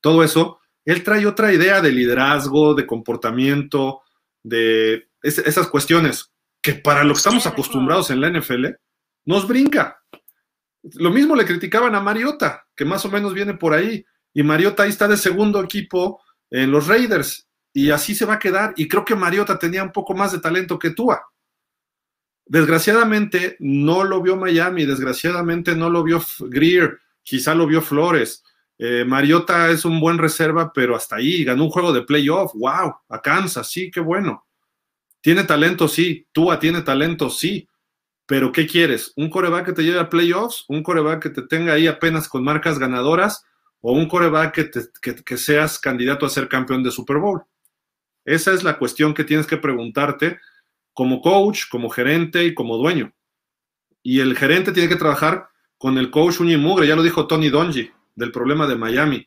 todo eso, él trae otra idea de liderazgo, de comportamiento, de esas cuestiones que para lo que estamos acostumbrados en la NFL, nos brinca. Lo mismo le criticaban a Mariota, que más o menos viene por ahí, y Mariota ahí está de segundo equipo en los Raiders, y así se va a quedar. Y creo que Mariota tenía un poco más de talento que Tua. Desgraciadamente no lo vio Miami, desgraciadamente no lo vio Greer, quizá lo vio Flores. Eh, Mariota es un buen reserva, pero hasta ahí ganó un juego de playoff. ¡Wow! A Kansas, sí, qué bueno. Tiene talento, sí. Tua tiene talento, sí. Pero ¿qué quieres? ¿Un coreback que te lleve a playoffs? ¿Un coreback que te tenga ahí apenas con marcas ganadoras? ¿O un coreback que, que seas candidato a ser campeón de Super Bowl? Esa es la cuestión que tienes que preguntarte como coach, como gerente y como dueño. Y el gerente tiene que trabajar con el coach uña mugre, ya lo dijo Tony Donji del problema de Miami.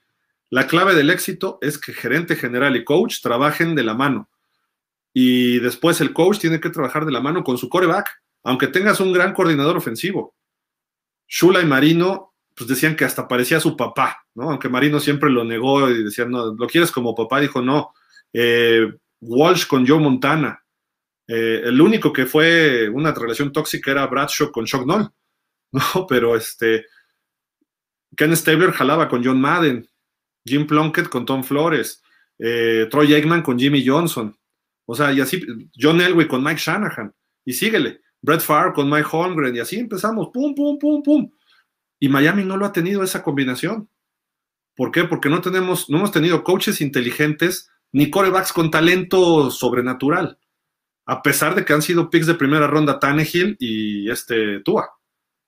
La clave del éxito es que gerente general y coach trabajen de la mano. Y después el coach tiene que trabajar de la mano con su coreback, aunque tengas un gran coordinador ofensivo. Shula y Marino, pues decían que hasta parecía su papá, ¿no? Aunque Marino siempre lo negó y decía, no, ¿lo quieres como papá? Dijo, no, eh, Walsh con Joe Montana. Eh, el único que fue una relación tóxica era Bradshaw con Chuck Noll, ¿no? Pero este, Ken Stabler jalaba con John Madden, Jim Plunkett con Tom Flores, eh, Troy Aikman con Jimmy Johnson, o sea, y así, John Elway con Mike Shanahan, y síguele, Brett Farr con Mike Holmgren, y así empezamos, pum, pum, pum, pum. Y Miami no lo ha tenido esa combinación. ¿Por qué? Porque no tenemos, no hemos tenido coaches inteligentes ni corebacks con talento sobrenatural, a pesar de que han sido picks de primera ronda Tannehill y este Tua.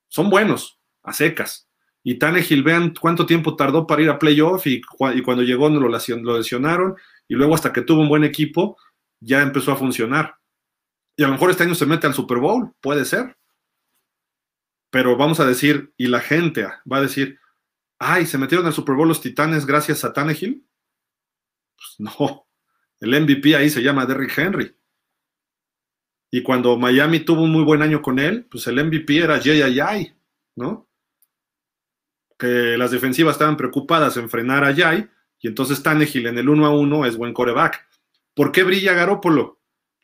Son buenos, a secas. Y Tannehill, vean cuánto tiempo tardó para ir a playoff y, y cuando llegó lo lesionaron y luego hasta que tuvo un buen equipo ya empezó a funcionar. Y a lo mejor este año se mete al Super Bowl, puede ser. Pero vamos a decir, y la gente va a decir, ay, se metieron al Super Bowl los Titanes gracias a Tannehill. Pues no, el MVP ahí se llama Derrick Henry. Y cuando Miami tuvo un muy buen año con él, pues el MVP era Jay ¿no? Que las defensivas estaban preocupadas en frenar a Jay, y entonces Tannehill en el 1 a 1 es buen coreback. ¿Por qué brilla Garópolo?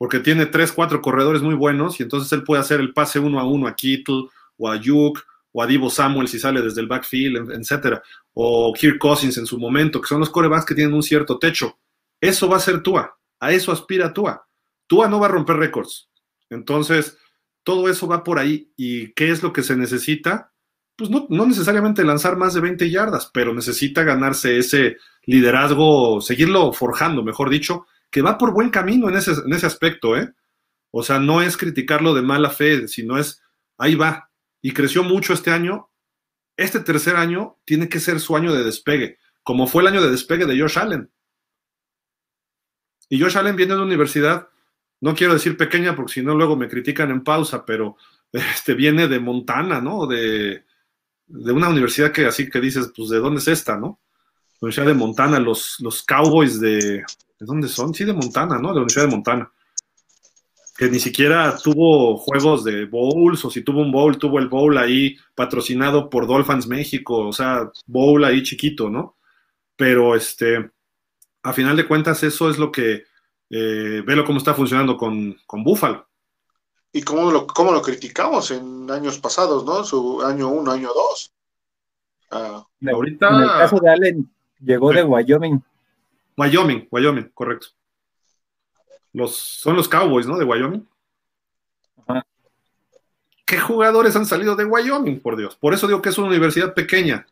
Porque tiene 3, 4 corredores muy buenos y entonces él puede hacer el pase 1 a 1 a Kittle o a Yuk o a Divo Samuel si sale desde el backfield, etcétera, o Kirk Cousins en su momento, que son los corebacks que tienen un cierto techo. Eso va a ser Tua, a eso aspira Tua. Tua no va a romper récords. Entonces, todo eso va por ahí. ¿Y qué es lo que se necesita? Pues no, necesariamente lanzar más de 20 yardas, pero necesita ganarse ese liderazgo, seguirlo forjando, mejor dicho, que va por buen camino en ese, en ese aspecto, ¿eh? O sea, no es criticarlo de mala fe, sino es, ahí va, y creció mucho este año este tercer año tiene que ser su año de despegue, como fue el año de despegue de Josh Allen. Y Josh Allen viene de una universidad, no quiero decir pequeña porque si no luego me critican en pausa, pero este, viene de Montana, ¿no? De, de una universidad que así que dices, pues, ¿de dónde es esta, no? Universidad de Montana, los, los Cowboys de, ¿de dónde son? Sí, de Montana, ¿no? De la Universidad de Montana. Que ni siquiera tuvo juegos de bowls, o si tuvo un bowl, tuvo el bowl ahí patrocinado por Dolphins México, o sea, bowl ahí chiquito, ¿no? Pero este, a final de cuentas, eso es lo que, eh, velo cómo está funcionando con, con Buffalo. Y cómo lo, cómo lo criticamos en años pasados, ¿no? Su año uno, año dos. Ah, ahorita. En el caso de Allen, llegó de Wyoming. Wyoming, Wyoming, correcto. Los, son los Cowboys, ¿no? De Wyoming. Ajá. ¿Qué jugadores han salido de Wyoming, por Dios? Por eso digo que es una universidad pequeña,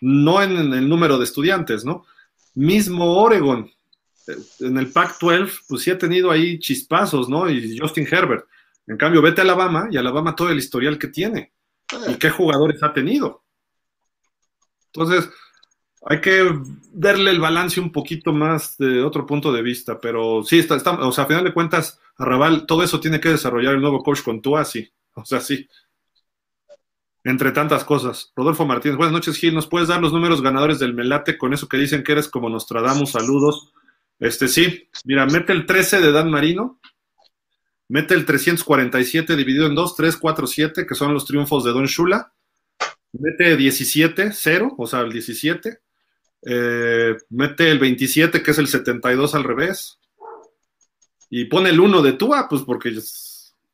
no en, en el número de estudiantes, ¿no? Mismo Oregon, en el Pac-12, pues sí ha tenido ahí chispazos, ¿no? Y Justin Herbert. En cambio, vete a Alabama y Alabama todo el historial que tiene. ¿Y qué jugadores ha tenido? Entonces, hay que verle el balance un poquito más de otro punto de vista, pero sí, está, o sea, a final de cuentas, Arrabal, todo eso tiene que desarrollar el nuevo coach con Tua, sí, o sea, sí. Entre tantas cosas. Rodolfo Martínez, buenas noches, Gil, ¿nos puedes dar los números ganadores del Melate con eso que dicen que eres como Nostradamus? Saludos. Este sí, mira, mete el 13 de Dan Marino, mete el 347 dividido en 2, 3, 4, 7, que son los triunfos de Don Shula, mete 17, 0, o sea, el 17, eh, mete el 27, que es el 72 al revés, y pone el 1 de Tua, pues porque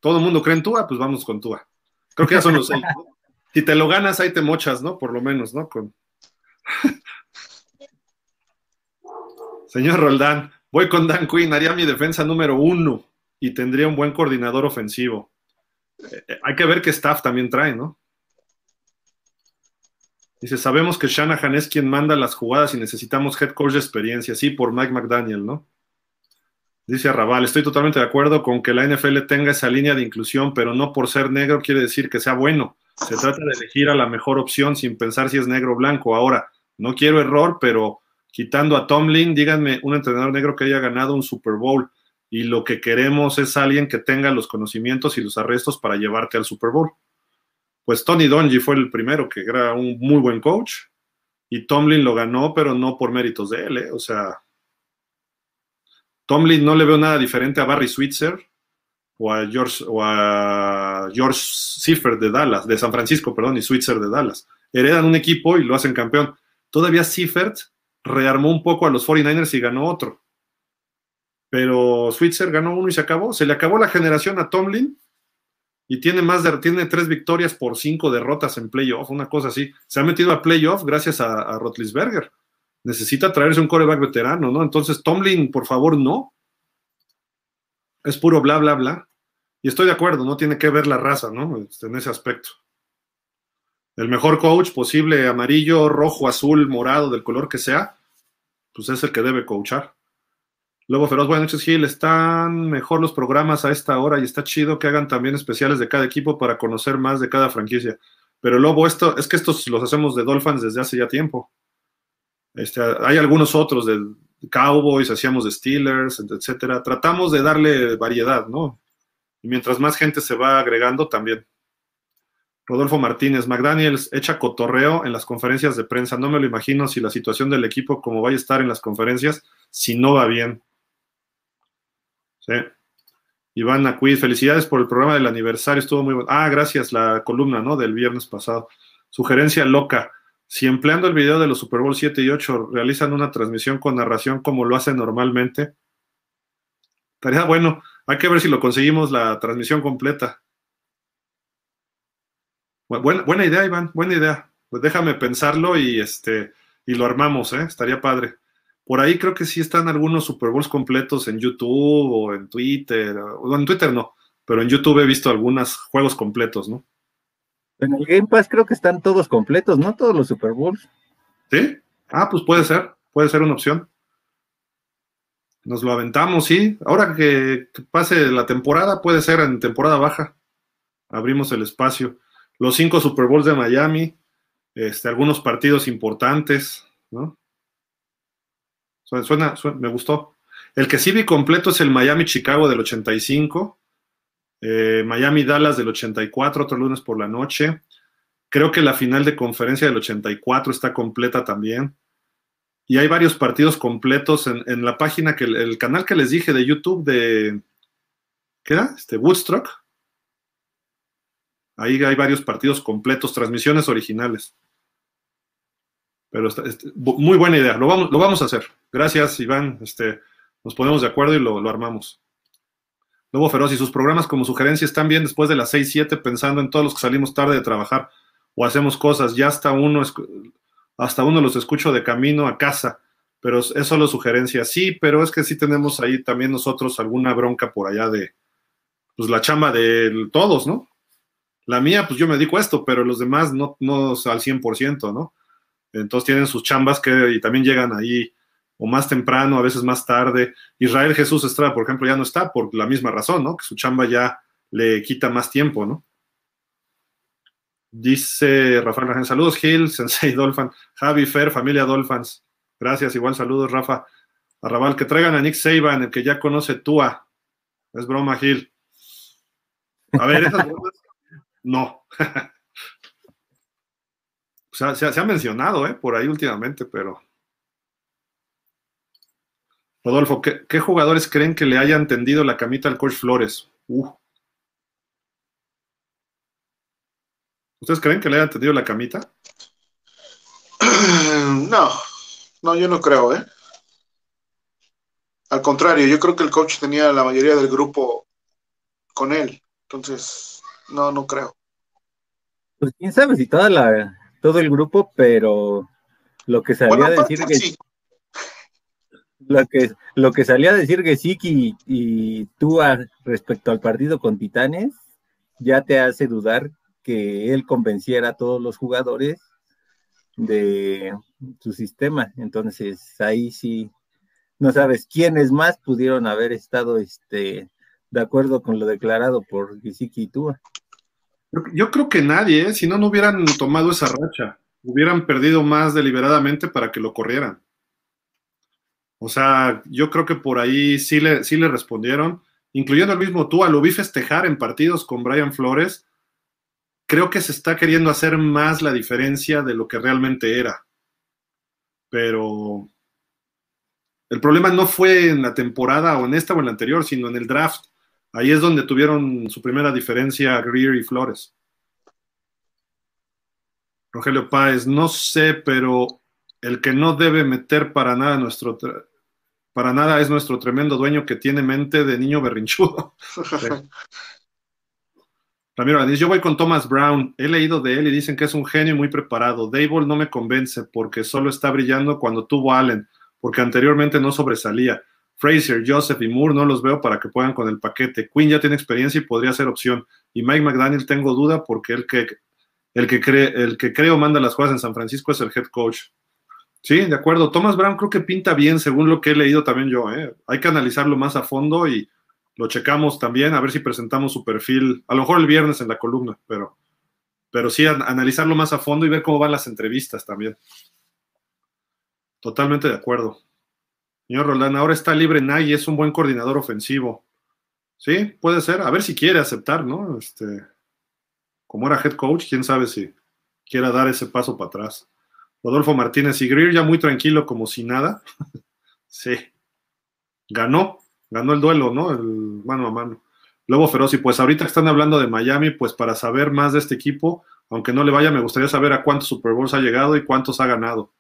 todo el mundo cree en Tua, pues vamos con Tua. Creo que ya son los 6. Si te lo ganas, ahí te mochas, ¿no? Por lo menos, ¿no? Con... Señor Roldán, voy con Dan Quinn, haría mi defensa número uno y tendría un buen coordinador ofensivo. Eh, eh, hay que ver qué staff también trae, ¿no? Dice, sabemos que Shanahan es quien manda las jugadas y necesitamos head coach de experiencia, sí, por Mike McDaniel, ¿no? Dice Arrabal, estoy totalmente de acuerdo con que la NFL tenga esa línea de inclusión, pero no por ser negro quiere decir que sea bueno. Se trata de elegir a la mejor opción sin pensar si es negro o blanco. Ahora, no quiero error, pero quitando a Tomlin, díganme un entrenador negro que haya ganado un Super Bowl y lo que queremos es alguien que tenga los conocimientos y los arrestos para llevarte al Super Bowl. Pues Tony Donji fue el primero que era un muy buen coach y Tomlin lo ganó, pero no por méritos de él, ¿eh? o sea, Tomlin no le veo nada diferente a Barry Switzer o a George, o a George de Dallas, de San Francisco, perdón, y Switzer de Dallas. Heredan un equipo y lo hacen campeón. Todavía Seifert rearmó un poco a los 49ers y ganó otro. Pero Switzer ganó uno y se acabó. Se le acabó la generación a Tomlin y tiene más tiene tres victorias por cinco derrotas en playoff, una cosa así. Se ha metido a playoff gracias a, a Rotlisberger. Necesita traerse un coreback veterano, ¿no? Entonces, Tomlin, por favor, no. Es puro bla, bla, bla. Y estoy de acuerdo, no tiene que ver la raza, ¿no? Este, en ese aspecto. El mejor coach posible, amarillo, rojo, azul, morado, del color que sea, pues es el que debe coachar. Lobo Feroz, buenas noches, Gil. Están mejor los programas a esta hora y está chido que hagan también especiales de cada equipo para conocer más de cada franquicia. Pero Lobo, esto, es que estos los hacemos de Dolphins desde hace ya tiempo. Este, hay algunos otros de Cowboys, hacíamos de Steelers, etcétera. Tratamos de darle variedad, ¿no? Y mientras más gente se va agregando, también. Rodolfo Martínez, McDaniels echa cotorreo en las conferencias de prensa. No me lo imagino si la situación del equipo, como vaya a estar en las conferencias, si no va bien. Sí. Iván Acuid, felicidades por el programa del aniversario, estuvo muy bueno. Ah, gracias, la columna, ¿no? Del viernes pasado. Sugerencia loca. Si empleando el video de los Super Bowl 7 y 8 realizan una transmisión con narración como lo hacen normalmente, estaría bueno. Hay que ver si lo conseguimos la transmisión completa. Buena, buena idea, Iván, buena idea. Pues déjame pensarlo y este y lo armamos, ¿eh? Estaría padre. Por ahí creo que sí están algunos Super Bowls completos en YouTube o en Twitter. O en Twitter no, pero en YouTube he visto algunos juegos completos, ¿no? En el Game Pass creo que están todos completos, ¿no? Todos los Super Bowls. ¿Sí? Ah, pues puede ser, puede ser una opción. Nos lo aventamos, sí. Ahora que pase la temporada, puede ser en temporada baja. Abrimos el espacio los cinco Super Bowls de Miami, este, algunos partidos importantes, ¿no? Suena, me gustó. El que sí vi completo es el Miami-Chicago del 85, eh, Miami-Dallas del 84, otro lunes por la noche. Creo que la final de conferencia del 84 está completa también. Y hay varios partidos completos en, la página, que el, canal que les dije de YouTube de, ¿qué era? Este, Woodstock. Ahí hay varios partidos completos, transmisiones originales. Pero este, muy buena idea, lo vamos a hacer. Gracias, Iván. Este, nos ponemos de acuerdo y lo, lo armamos. Lobo Feroz y sus programas como sugerencia están bien después de las 6, 7 pensando en todos los que salimos tarde de trabajar o hacemos cosas. Ya hasta uno, hasta uno los escucho de camino a casa, pero es solo sugerencia. Sí, pero es que sí tenemos ahí también nosotros alguna bronca por allá de, pues la chamba de todos, ¿no? La mía, pues yo me dedico a esto, pero los demás no, no al 100%, ¿no? Entonces tienen sus chambas que y también llegan ahí o más temprano, a veces más tarde. Israel Jesús Estrada, por ejemplo, ya no está por la misma razón, ¿no? Que su chamba ya le quita más tiempo, ¿no? Dice Rafael Rajén, saludos Gil, Sensei Dolphin, Javi Fer, familia Dolphins. Gracias, igual saludos Rafa. Arrabal, que traigan a Nick Saban, el que ya conoce Tua. Es broma, Gil. A ver, esas bromas, no. o sea, se, ha mencionado, ¿eh? Por ahí últimamente, pero Rodolfo, ¿qué, jugadores creen que le hayan tendido la camita al coach Flores? Uh. ¿Ustedes creen que le hayan tendido la camita? No, no, yo no creo, ¿eh? Al contrario, yo creo que el coach tenía la mayoría del grupo con él. Entonces, no, no creo. Pues quién sabe si toda la, todo el grupo, pero lo que salía a decir que lo que, lo que salía a decir Gesicki y, y tú respecto al partido con Titanes, ya te hace dudar que él convenciera a todos los jugadores de su sistema. Entonces, ahí sí, no sabes quiénes más pudieron haber estado este, de acuerdo con lo declarado por Gesicki y Tua. Yo creo que nadie, ¿eh? si no, no hubieran tomado esa racha. Hubieran perdido más deliberadamente para que lo corrieran. O sea, yo creo que por ahí sí le, sí le respondieron, incluyendo el mismo Tua, lo vi festejar en partidos con Brian Flores. Creo que se está queriendo hacer más la diferencia de lo que realmente era. Pero el problema no fue en la temporada o en esta o en la anterior, sino en el draft. Ahí es donde tuvieron su primera diferencia Greer y Flores. Rogelio Páez, no sé, pero el que no debe meter para nada nuestro para nada es nuestro tremendo dueño que tiene mente de niño berrinchudo. Ramiro yo voy con Thomas Brown. He leído de él y dicen que es un genio y muy preparado. Dable no me convence porque solo está brillando cuando tuvo Allen, porque anteriormente no sobresalía. Fraser, Joseph y Moore no los veo para que puedan con el paquete. Quinn ya tiene experiencia y podría ser opción. Y Mike McDaniel tengo duda porque el que, el que, cree, el que creo manda las jugadas en San Francisco es el head coach. Sí, de acuerdo. Thomas Brown creo que pinta bien, según lo que he leído también yo. ¿eh? Hay que analizarlo más a fondo y lo checamos también, a ver si presentamos su perfil, a lo mejor el viernes en la columna, pero, pero sí analizarlo más a fondo y ver cómo van las entrevistas también. Totalmente de acuerdo. Señor Roldán, ahora está libre Nay y es un buen coordinador ofensivo. Sí, puede ser. A ver si quiere aceptar, ¿no? Este, como era head coach, quién sabe si quiera dar ese paso para atrás. Rodolfo Martínez y Greer ya muy tranquilo, como si nada. sí. Ganó, ganó el duelo, ¿no? El mano a mano. Lobo Feroz, y pues ahorita están hablando de Miami, pues para saber más de este equipo, aunque no le vaya, me gustaría saber a cuántos Super Bowls ha llegado y cuántos ha ganado.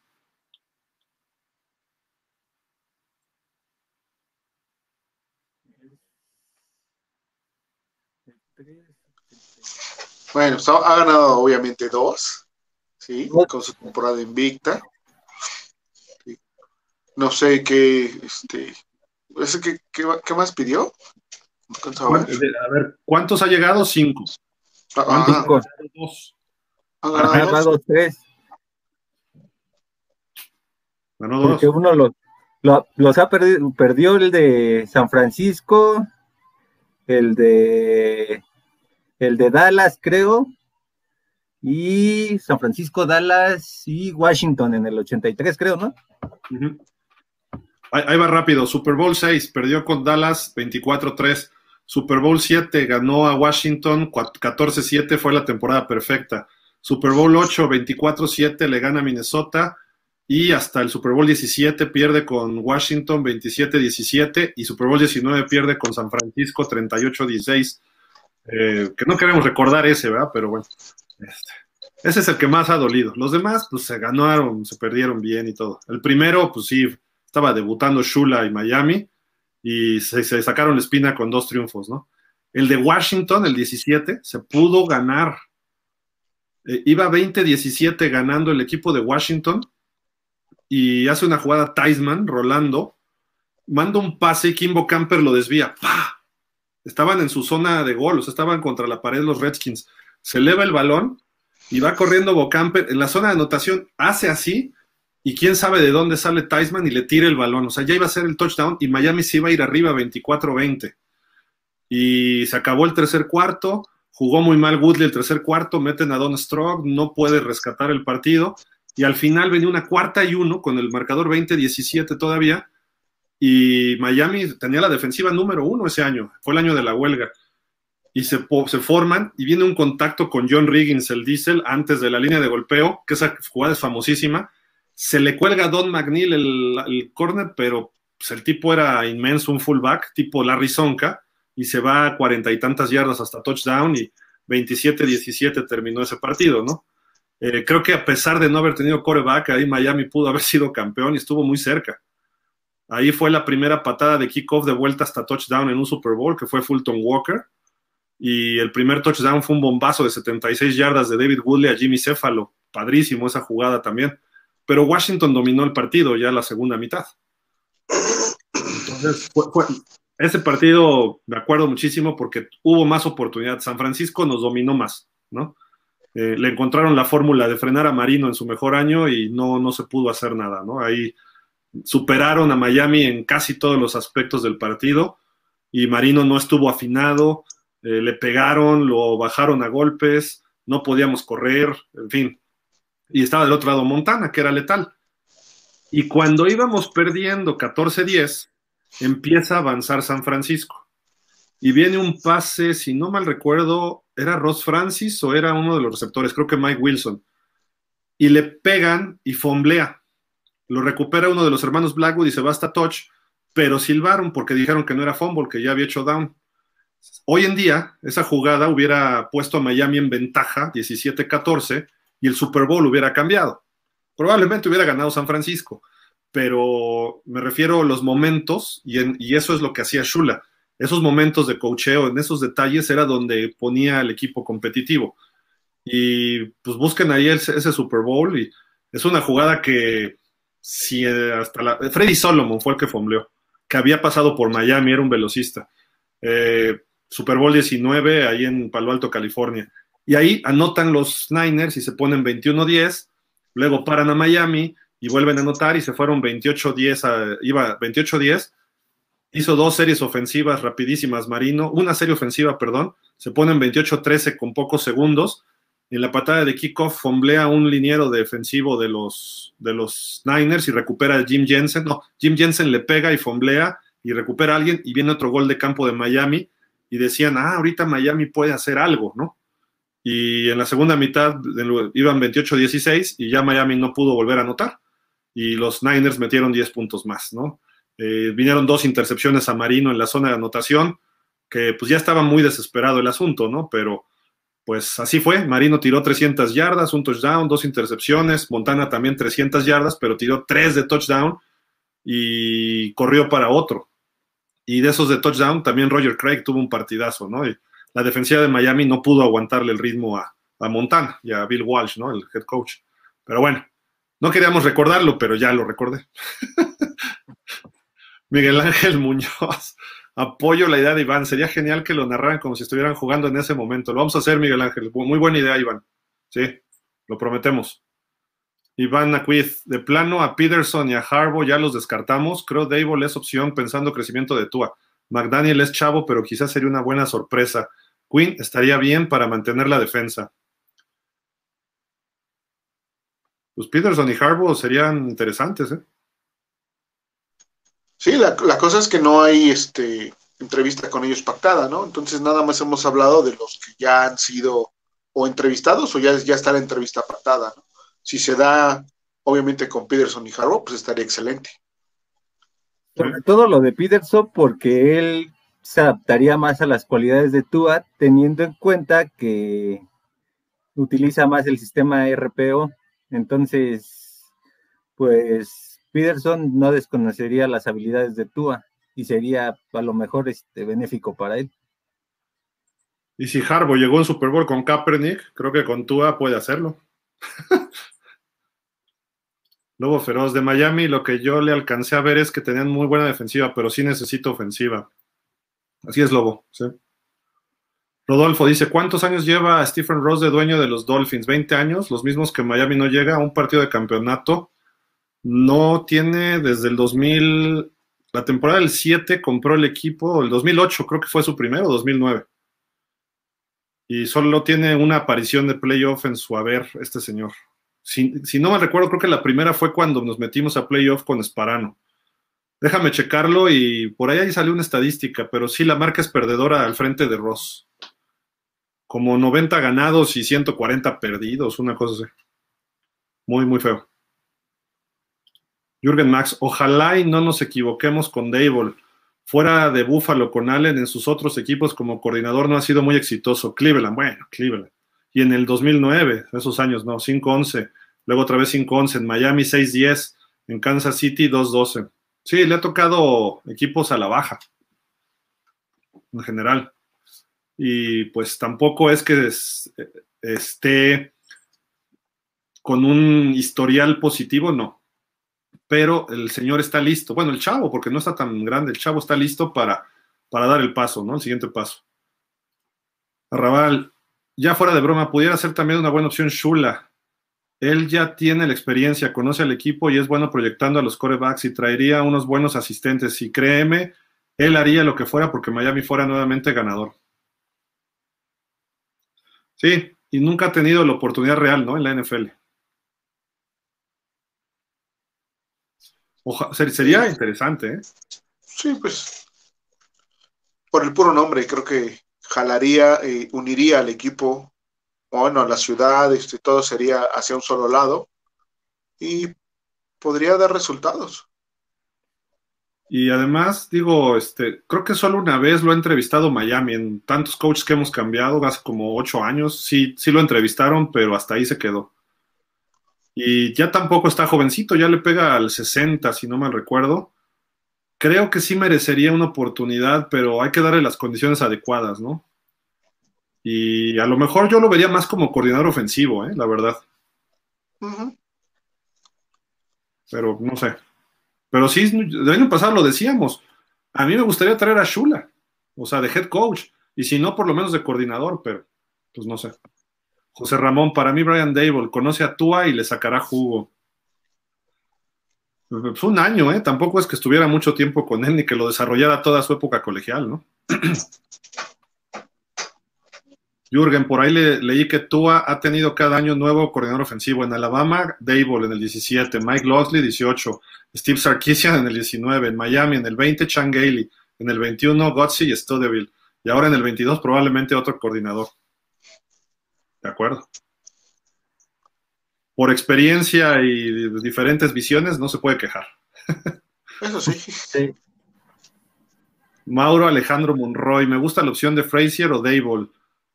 Bueno, ha ganado obviamente dos. ¿Sí? con su temporada invicta. No sé qué, este, ¿qué, qué, más pidió? A ver, ¿cuántos ha llegado? Cinco. Ah, Cinco. Dos. Ha ganado, dos? tres. Ganó dos. Porque uno los, los, ha perdido, perdió el de San Francisco, el de el de Dallas, creo, y San Francisco, Dallas y Washington en el 83, creo, ¿no? ahí, va rápido. Super Bowl 6 perdió con Dallas 24-3. Super Bowl 7 ganó a Washington 14-7, fue la temporada perfecta. Super Bowl 8, 24-7 le gana a Minnesota y hasta el Super Bowl 17 pierde con Washington 27-17 y Super Bowl 19 pierde con San Francisco 38-16. Eh, que no queremos recordar ese, ¿verdad? Pero bueno, este, ese es el que más ha dolido. Los demás, pues se ganaron, se perdieron bien y todo. El primero, pues sí, estaba debutando Shula y Miami y se, sacaron la espina con dos triunfos, ¿no? El de Washington, el 17, se pudo ganar. Eh, iba 20-17 ganando el equipo de Washington y hace una jugada Tyson, Rolando, manda un pase y Kimbo Camper lo desvía. Estaban en su zona de gol, estaban contra la pared los Redskins. Se eleva el balón y va corriendo Bocamper en la zona de anotación, hace así, y quién sabe de dónde sale Tyson y le tira el balón. O sea, ya iba a ser el touchdown y Miami se iba a ir arriba 24-20. Y se acabó el tercer cuarto, jugó muy mal Woodley el tercer cuarto, meten a Don Strong, no puede rescatar el partido y al final venía una cuarta y uno con el marcador 20-17 todavía, y Miami tenía la defensiva número uno ese año, fue el año de la huelga, y se, forman, y viene un contacto con John Riggins, el Diesel, antes de la línea de golpeo, que esa jugada es famosísima, se le cuelga a Don McNeil el, el corner, pero pues, el tipo era inmenso, un fullback, tipo Larry Sonka, y se va a cuarenta y tantas yardas hasta touchdown, y 27-17 terminó ese partido, ¿no? Eh, creo que a pesar de no haber tenido coreback, ahí Miami pudo haber sido campeón y estuvo muy cerca. Ahí fue la primera patada de kickoff de vuelta hasta touchdown en un Super Bowl, que fue Fulton Walker. Y el primer touchdown fue un bombazo de 76 yardas de David Woodley a Jimmy Céfalo. Padrísimo esa jugada también. Pero Washington dominó el partido ya la segunda mitad. Entonces, ese partido me acuerdo muchísimo porque hubo más oportunidad. San Francisco nos dominó más, ¿no? Eh, le encontraron la fórmula de frenar a Marino en su mejor año y no, no se pudo hacer nada, ¿no? Ahí superaron a Miami en casi todos los aspectos del partido y Marino no estuvo afinado, eh, le pegaron, lo bajaron a golpes, no podíamos correr, en fin. Y estaba del otro lado Montana, que era letal. Y cuando íbamos perdiendo 14-10, empieza a avanzar San Francisco. Y viene un pase, si no mal recuerdo, ¿era Ross Francis o era uno de los receptores? Creo que Mike Wilson. Y le pegan y fomblea. Lo recupera uno de los hermanos Blackwood y se va hasta touch, pero silbaron porque dijeron que no era fumble, que ya había hecho down. Hoy en día, esa jugada hubiera puesto a Miami en ventaja, 17-14, y el Super Bowl hubiera cambiado. Probablemente hubiera ganado San Francisco, pero me refiero a los momentos, y, eso es lo que hacía Shula esos momentos de cocheo, en esos detalles era donde ponía al equipo competitivo. Y pues busquen ahí ese, Super Bowl y es una jugada que si eh, hasta la, Freddy Solomon fue el que fombleó, que había pasado por Miami, era un velocista. Eh, Super Bowl 19 ahí en Palo Alto, California. Y ahí anotan los Niners y se ponen 21-10, luego paran a Miami y vuelven a anotar y se fueron 28-10, iba 28-10 hizo dos series ofensivas rapidísimas Marino, una serie ofensiva, perdón, se pone en 28-13 con pocos segundos. En la patada de kickoff fomblea un liniero defensivo de los, de los Niners y recupera a Jim Jensen. No, Jim Jensen le pega y fomblea y recupera a alguien y viene otro gol de campo de Miami y decían, ah, ahorita Miami puede hacer algo, ¿no? Y en la segunda mitad iban 28-16 y ya Miami no pudo volver a anotar y los Niners metieron 10 puntos más, ¿no? Eh, vinieron dos intercepciones a Marino en la zona de anotación, que pues ya estaba muy desesperado el asunto, ¿no? Pero pues así fue. Marino tiró 300 yardas, un touchdown, dos intercepciones. Montana también 300 yardas, pero tiró tres de touchdown y corrió para otro. Y de esos de touchdown, también Roger Craig tuvo un partidazo, ¿no? Y la defensiva de Miami no pudo aguantarle el ritmo a, a Montana y a Bill Walsh, ¿no? El head coach. Pero bueno, no queríamos recordarlo, pero ya lo recordé. Miguel Ángel Muñoz. Apoyo la idea de Iván. Sería genial que lo narraran como si estuvieran jugando en ese momento. Lo vamos a hacer, Miguel Ángel. Muy buena idea, Iván. Sí, lo prometemos. Iván Aquiz, de plano a Peterson y a Harbaugh ya los descartamos. Creo Dable es opción pensando crecimiento de Tua. McDaniel es chavo, pero quizás sería una buena sorpresa. Quinn estaría bien para mantener la defensa. pues Peterson y Harbaugh serían interesantes, ¿eh? Sí, la, cosa es que no hay este entrevista con ellos pactada, ¿no? Entonces nada más hemos hablado de los que ya han sido o entrevistados o ya, ya está la entrevista pactada, ¿no? Si se da, obviamente, con Peterson y Harbaugh, pues estaría excelente. Sobre todo lo de Peterson, porque él se adaptaría más a las cualidades de Tua, teniendo en cuenta que utiliza más el sistema RPO. Entonces, pues Peterson no desconocería las habilidades de Tua y sería a lo mejor este, benéfico para él. Y si Harbo llegó en Super Bowl con Kaepernick, creo que con Tua puede hacerlo. Lobo Feroz de Miami, lo que yo le alcancé a ver es que tenían muy buena defensiva, pero sí necesito ofensiva. Así es, Lobo. Rodolfo dice, ¿cuántos años lleva Stephen Ross de dueño de los Dolphins? ¿20 años? Los mismos que Miami no llega a un partido de campeonato. No tiene desde el 2000, la temporada del 7 compró el equipo, el 2008 creo que fue su primero, 2009. Y solo tiene una aparición de playoff en su haber este señor. Si, no me recuerdo, creo que la primera fue cuando nos metimos a playoff con Esparano. Déjame checarlo y por ahí, ahí salió una estadística, pero sí la marca es perdedora al frente de Ross. Como 90 ganados y 140 perdidos, una cosa así. Muy, muy feo. Jürgen Max, ojalá y no nos equivoquemos con Dable. Fuera de Buffalo con Allen en sus otros equipos como coordinador no ha sido muy exitoso. Cleveland, bueno, Cleveland. Y en el 2009, esos años, no, 5-11. Luego otra vez 5-11. En Miami 6-10. En Kansas City 2-12. Sí, le ha tocado equipos a la baja, en general. Y pues tampoco es que esté con un historial positivo, no. Pero el señor está listo. Bueno, el chavo, porque no está tan grande, el chavo está listo para, para dar el paso, ¿no? El siguiente paso. Arrabal, ya fuera de broma, pudiera ser también una buena opción Shula él ya tiene la experiencia, conoce al equipo y es bueno proyectando a los corebacks y traería unos buenos asistentes. Y créeme, él haría lo que fuera porque Miami fuera nuevamente ganador. Sí, y nunca ha tenido la oportunidad real, ¿no? En la NFL. sería interesante, ¿eh? Sí, pues. Por el puro nombre, creo que jalaría, eh, uniría al equipo bueno, la ciudad, este, todo sería hacia un solo lado y podría dar resultados. Y además, digo, este, creo que solo una vez lo ha entrevistado Miami, en tantos coaches que hemos cambiado, hace como ocho años, sí, sí lo entrevistaron, pero hasta ahí se quedó. Y ya tampoco está jovencito, ya le pega al 60, si no mal recuerdo. Creo que sí merecería una oportunidad, pero hay que darle las condiciones adecuadas, ¿no? Y a lo mejor yo lo vería más como coordinador ofensivo, ¿eh? la verdad. Pero no sé. Pero sí, el año pasado lo decíamos. A mí me gustaría traer a Shula, o sea, de head coach. Y si no, por lo menos de coordinador, pero pues no sé. José Ramón, para mí Brian Dable conoce a Tua y le sacará jugo. Pues un año, ¿eh? Tampoco es que estuviera mucho tiempo con él ni que lo desarrollara toda su época colegial, ¿no? Jürgen, por ahí leí que Tua ha tenido cada año nuevo coordinador ofensivo. En Alabama, Dable en el 17, Mike Losley 18, Steve Sarkisian en el 19, en Miami en el 20, Chan Gailey, en el 21, Gotzi y Studeville. Y ahora en el 22 probablemente otro coordinador. De acuerdo. Por experiencia y diferentes visiones no se puede quejar. Eso sí. Mauro Alejandro Monroy, me gusta la opción de Frazier o Dable.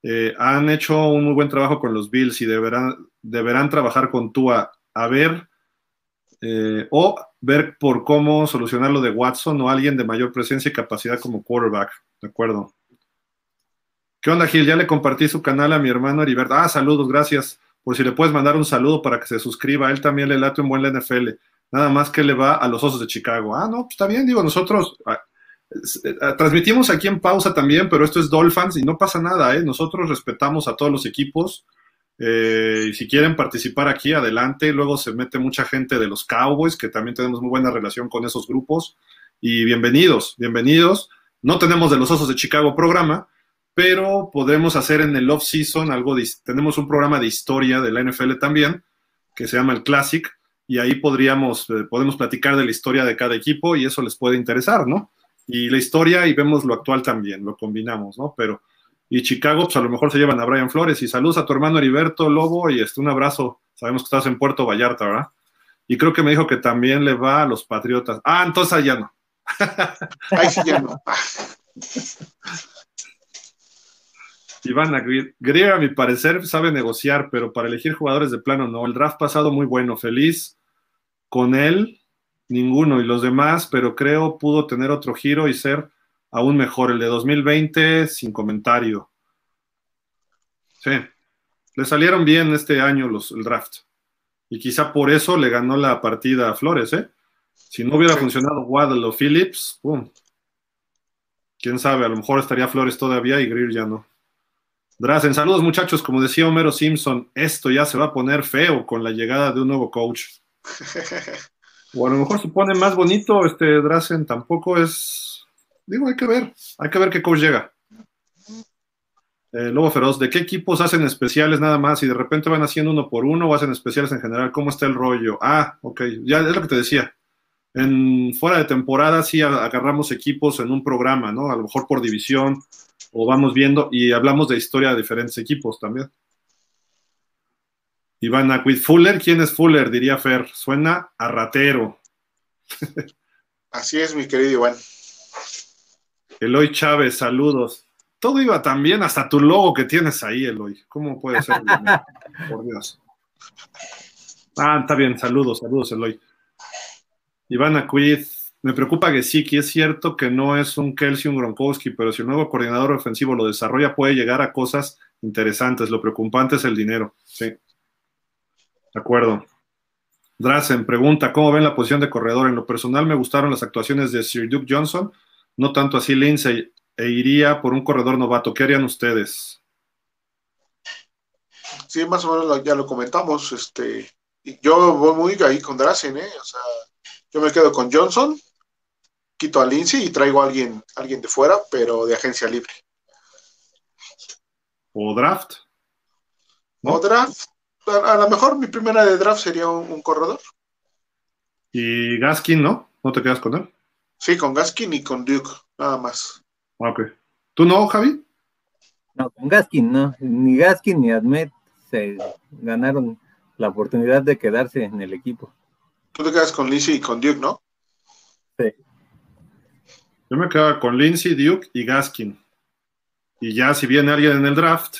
Eh, han hecho un muy buen trabajo con los Bills y deberán, deberán trabajar con Tua a ver eh, o ver por cómo solucionar lo de Watson o alguien de mayor presencia y capacidad como quarterback. De acuerdo. ¿Qué onda, Gil? Ya le compartí su canal a mi hermano Heriberto. Ah, saludos, gracias. Por si le puedes mandar un saludo para que se suscriba. él también le late un buen NFL. Nada más que le va a los Osos de Chicago. Ah, no, pues está bien, digo, nosotros. Ah, eh, transmitimos aquí en pausa también, pero esto es Dolphins y no pasa nada, ¿eh? Nosotros respetamos a todos los equipos. Eh, y si quieren participar aquí, adelante. Luego se mete mucha gente de los Cowboys, que también tenemos muy buena relación con esos grupos. Y bienvenidos, bienvenidos. No tenemos de los Osos de Chicago programa, pero podemos hacer en el off-season algo. tenemos un programa de historia de la NFL también, que se llama el Classic, y ahí podríamos, eh, podemos platicar de la historia de cada equipo y eso les puede interesar, ¿no? Y la historia y vemos lo actual también, lo combinamos, ¿no? Pero, y Chicago, pues a lo mejor se llevan a Brian Flores y saludos a tu hermano Heriberto Lobo y este, un abrazo, sabemos que estás en Puerto Vallarta, ¿verdad? Y creo que me dijo que también le va a los Patriotas. Ah, entonces allá no. Ahí sí ya no. Iván Greer, a mi parecer, sabe negociar, pero para elegir jugadores de plano no. El draft pasado muy bueno, feliz con él, ninguno, y los demás, pero creo pudo tener otro giro y ser aún mejor. El de 2020, sin comentario. Sí, le salieron bien este año los, el draft. Y quizá por eso le ganó la partida a Flores, ¿eh? Si no hubiera funcionado Waddle o Phillips, ¡pum! Quién sabe, a lo mejor estaría Flores todavía y Greer ya no. Drazen, saludos muchachos, como decía Homero Simpson, esto ya se va a poner feo con la llegada de un nuevo coach. o a lo mejor se pone más bonito, este Drazen tampoco es, digo, hay que ver, hay que ver qué coach llega. Lobo Feroz, ¿de qué equipos hacen especiales nada más y de repente van haciendo uno por uno o hacen especiales en general? ¿Cómo está el rollo? Ah, ok, ya es lo que te decía. En fuera de temporada sí agarramos equipos en un programa, ¿no? A lo mejor por división o vamos viendo y hablamos de historia de diferentes equipos también. Iván Aquid Fuller, ¿quién es Fuller? Diría Fer, suena a ratero. Así es, mi querido Iván. Eloy Chávez, saludos. Todo iba tan bien, hasta tu logo que tienes ahí, Eloy. ¿Cómo puede ser? Por Dios. Ah, está bien, saludos, saludos, Eloy. Iván Aquid, me preocupa que sí, que es cierto que no es un Kelsey, un Gronkowski, pero si el nuevo coordinador ofensivo lo desarrolla, puede llegar a cosas interesantes. Lo preocupante es el dinero. Sí. De acuerdo. Drazen pregunta, ¿cómo ven la posición de corredor? En lo personal me gustaron las actuaciones de Sir Duke Johnson, no tanto así Lindsay, e iría por un corredor novato. ¿Qué harían ustedes? Sí, más o menos ya lo comentamos. Este, yo voy muy ahí con Drazen, ¿eh? O sea, yo me quedo con Johnson, quito a Lindsay y traigo a alguien, alguien de fuera, pero de agencia libre. ¿O draft? O draft. A, lo mejor mi primera de draft sería un, corredor. ¿Y Gaskin, no? ¿No te quedas con él? Sí, con Gaskin y con Duke, nada más. Ok. ¿Tú no, Javi? No, con Gaskin no. Ni Gaskin ni Admet se ganaron la oportunidad de quedarse en el equipo. Tú te quedas con Lindsay y con Duke, ¿no? Sí. Yo me quedaba con Lindsay, Duke y Gaskin. Y ya si viene alguien en el draft,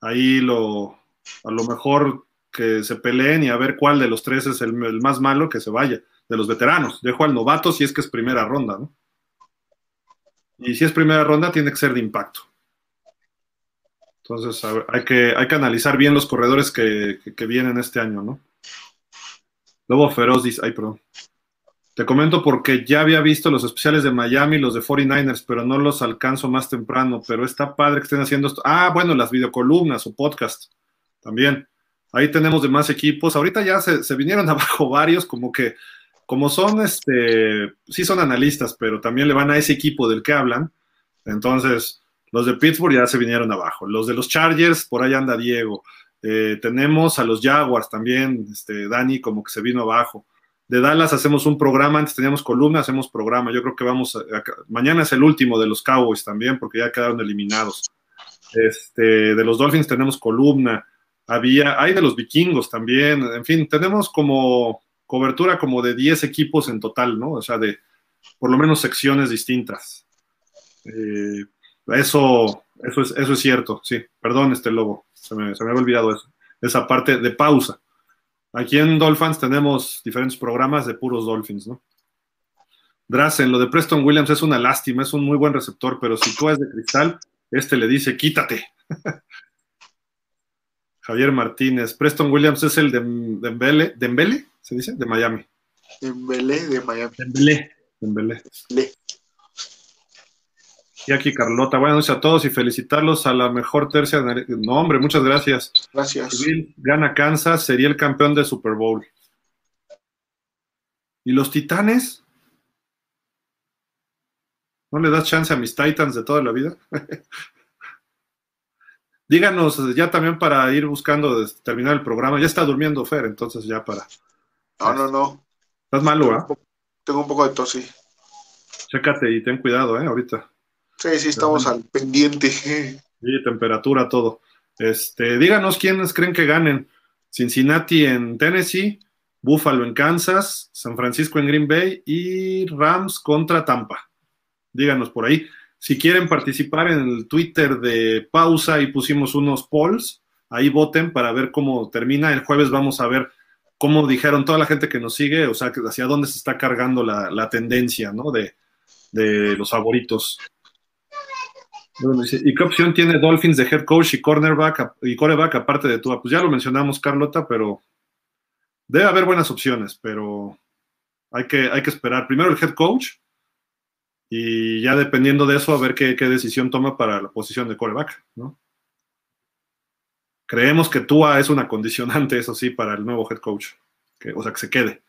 ahí lo, a lo mejor que se peleen y a ver cuál de los tres es el, más malo que se vaya, de los veteranos. Dejo al novato si es que es primera ronda, ¿no? Y si es primera ronda, tiene que ser de impacto. Entonces, hay, que, hay que analizar bien los corredores que, que, vienen este año, ¿no? Lobo Feroz dice, ay, perdón. Te comento porque ya había visto los especiales de Miami, los de 49ers, pero no los alcanzo más temprano. Pero está padre que estén haciendo esto. Ah, bueno, las videocolumnas o podcast también. Ahí tenemos demás equipos. Ahorita ya se, vinieron abajo varios, como que, como son, este, sí son analistas, pero también le van a ese equipo del que hablan. Entonces, los de Pittsburgh ya se vinieron abajo. Los de los Chargers, por ahí anda Diego. Eh, tenemos a los Jaguars también, este, Dani como que se vino abajo de Dallas hacemos un programa, antes teníamos columna, hacemos programa. Yo creo que vamos, mañana es el último de los Cowboys también, porque ya quedaron eliminados. Este, de los Dolphins tenemos columna, había, hay de los vikingos también, en fin, tenemos como cobertura como de 10 equipos en total, ¿no? O sea, de por lo menos secciones distintas. Eh, eso, eso, es, eso es cierto, sí, perdón, este lobo, se me, se me había olvidado eso, esa parte de pausa. Aquí en Dolphins tenemos diferentes programas de puros Dolphins, ¿no? Drazen, lo de Preston Williams es una lástima, es un muy buen receptor, pero si tú es de cristal, este le dice, quítate. Javier Martínez, Preston Williams es el de Dembele, Dembele, ¿se dice? De Miami. Dembele de Miami. Dembele, Dembele. Dembele. Y aquí Carlota, buenas noches a todos y felicitarlos a la mejor tercia. No, hombre, muchas gracias. Gracias. gana Kansas, sería el campeón de Super Bowl. ¿Y los Titanes? ¿No le das chance a mis Titans de toda la vida? díganos ya también para ir buscando terminar el programa. Ya está durmiendo Fer, entonces ya para. No, no, no. ¿Estás malo, ah? Tengo un poco de tos, sí. Chécate y ten cuidado, ¿eh? Ahorita. Sí, sí, estamos al pendiente. Sí, temperatura, todo. Este, díganos quiénes creen que ganen. Cincinnati en Tennessee, Buffalo en Kansas, San Francisco en Green Bay y Rams contra Tampa. Díganos por ahí. Si quieren participar en el Twitter de pausa y pusimos unos polls, ahí voten para ver cómo termina. El jueves vamos a ver cómo dijeron toda la gente que nos sigue, o sea, hacia dónde se está cargando la, tendencia, ¿no? De, de los favoritos. ¿Y qué opción tiene Dolphins de head coach y cornerback y coreback aparte de tú? Pues ya lo mencionamos, Carlota, pero debe haber buenas opciones, pero hay que, hay que esperar. Primero el head coach y ya dependiendo de eso, a ver qué, decisión toma para la posición de coreback, ¿no? Creemos que Tua es una condicionante, eso sí, para el nuevo head coach. Que, o sea, que se quede.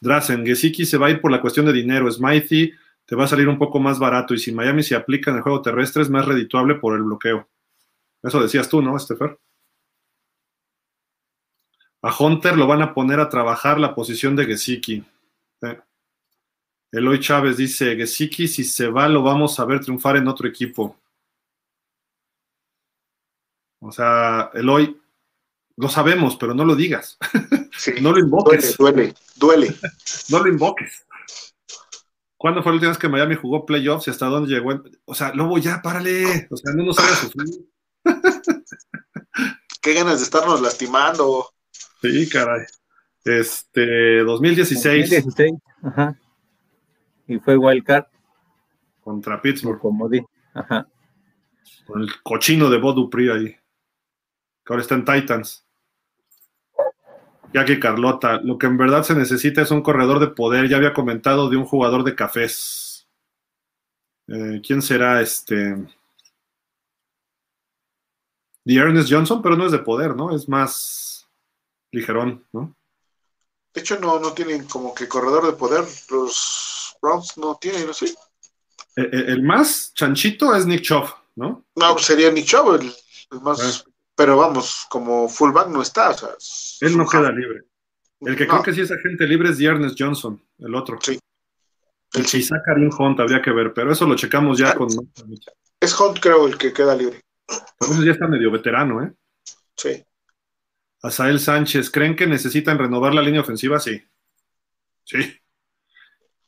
Drazen, Gesicki se va a ir por la cuestión de dinero. Smithy te va a salir un poco más barato y si Miami se aplica en el juego terrestre es más redituable por el bloqueo. Eso decías tú, ¿no, Estefer? A Hunter lo van a poner a trabajar la posición de Gesicki. Eloy Chávez dice, Gesicki si se va lo vamos a ver triunfar en otro equipo. O sea, Eloy, lo sabemos, pero no lo digas. no lo invoques. Duele, duele, duele. no lo invoques. ¿Cuándo fue la última vez que Miami jugó playoffs y hasta dónde llegó? O sea, Lobo, ya, párale. O sea, no nos hagas sufrir. Qué ganas de estarnos lastimando. Sí, caray. Este, 2016. 2016, ajá. Y fue Wildcard. Contra Pittsburgh. Como di, ajá. Con el cochino de Bob Dupree ahí. Que ahora está en Titans ya que Carlota, lo que en verdad se necesita es un corredor de poder. Ya había comentado de un jugador de cafés. Eh, ¿Quién será este? The Ernest Johnson, pero no es de poder, ¿no? Es más ligerón, ¿no? De hecho, no, no tienen como que corredor de poder. Los Browns no tienen, ¿no? Sí. Eh, eh, el, más chanchito es Nick Chubb, ¿no? No, sería Nick Chubb el, más. Pero vamos, como fullback no está. O sea, Él no queda libre. El que creo que sí es agente libre es Ernest Johnson, el otro. Sí. El quizá Karim Hunt habría que ver, pero eso lo checamos ya ah, con. Es Hunt, creo, el que queda libre. Entonces ya está medio veterano, ¿eh? Sí. Asael Sánchez, ¿creen que necesitan renovar la línea ofensiva? Sí. Sí.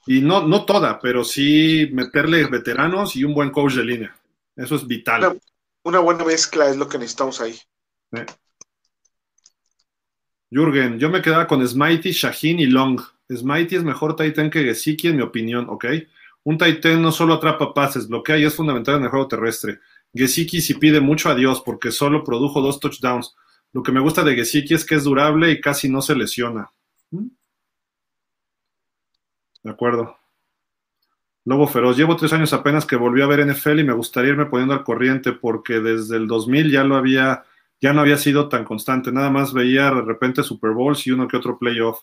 Y no, no toda, pero sí meterle veteranos y un buen coach de línea. Eso es vital una buena mezcla es lo que necesitamos ahí. Jürgen, yo me quedaba con Smitey, Shaheen y Long. Smitey es mejor Titan que Gesicki, en mi opinión, ¿ok? Un Titan no solo atrapa pases, bloquea y es fundamental en el juego terrestre. Gesicki sí pide mucho a Dios porque solo produjo dos touchdowns. Lo que me gusta de Gesicki es que es durable y casi no se lesiona. ¿Mm? De acuerdo. Lobo Feroz, llevo tres años apenas que volví a ver NFL y me gustaría irme poniendo al corriente porque desde el 2000 ya lo había, ya no había sido tan constante, nada más veía de repente Super Bowls y uno que otro playoff.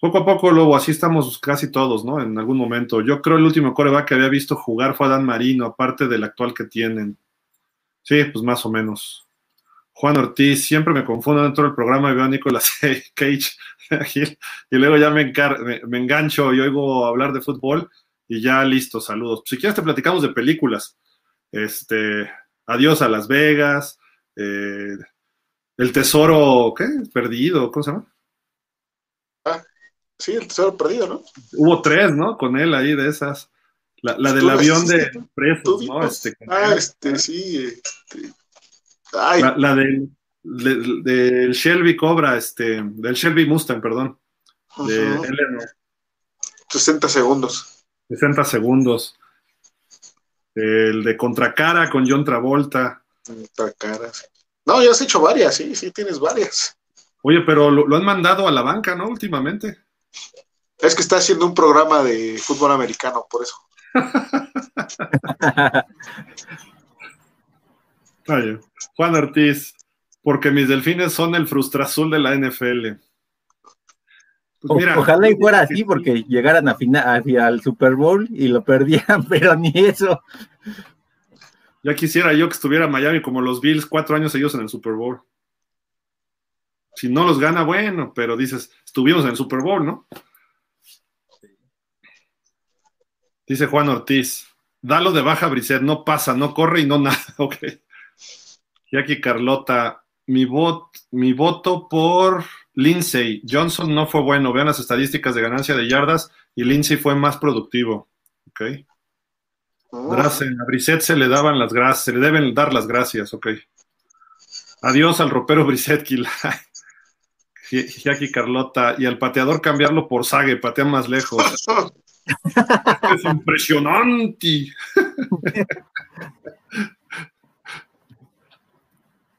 Poco a poco, Lobo, así estamos casi todos, ¿no? En algún momento. Yo creo el último coreback que había visto jugar fue Adán Marino, aparte del actual que tienen. Sí, pues más o menos. Juan Ortiz, siempre me confundo dentro del programa y veo a Nicolas Cage y luego ya me, me engancho y oigo hablar de fútbol y ya listo, saludos. Si quieres te platicamos de películas. Este, Adiós a Las Vegas, eh, El Tesoro, ¿qué? Perdido, ¿cómo se llama? Ah, sí, El Tesoro Perdido, ¿no? Hubo tres, ¿no? Con él ahí de esas. La, del avión de presos, ¿no? Este, ah, este, sí. Este. La, del, del Shelby Cobra, este, del Shelby Mustang, perdón. De 60 segundos. 60 segundos. El de Contracara con John Travolta. Contracara. No, ya has hecho varias, sí, sí, tienes varias. Oye, pero lo, han mandado a la banca, ¿no? Últimamente. Es que está haciendo un programa de fútbol americano, por eso. Juan Ortiz, porque mis delfines son el frustrazul de la NFL. Pues ojalá y fuera así, porque llegaran a final, al Super Bowl y lo perdían, pero ni eso. Ya quisiera yo que estuviera Miami como los Bills cuatro años seguidos en el Super Bowl. Si no los gana, bueno, pero dices, estuvimos en el Super Bowl, ¿no? Dice Juan Ortiz, dalo de baja, Brisset, no pasa, no corre y no nada. Ok. Y aquí Carlota, mi, mi voto por Lindsay. Johnson no fue bueno. Vean las estadísticas de ganancia de yardas y Lindsay fue más productivo. Ok. Oh. A Brisset se le daban las gracias, se le deben dar las gracias, ok. Adiós al ropero Brisset, Jackie Carlota, y al pateador cambiarlo por Sage, patea más lejos. es impresionante.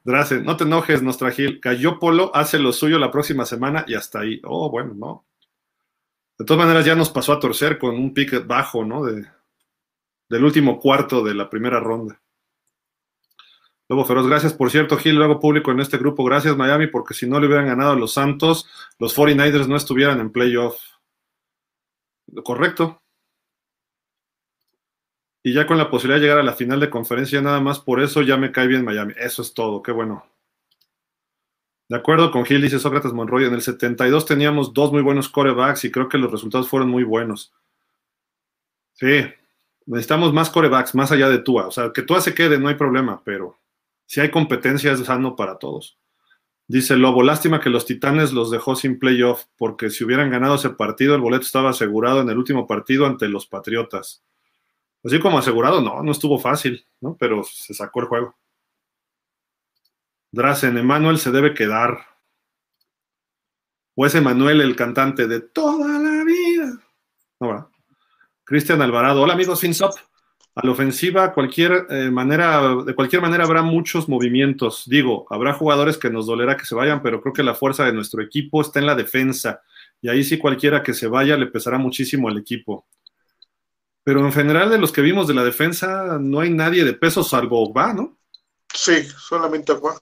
Gracias, no te enojes, Gil. Cayó Polo, hace lo suyo la próxima semana y hasta ahí. Oh, bueno, no. De todas maneras, ya nos pasó a torcer con un pick bajo, ¿no? De, del último cuarto de la primera ronda. Lobo Feroz, gracias. Por cierto, Gil, luego público en este grupo. Gracias, Miami, porque si no le hubieran ganado a los Santos, los 49ers no estuvieran en playoff. Correcto y ya con la posibilidad de llegar a la final de conferencia, nada más por eso ya me cae bien Miami. Eso es todo, qué bueno. De acuerdo con Gil, dice Sócrates Monroy, en el 72 teníamos dos muy buenos corebacks y creo que los resultados fueron muy buenos. Sí, necesitamos más corebacks, más allá de Tua. O sea, que Tua se quede, no hay problema, pero si hay competencia es sano para todos. Dice Lobo, lástima que los Titanes los dejó sin playoff, porque si hubieran ganado ese partido, el boleto estaba asegurado en el último partido ante los Patriotas. Así como asegurado, no, no estuvo fácil, ¿no? Pero se sacó el juego. Drazen, Emanuel se debe quedar. O es Emanuel el cantante de toda la vida. No, Cristian Alvarado. Hola amigos FinSop. A la ofensiva, cualquier, eh, manera, de cualquier manera habrá muchos movimientos. Digo, habrá jugadores que nos dolerá que se vayan, pero creo que la fuerza de nuestro equipo está en la defensa. Y ahí sí cualquiera que se vaya le pesará muchísimo al equipo. Pero en general de los que vimos de la defensa no hay nadie de peso salvo Ogba, ¿no? Sí, solamente Ogba.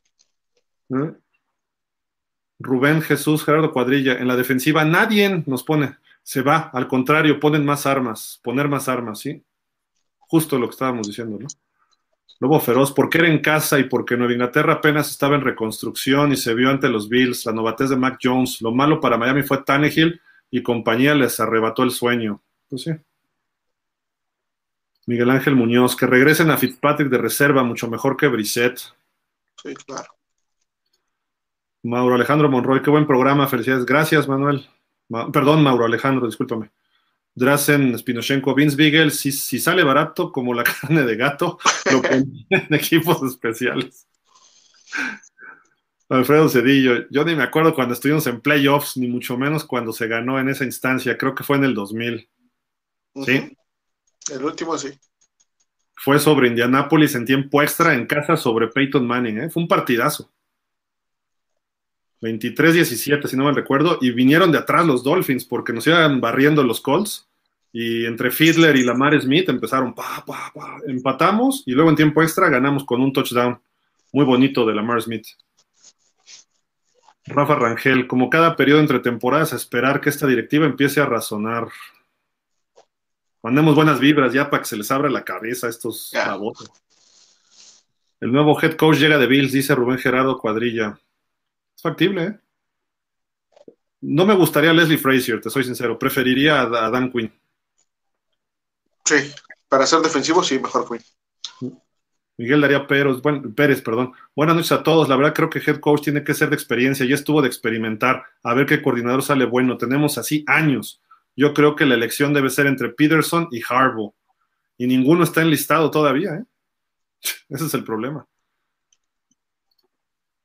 ¿Eh? Rubén Jesús Gerardo Cuadrilla, en la defensiva nadie nos pone, se va, al contrario, ponen más armas, poner más armas, ¿sí? Justo lo que estábamos diciendo, ¿no? Lobo Feroz, porque era en casa y porque Nueva Inglaterra apenas estaba en reconstrucción y se vio ante los Bills, la novatez de Mac Jones. Lo malo para Miami fue Tannehill y compañía les arrebató el sueño. Pues sí. Miguel Ángel Muñoz, que regresen a Fitzpatrick de reserva, mucho mejor que Brisset. Sí, claro. Mauro Alejandro Monroy, qué buen programa, felicidades. Gracias, Manuel. perdón, Mauro Alejandro, discúlpame. Drazen Spinochenko, Vince Beagle, si, sale barato como la carne de gato, lo ponen en equipos especiales. Alfredo Cedillo, yo ni me acuerdo cuando estuvimos en playoffs, ni mucho menos cuando se ganó en esa instancia, creo que fue en el 2000. Sí, el último sí. Fue sobre Indianápolis en tiempo extra en casa sobre Peyton Manning. ¿eh? Fue un partidazo. 23-17, si no me recuerdo, y vinieron de atrás los Dolphins porque nos iban barriendo los Colts. Y entre Fiedler y Lamar Smith empezaron, pa, pa, pa, empatamos y luego en tiempo extra ganamos con un touchdown muy bonito de Lamar Smith. Rafa Rangel, como cada periodo entre temporadas, esperar que esta directiva empiece a razonar. Mandemos buenas vibras ya para que se les abra la cabeza a estos babosos. El nuevo head coach llega de Bills, dice Rubén Gerardo Cuadrilla. Es factible, ¿eh? No me gustaría Leslie Frazier, te soy sincero. Preferiría a, Dan Quinn. Sí, para ser defensivo, sí, mejor Quinn. Miguel Daría Pérez, bueno, Pérez, perdón. Buenas noches a todos. La verdad creo que head coach tiene que ser de experiencia. Ya estuvo de experimentar, a ver qué coordinador sale bueno. Tenemos así años. Yo creo que la elección debe ser entre Peterson y Harbaugh. Y ninguno está enlistado todavía, ¿eh? Ese es el problema.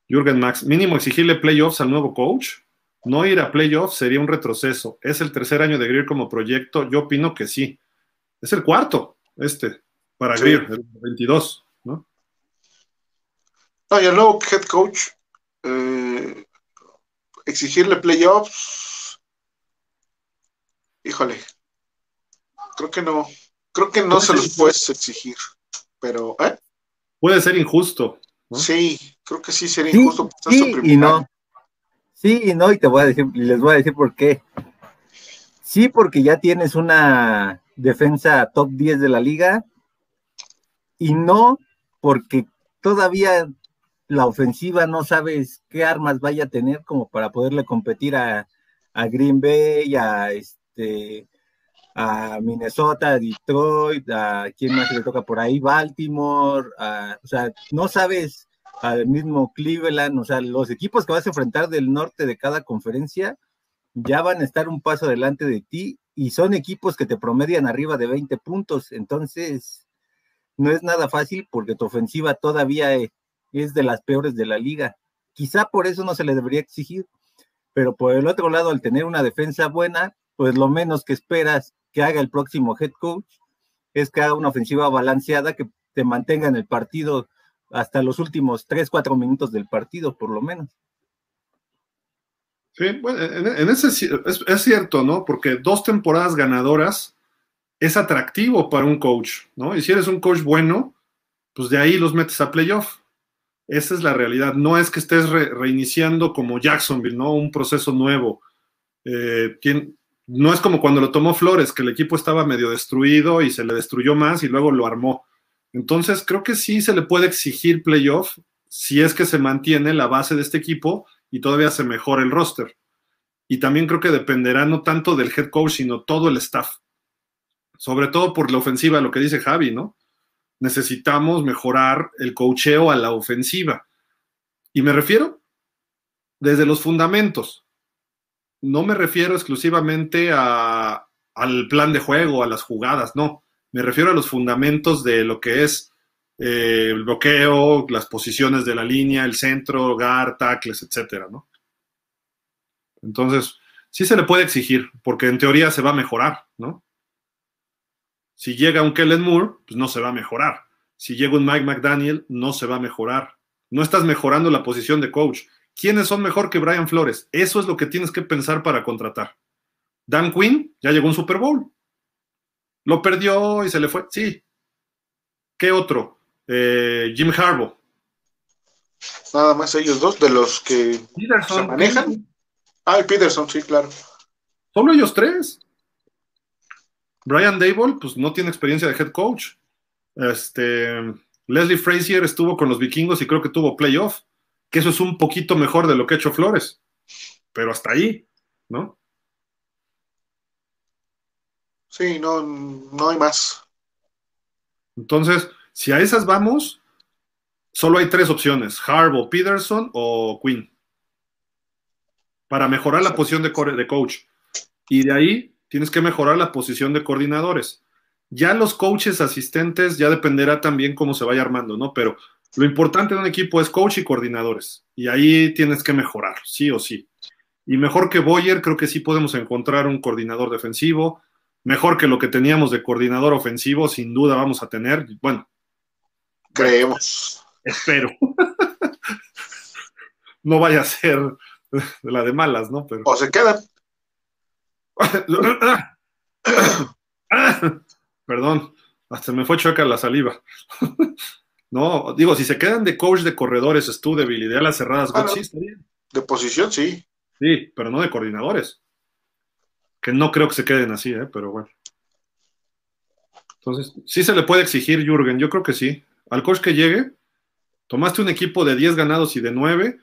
Jürgen Max, mínimo exigirle playoffs al nuevo coach. No ir a playoffs sería un retroceso. Es el tercer año de Greer como proyecto. Yo opino que sí. Es el cuarto, este, para Greer, el 22, ¿no? No, y el nuevo head coach, eh, exigirle playoffs híjole, creo que no, creo que no se los puedes exigir, pero, ¿eh? Puede ser injusto. Sí, creo que sí sería injusto. Sí, y no. Sí y no, y te voy a decir, les voy a decir por qué. Sí, porque ya tienes una defensa top 10 de la liga, y no, porque todavía la ofensiva no sabes qué armas vaya a tener como para poderle competir a, Green Bay, a este a Minnesota, Detroit, a quién más le toca por ahí, Baltimore, o sea, no sabes al mismo Cleveland, o sea, los equipos que vas a enfrentar del norte de cada conferencia ya van a estar un paso adelante de ti y son equipos que te promedian arriba de 20 puntos, entonces no es nada fácil porque tu ofensiva todavía es de las peores de la liga. Quizá por eso no se le debería exigir, pero por el otro lado, al tener una defensa buena, pues lo menos que esperas que haga el próximo head coach es que haga una ofensiva balanceada que te mantenga en el partido hasta los últimos 3, 4 minutos del partido, por lo menos. Sí, bueno, en, ese es, cierto, ¿no? Porque dos temporadas ganadoras es atractivo para un coach, ¿no? Y si eres un coach bueno, pues de ahí los metes a playoff. Esa es la realidad. No es que estés reiniciando como Jacksonville, ¿no? Un proceso nuevo. Eh, no es como cuando lo tomó Flores, que el equipo estaba medio destruido y se le destruyó más y luego lo armó. Entonces, creo que sí se le puede exigir playoff si es que se mantiene la base de este equipo y todavía se mejora el roster. Y también creo que dependerá no tanto del head coach, sino todo el staff. Sobre todo por la ofensiva, lo que dice Javi, ¿no? Necesitamos mejorar el coacheo a la ofensiva. Y me refiero desde los fundamentos. No me refiero exclusivamente a, al plan de juego, a las jugadas, no. Me refiero a los fundamentos de lo que es eh, el bloqueo, las posiciones de la línea, el centro, guard, tackles, etcétera, ¿no? Entonces, sí se le puede exigir, porque en teoría se va a mejorar, ¿no? Si llega un Kellen Moore, pues no se va a mejorar. Si llega un Mike McDaniel, no se va a mejorar. No estás mejorando la posición de coach. ¿Quiénes son mejor que Brian Flores? Eso es lo que tienes que pensar para contratar. Dan Quinn ya llegó a un Super Bowl. Lo perdió y se le fue. Sí. ¿Qué otro? Eh, Jim Harbaugh. Nada más ellos dos de los que se manejan. Ah, Peterson, sí, claro. Solo ellos tres. Brian Dable, pues no tiene experiencia de head coach. Este, Leslie Frazier estuvo con los vikingos y creo que tuvo playoff, que eso es un poquito mejor de lo que ha hecho Flores. Pero hasta ahí, ¿no? Sí, no, no hay más. Entonces, si a esas vamos, solo hay tres opciones, Harbaugh, Peterson o Quinn, para mejorar la posición de, de coach. Y de ahí tienes que mejorar la posición de coordinadores. Ya los coaches asistentes ya dependerá también cómo se vaya armando, ¿no? Pero lo importante de un equipo es coach y coordinadores. Y ahí tienes que mejorar, sí o sí. Y mejor que Boyer, creo que sí podemos encontrar un coordinador defensivo. Mejor que lo que teníamos de coordinador ofensivo, sin duda vamos a tener. Bueno, Creemos. Espero. no vaya a ser la de malas, ¿no? Pero... O se quedan. Perdón, hasta me fue chueca la saliva. No, digo, si se quedan de coach de corredores, y de alas cerradas, ah, sí, está bien. De posición, sí. Sí, pero no de coordinadores. Que no creo que se queden así, ¿eh? pero bueno. Entonces, sí se le puede exigir, Jürgen, yo creo que sí al coach que llegue, tomaste un equipo de 10 ganados y de 9,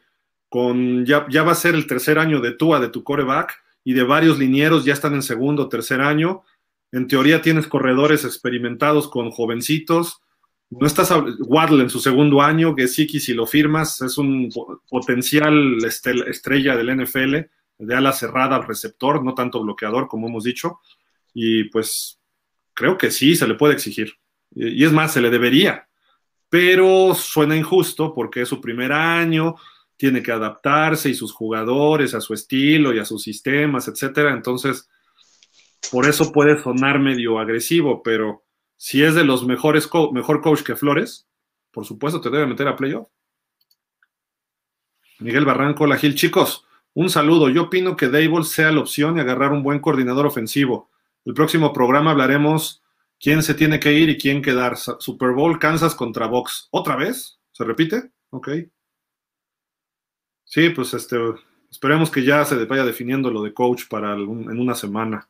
con ya, ya va a ser el tercer año de Tua, de tu coreback, y de varios linieros ya están en segundo, tercer año. En teoría tienes corredores experimentados con jovencitos. No estás Waddle en su segundo año, que sí, si lo firmas, es un potencial estrella del NFL, de ala cerrada receptor, no tanto bloqueador, como hemos dicho. Y pues creo que sí, se le puede exigir. Y es más, se le debería pero suena injusto porque es su primer año, tiene que adaptarse y sus jugadores a su estilo y a sus sistemas, etcétera. Entonces, por eso puede sonar medio agresivo, pero si es de los mejores, mejor coach que Flores, por supuesto te debe meter a playoff. Miguel Barranco, la Gil, chicos, un saludo. Yo opino que Dable sea la opción y agarrar un buen coordinador ofensivo. El próximo programa hablaremos ¿Quién se tiene que ir y quién quedar? Super Bowl Kansas contra Box. ¿Otra vez? ¿Se repite? Ok. Sí, pues este, esperemos que ya se vaya definiendo lo de coach para en una semana.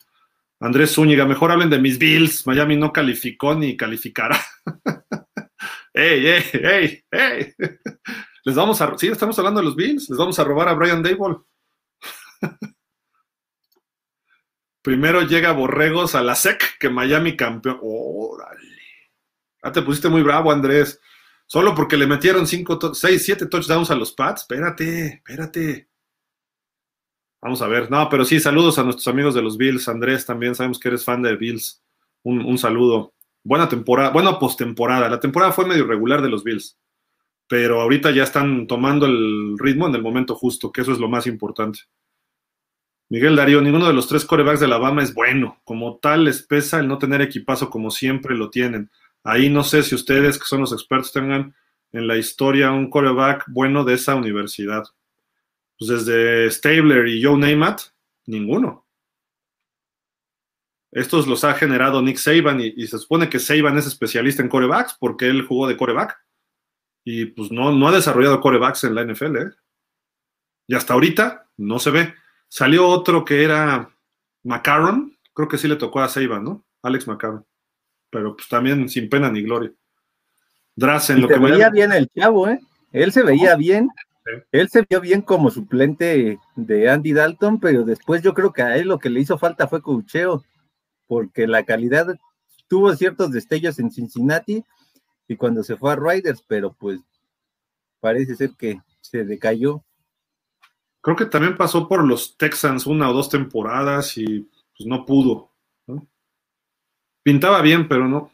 Andrés Zúñiga, mejor hablen de mis Bills. Miami no calificó ni calificará. ¡Ey, ey, ey, ey! Les vamos a. Sí, estamos hablando de los Bills. Les vamos a robar a Brian Dable. Primero llega Borregos a la SEC que Miami campeón. ¡Órale! Ah, te pusiste muy bravo, Andrés. Solo porque le metieron 5, 6, 7 touchdowns a los Pats. Espérate, espérate. Vamos a ver. No, pero sí, saludos a nuestros amigos de los Bills. Andrés, también sabemos que eres fan de Bills. Un, saludo. Buena temporada, buena postemporada. La temporada fue medio irregular de los Bills, pero ahorita ya están tomando el ritmo en el momento justo, que eso es lo más importante. Miguel Darío, ninguno de los tres corebacks de Alabama es bueno. Como tal, les pesa el no tener equipazo como siempre lo tienen. Ahí no sé si ustedes, que son los expertos, tengan en la historia un coreback bueno de esa universidad. Pues desde Stabler y Joe Namath, ninguno. Estos los ha generado Nick Saban y, se supone que Saban es especialista en corebacks porque él jugó de coreback. Y pues no, no ha desarrollado corebacks en la NFL. ¿eh? Y hasta ahorita no se ve. Salió otro que era McCarron, creo que sí le tocó a Saban, ¿no? Alex McCarron. Pero pues también sin pena ni gloria. Drazen, lo se veía bien el chavo, ¿eh? Él se veía bien. Él se vio bien como suplente de Andy Dalton, pero después yo creo que a él lo que le hizo falta fue cocheo porque la calidad tuvo ciertos destellos en Cincinnati y cuando se fue a Riders, pero pues parece ser que se decayó. Creo que también pasó por los Texans una o dos temporadas y pues no pudo. Pintaba bien, pero no.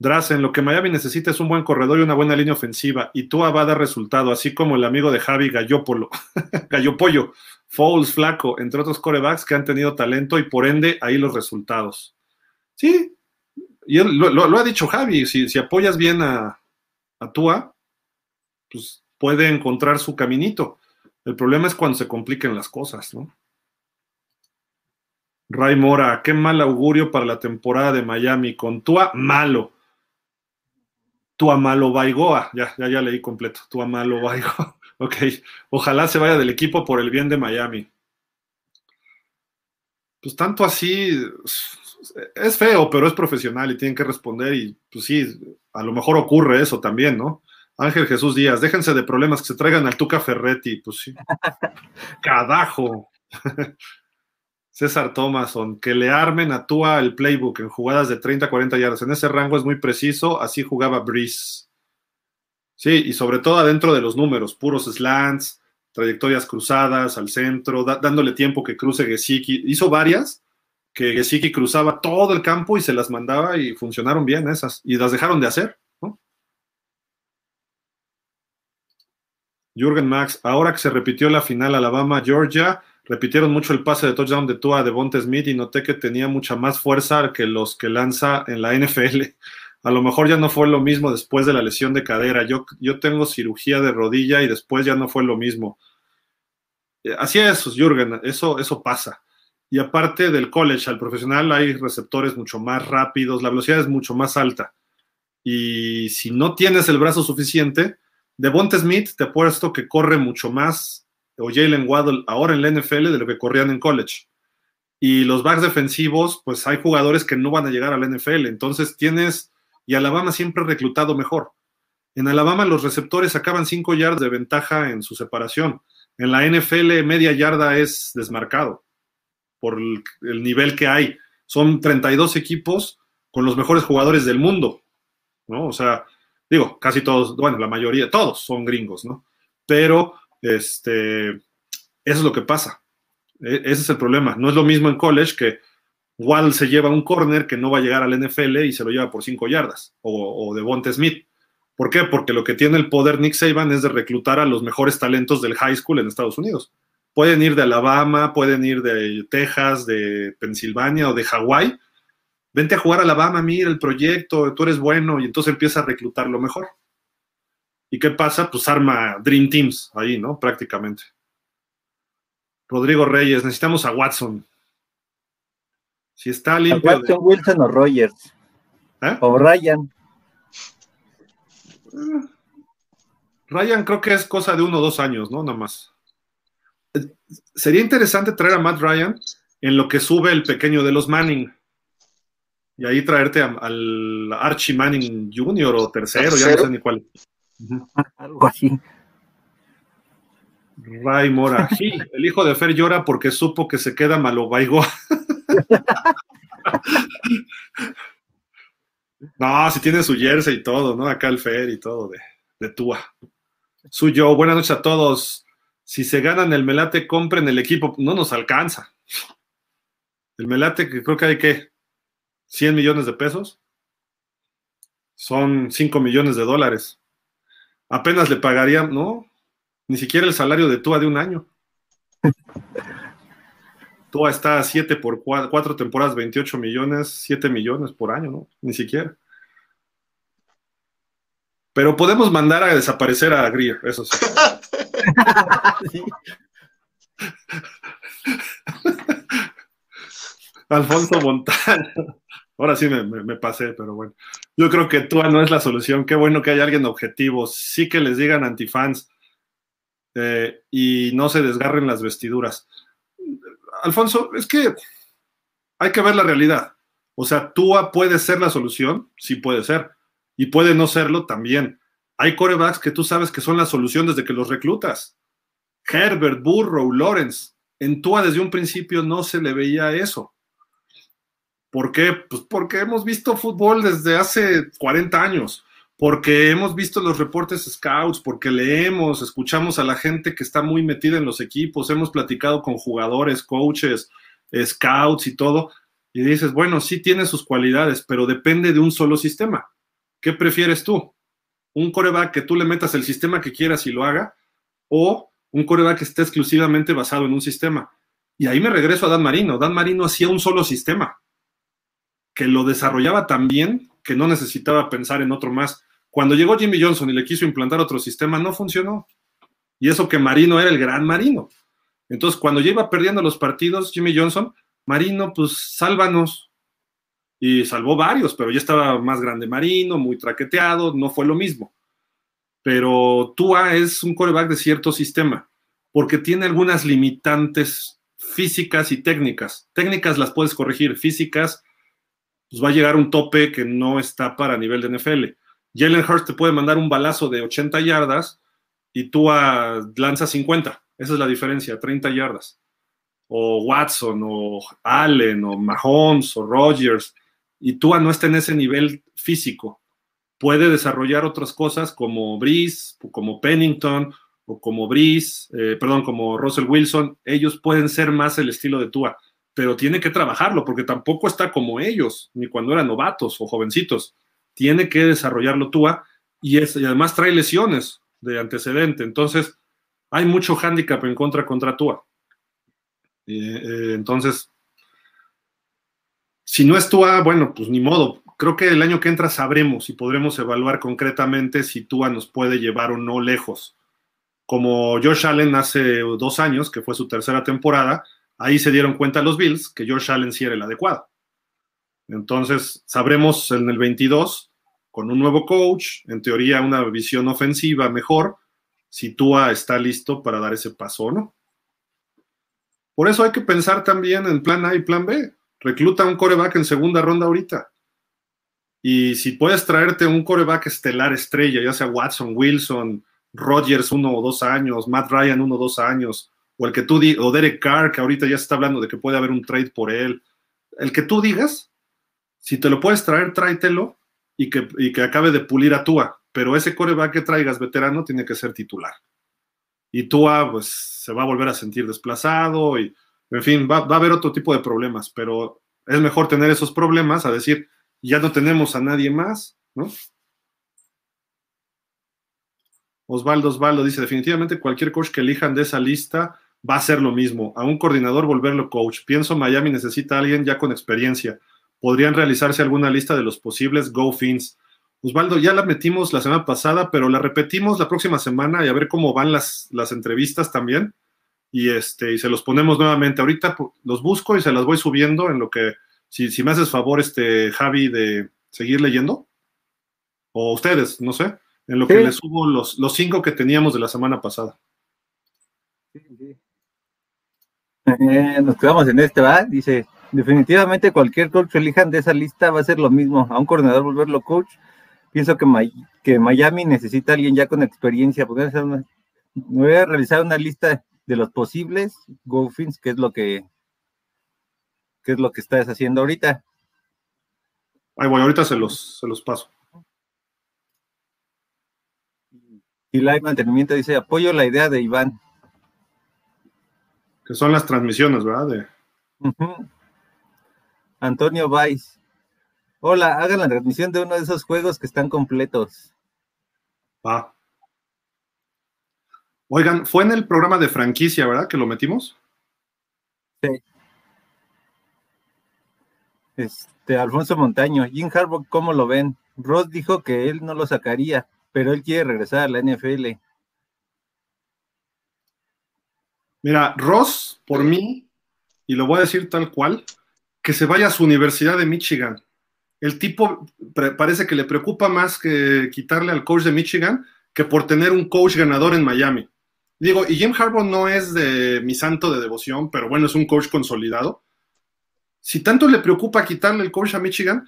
Drazen, lo que Miami necesita es un buen corredor y una buena línea ofensiva, y Tua va a dar resultado, así como el amigo de Javi Gallopolo, Gallopollo, Fouls, Flaco, entre otros corebacks que han tenido talento y por ende ahí los resultados. Sí, y lo, ha dicho Javi, si, apoyas bien a, a Tua, pues puede encontrar su caminito. El problema es cuando se compliquen las cosas, ¿no? Ray Mora, qué mal augurio para la temporada de Miami. Con Tua, malo. Tuamalo Baigoa, ya, ya, ya leí completo, Tuamalo Baigoa, ok, ojalá se vaya del equipo por el bien de Miami. Pues tanto así, es feo, pero es profesional y tienen que responder y pues sí, a lo mejor ocurre eso también, ¿no? Ángel Jesús Díaz, déjense de problemas que se traigan al Tuca Ferretti, pues sí. Cadajo. César Thomason, que le armen a Tua el playbook en jugadas de 30 40 yardas. En ese rango es muy preciso, así jugaba Breeze. Sí, y sobre todo adentro de los números, puros slants, trayectorias cruzadas al centro, dándole tiempo que cruce Gesicki. Hizo varias que Gesicki cruzaba todo el campo y se las mandaba y funcionaron bien esas. Y las dejaron de hacer. Jürgen Max, ahora que se repitió la final Alabama-Georgia, repitieron mucho el pase de touchdown de Tua de Bonte Smith y noté que tenía mucha más fuerza que los que lanza en la NFL. A lo mejor ya no fue lo mismo después de la lesión de cadera. Yo, yo tengo cirugía de rodilla y después ya no fue lo mismo. Eh, así es, Jürgen, eso, eso pasa. Y aparte del college al profesional hay receptores mucho más rápidos, la velocidad es mucho más alta. Y si no tienes el brazo suficiente, de Bonte Smith te apuesto que corre mucho más o Jalen Waddle ahora en la NFL de lo que corrían en college. Y los backs defensivos, pues hay jugadores que no van a llegar a la NFL. Entonces tienes, y Alabama siempre reclutado mejor. En Alabama los receptores sacaban 5 yardas de ventaja en su separación. En la NFL media yarda es desmarcado por el, el nivel que hay. Son 32 equipos con los mejores jugadores del mundo, ¿no? O sea, digo, casi todos, bueno, la mayoría, todos son gringos, ¿no? Pero este, eso es lo que pasa. E, ese es el problema. No es lo mismo en college que Wall se lleva un corner que no va a llegar al NFL y se lo lleva por cinco yardas, o, de Bonte Smith. ¿Por qué? Porque lo que tiene el poder Nick Saban es de reclutar a los mejores talentos del high school en Estados Unidos. Pueden ir de Alabama, pueden ir de Texas, de Pensilvania o de Hawái. Vente a jugar a Alabama, mira el proyecto, tú eres bueno, y entonces empieza a reclutar lo mejor. ¿Y qué pasa? Pues arma Dream Teams ahí, ¿no? Prácticamente. Rodrigo Reyes, necesitamos a Watson. Si está limpio. Watson, Wilson o Rogers. ¿Eh? O Ryan. Eh, Ryan creo que es cosa de uno o dos años, ¿no? Nada más. Sería interesante traer a Matt Ryan en lo que sube el pequeño de los Manning. y ahí traerte al Archie Manning Jr. o tercero, ya no sé ni cuál. Algo así. Ray Mora. Sí, el hijo de Fer llora porque supo que se queda malo baigo. no, si tiene su jersey y todo, ¿no? Acá el Fer y todo de, de Tua. Suyo, buenas noches a todos. Si se ganan el Melate, compren el equipo. No nos alcanza. El Melate, que creo que hay que 100 millones de pesos. Son 5 millones de dólares. Apenas le pagarían, ¿no? Ni siquiera el salario de Tua de un año. Tua está a 7 por 4, temporadas, 28 millones, 7 millones por año, ¿no? Ni siquiera. Pero podemos mandar a desaparecer a Greer, eso sí. Alfonso Montana. Ahora sí me, pasé, pero bueno. Yo creo que Tua no es la solución. Qué bueno que haya alguien objetivo. Sí que les digan antifans eh, y no se desgarren las vestiduras. Alfonso, es que hay que ver la realidad. O sea, Tua puede ser la solución, sí puede ser, y puede no serlo también. Hay corebacks que tú sabes que son la solución desde que los reclutas. Herbert, Burrow, Lawrence. En Tua desde un principio no se le veía eso. ¿Por qué? Pues porque hemos visto fútbol desde hace 40 años porque hemos visto los reportes scouts, porque leemos, escuchamos a la gente que está muy metida en los equipos, hemos platicado con jugadores, coaches, scouts y todo, y dices, bueno, sí tiene sus cualidades, pero depende de un solo sistema. ¿Qué prefieres tú? ¿Un coreback que tú le metas el sistema que quieras y lo haga? ¿O un coreback que esté exclusivamente basado en un sistema? Y ahí me regreso a Dan Marino. Dan Marino hacía un solo sistema, que lo desarrollaba tan bien que no necesitaba pensar en otro más. Cuando llegó Jimmy Johnson y le quiso implantar otro sistema, no funcionó. Y eso que Marino era el gran Marino. Entonces, cuando ya iba perdiendo los partidos, Jimmy Johnson, Marino, pues sálvanos. Y salvó varios, pero ya estaba más grande Marino, muy traqueteado, no fue lo mismo. Pero Tua es un coreback de cierto sistema, porque tiene algunas limitantes físicas y técnicas. Técnicas las puedes corregir, físicas, pues va a llegar un tope que no está para nivel de NFL Jalen Hurts te puede mandar un balazo de 80 yardas y tú lanza 50. Esa es la diferencia, 30 yardas. O Watson, o Allen, o Mahomes, o Rogers. Y Tua no está en ese nivel físico. Puede desarrollar otras cosas como Breeze, como Pennington, o como Breeze, eh, perdón, como Russell Wilson. Ellos pueden ser más el estilo de Tua, pero tiene que trabajarlo porque tampoco está como ellos, ni cuando eran novatos o jovencitos tiene que desarrollarlo Tua y, y además trae lesiones de antecedente. Entonces, hay mucho hándicap en contra contra Tua. Eh, entonces, si no es Tua, bueno, pues ni modo. Creo que el año que entra sabremos y podremos evaluar concretamente si Tua nos puede llevar o no lejos. Como Josh Allen hace dos años, que fue su tercera temporada, ahí se dieron cuenta los Bills que Josh Allen sí era el adecuado. Entonces, sabremos en el 22 con un nuevo coach, en teoría una visión ofensiva mejor, si Tua está listo para dar ese paso o no. Por eso hay que pensar también en plan A y plan B. Recluta un coreback en segunda ronda ahorita. Y si puedes traerte un coreback estelar estrella, ya sea Watson, Wilson, Rodgers uno o dos años, Matt Ryan uno o dos años, o el que tú o Derek Carr, que ahorita ya se está hablando de que puede haber un trade por él. El que tú digas, si te lo puedes traer, tráetelo y que, acabe de pulir a Tua, pero ese coreback que traigas veterano tiene que ser titular. Y Tua, pues, se va a volver a sentir desplazado y, en fin, va, va a haber otro tipo de problemas, pero es mejor tener esos problemas a decir, ya no tenemos a nadie más, ¿no? Osvaldo Osvaldo dice, definitivamente cualquier coach que elijan de esa lista va a ser lo mismo. A un coordinador volverlo coach. Pienso Miami necesita a alguien ya con experiencia podrían realizarse alguna lista de los posibles Go Fins. Osvaldo, ya la metimos la semana pasada, pero la repetimos la próxima semana y a ver cómo van las, las entrevistas también. Y, este, y se los ponemos nuevamente. Ahorita los busco y se las voy subiendo en lo que, si, si me haces favor, este, Javi, de seguir leyendo. O ustedes, no sé, en lo que les subo los, los cinco que teníamos de la semana pasada. Sí, sí. Eh, nos quedamos en este, ¿va? Dice, definitivamente cualquier coach que elijan de esa lista va a ser lo mismo. A un coordinador volverlo coach. Pienso que, que Miami necesita a alguien ya con experiencia. Voy a realizar una lista de los posibles Gophins, que es lo que, que es lo que estás haciendo ahorita. Ay, bueno, ahorita se los, se los paso. Y Live Mantenimiento dice, apoyo la idea de Iván. Que son las transmisiones, ¿verdad? De... Antonio Valls. Hola, hagan la transmisión de uno de esos juegos que están completos. Ah. Oigan, fue en el programa de franquicia, ¿verdad? Que lo metimos. Sí. Este, Alfonso Montaño, Jim Harbaugh, ¿cómo lo ven? Ross dijo que él no lo sacaría, pero él quiere regresar a la NFL. Mira, Ross, por mí, y lo voy a decir tal cual, que se vaya a su Universidad de Michigan. El tipo parece que le preocupa más que quitarle al coach de Michigan que por tener un coach ganador en Miami. Digo, y Jim Harbaugh no es de mi santo de devoción, pero bueno, es un coach consolidado. Si tanto le preocupa quitarle el coach a Michigan,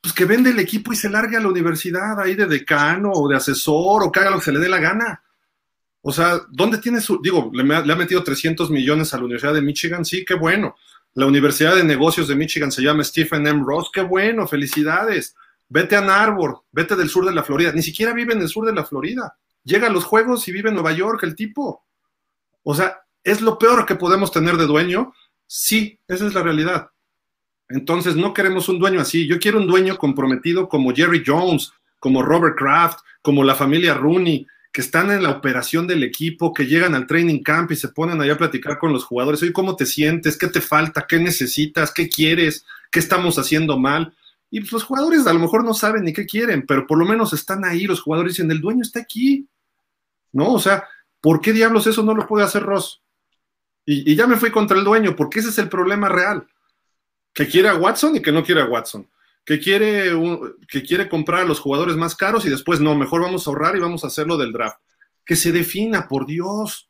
pues que vende el equipo y se largue a la universidad ahí de decano o de asesor o que haga lo que se le dé la gana. O sea, ¿dónde tiene su...? Digo, le, ha metido 300 millones a la Universidad de Michigan, sí, qué bueno. La Universidad de Negocios de Michigan se llama Stephen M. Ross, qué bueno, felicidades. Vete a Ann Arbor, vete del sur de la Florida. Ni siquiera vive en el sur de la Florida. Llega a los juegos y vive en Nueva York el tipo. O sea, ¿es lo peor que podemos tener de dueño? Sí, esa es la realidad. Entonces, no queremos un dueño así. Yo quiero un dueño comprometido como Jerry Jones, como Robert Kraft, como la familia Rooney, que están en la operación del equipo, que llegan al training camp y se ponen allá a platicar con los jugadores. Oye, ¿cómo te sientes? ¿Qué te falta? ¿Qué necesitas? ¿Qué quieres? ¿Qué estamos haciendo mal? Y pues, los jugadores a lo mejor no saben ni qué quieren, pero por lo menos están ahí. Los jugadores dicen, el dueño está aquí. ¿No? O sea, ¿por qué diablos eso no lo puede hacer Ross? Y, y ya me fui contra el dueño, porque ese es el problema real que quiere a Watson y que no quiere a Watson, que quiere, que quiere comprar a los jugadores más caros y después no, mejor vamos a ahorrar y vamos a hacerlo del draft. Que se defina, por Dios.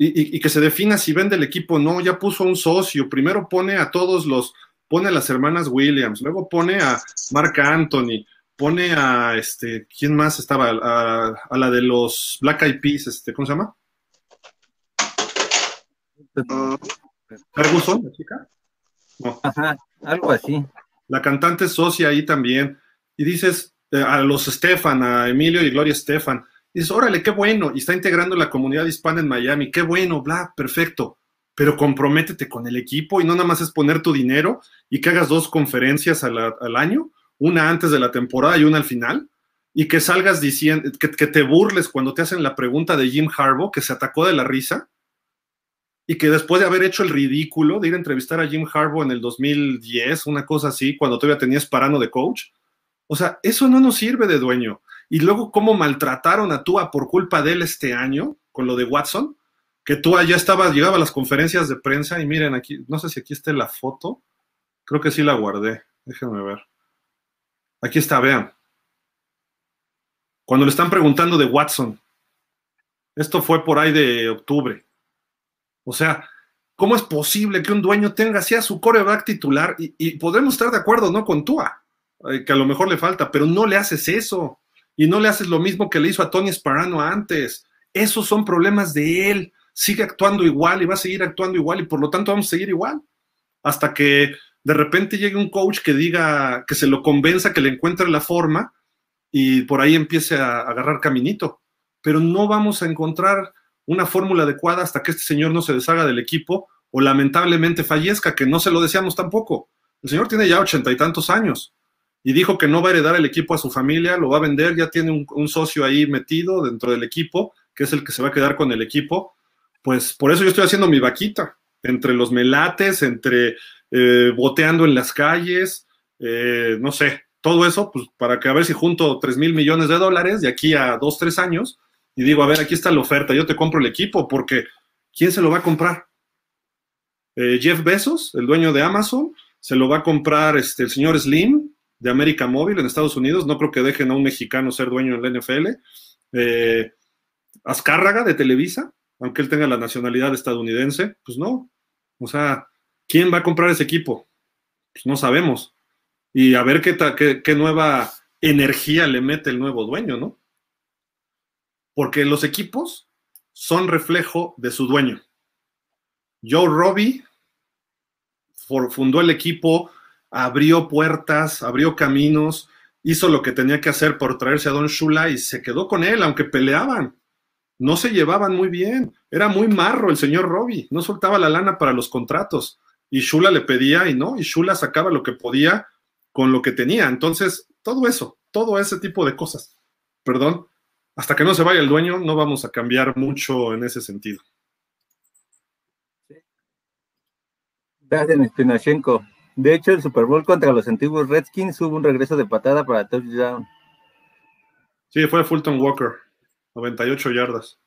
Y, que se defina si vende el equipo o no. Ya puso un socio. Primero pone a todos los, pone a las hermanas Williams, luego pone a Mark Anthony, pone a este, ¿quién más estaba? A, la de los Black Eyed Peas, este, ¿cómo se llama? Ferguson, la chica. Ajá, algo así. La cantante socia ahí también. Y dices eh, a los Stefan, a Emilio y Gloria Stefan, dices, órale, qué bueno, y está integrando la comunidad hispana en Miami, qué bueno, bla, perfecto. Pero comprométete con el equipo y no nada más es poner tu dinero y que hagas dos conferencias al, año, una antes de la temporada y una al final, y que salgas diciendo, que, que te burles cuando te hacen la pregunta de Jim Harbaugh, que se atacó de la risa, y que después de haber hecho el ridículo de ir a entrevistar a Jim Harbaugh en el 2010, una cosa así, cuando todavía tenías parano de coach, o sea, eso no nos sirve de dueño. Y luego cómo maltrataron a Tua por culpa de él este año, con lo de Watson, que Tua ya estaba, llegaba a las conferencias de prensa y miren aquí, no sé si aquí está la foto, creo que sí la guardé, déjenme ver. Aquí está, vean. Cuando le están preguntando de Watson, esto fue por ahí de octubre o sea, ¿cómo es posible que un dueño tenga así a su coreback titular? Y, podemos estar de acuerdo, ¿no? Con Tua, eh, que a lo mejor le falta, pero no le haces eso. Y no le haces lo mismo que le hizo a Tony Sparano antes. Esos son problemas de él. Sigue actuando igual y va a seguir actuando igual y por lo tanto vamos a seguir igual. Hasta que de repente llegue un coach que diga, que se lo convenza, que le encuentre la forma y por ahí empiece a agarrar caminito. Pero no vamos a encontrar una fórmula adecuada hasta que este señor no se deshaga del equipo o lamentablemente fallezca, que no se lo deseamos tampoco. El señor tiene ya ochenta y tantos años y dijo que no va a heredar el equipo a su familia, lo va a vender, ya tiene un, socio ahí metido dentro del equipo, que es el que se va a quedar con el equipo. Pues por eso yo estoy haciendo mi vaquita, entre los melates, entre eh, boteando en las calles, eh, no sé, todo eso, pues para que a ver si junto 3 mil millones de dólares de aquí a dos, tres años, y digo, a ver, aquí está la oferta, yo te compro el equipo, porque ¿quién se lo va a comprar? Eh, Jeff Bezos, el dueño de Amazon, se lo va a comprar este, el señor Slim de América Móvil en Estados Unidos, no creo que dejen a un mexicano ser dueño en la NFL. Eh, Azcárraga de Televisa, aunque él tenga la nacionalidad estadounidense, pues no. O sea, ¿quién va a comprar ese equipo? Pues no sabemos. Y a ver qué, qué, qué nueva energía le mete el nuevo dueño, ¿no? Porque los equipos son reflejo de su dueño. Joe Robbie fundó el equipo, abrió puertas, abrió caminos, hizo lo que tenía que hacer por traerse a Don Shula y se quedó con él, aunque peleaban. No se llevaban muy bien. Era muy marro el señor Robbie. No soltaba la lana para los contratos. Y Shula le pedía y no, y Shula sacaba lo que podía con lo que tenía. Entonces, todo eso, todo ese tipo de cosas. Perdón, hasta que no se vaya el dueño, no vamos a cambiar mucho en ese sentido. Gracias, Spinachenko. De hecho, el Super Bowl contra los antiguos Redskins hubo un regreso de patada para touchdown. Sí, fue Fulton Walker, 98 yardas.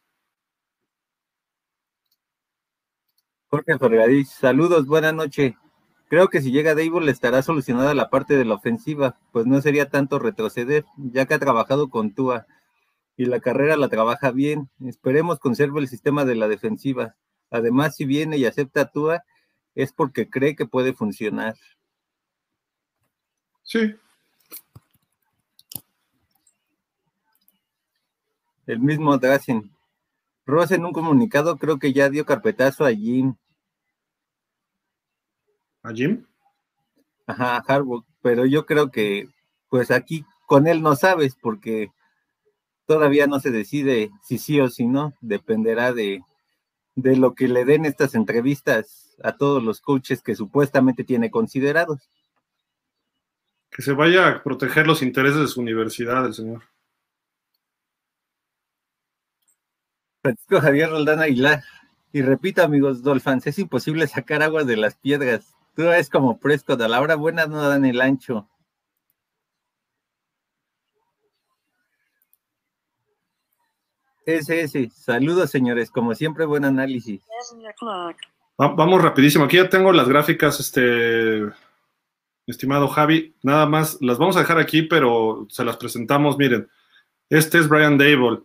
Jorge Fergadís, saludos, buena noche. Creo que si llega Dable estará solucionada la parte de la ofensiva, pues no sería tanto retroceder, ya que ha trabajado con Tua y la carrera la trabaja bien. Esperemos conserve el sistema de la defensiva. Además, si viene y acepta a Tua, es porque cree que puede funcionar. Sí. El mismo Drazen. Ross en un comunicado creo que ya dio carpetazo a Jim. ¿A Jim? Ajá, a pero yo creo que pues aquí con él no sabes porque todavía no se decide si sí o si no, dependerá de, de lo que le den estas entrevistas a todos los coaches que supuestamente tiene considerados. Que se vaya a proteger los intereses de su universidad, el señor. Francisco Javier Roldán Aguilar. Y repito, amigos Dolphins, es imposible sacar agua de las piedras. Tú es como Prescott, a la hora buena no dan el ancho. SS, saludos señores, como siempre buen análisis. Vamos rapidísimo. Aquí ya tengo las gráficas, este, estimado Javi. Nada más, las vamos a dejar aquí, pero se las presentamos. Miren, este es Brian Dable,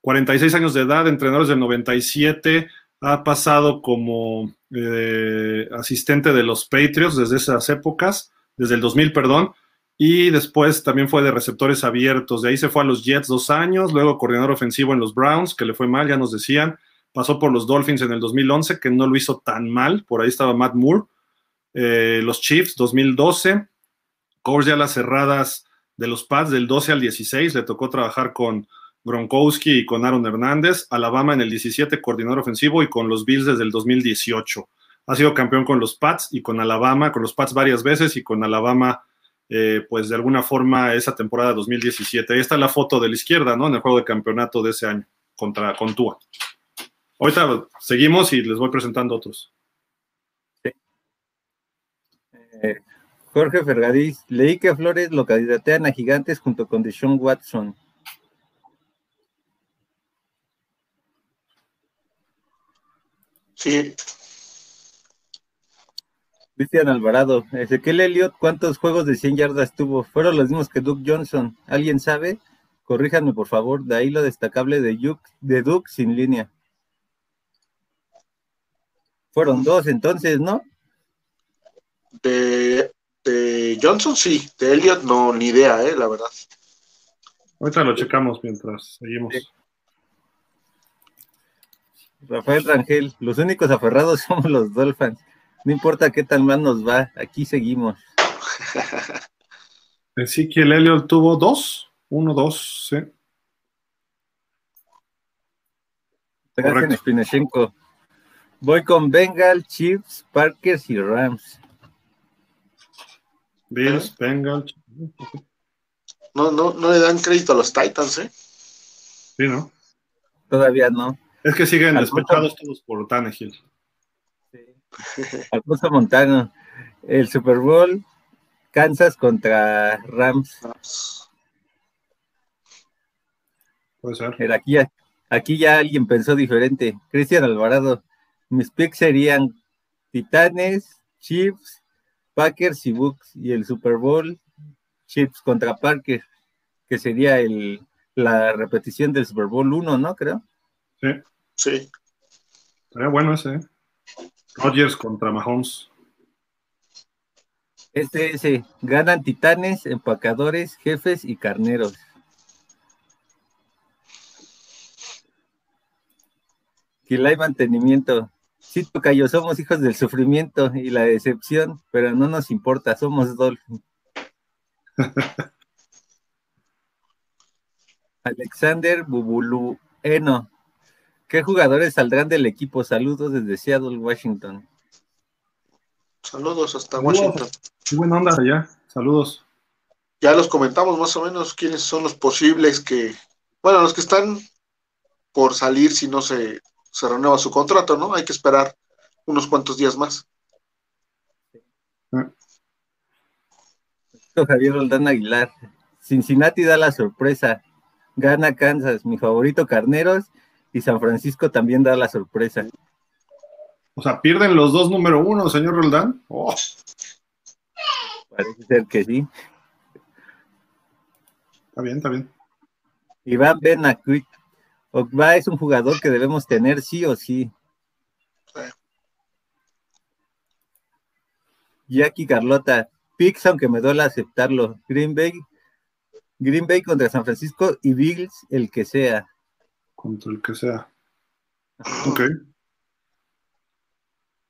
46 años de edad, entrenador del 97, ha pasado como eh, asistente de los Patriots desde esas épocas, desde el 2000, perdón, y después también fue de receptores abiertos. De ahí se fue a los Jets dos años, luego coordinador ofensivo en los Browns, que le fue mal, ya nos decían. Pasó por los Dolphins en el 2011, que no lo hizo tan mal, por ahí estaba Matt Moore, eh, los Chiefs 2012, coach ya las cerradas de los Pats del 12 al 16, le tocó trabajar con Gronkowski y con Aaron Hernández, Alabama en el 17, coordinador ofensivo y con los Bills desde el 2018. Ha sido campeón con los Pats y con Alabama, con los Pats varias veces y con Alabama, eh, pues de alguna forma esa temporada 2017. Ahí está la foto de la izquierda, ¿no? En el juego de campeonato de ese año contra con Tua. Ahorita seguimos y les voy presentando otros. Eh, Jorge Fergadís, leí que Flores lo candidatean a gigantes junto con Deshaun Watson. Sí. Cristian Alvarado, Ezequiel Elliott, ¿cuántos juegos de 100 yardas tuvo? ¿Fueron los mismos que Duke Johnson? ¿Alguien sabe? Corríjanme, por favor, de ahí lo destacable de Duke, de Duke sin línea. Fueron dos entonces, ¿no? De, Johnson sí, de Elliot no, ni idea, eh, la verdad. Ahorita lo checamos mientras seguimos. Rafael Rangel, los únicos aferrados somos los Dolphins. No importa qué tal mal nos va, aquí seguimos. el Elliot tuvo dos, uno, dos, sí. Correcto. Voy con Bengal, Chiefs, Parkers y Rams. Bills, Bengals. No, no, no le dan crédito a los Titans, ¿eh? Sí, ¿no? Todavía no. Es que siguen despechados todos por Tannehill. Alfonso Montano. El Super Bowl, Kansas contra Rams. Puede ser. aquí, aquí ya alguien pensó diferente. Cristian Alvarado. Mis picks serían Titanes, Chiefs, Packers y Bucks. Y el Super Bowl, Chiefs contra Packers, que sería el, la repetición del Super Bowl 1, ¿no? Creo. Sí. Sí. Sería bueno ese, ¿eh? Rodgers contra Mahomes. Este, ese, ganan titanes, empacadores, jefes y carneros. hay mantenimiento. Sí, Tocayo, somos hijos del sufrimiento y la decepción, pero no nos importa, somos Dolphin. Alexander Bubulueno. ¿Qué jugadores saldrán del equipo? Saludos desde Seattle, Washington. Saludos hasta Washington. Qué buena onda allá. Saludos. Ya los comentamos más o menos quiénes son los posibles que, bueno, los que están por salir si no se, se renueva su contrato, ¿no? Hay que esperar unos cuantos días más. Javier Roldán Aguilar. Cincinnati da la sorpresa. Gana Kansas, mi favorito Carneros, y San Francisco también da la sorpresa. O sea, pierden los dos número uno, señor Roldán. Oh. Parece ser que sí. Está bien, está bien. Iván Benacuit. Ogba es un jugador que debemos tener sí o sí. Jackie Carlota, Pix, aunque me duele aceptarlo. Green Bay, Green Bay contra San Francisco y Bills, el que sea. Contra el que sea. Ok.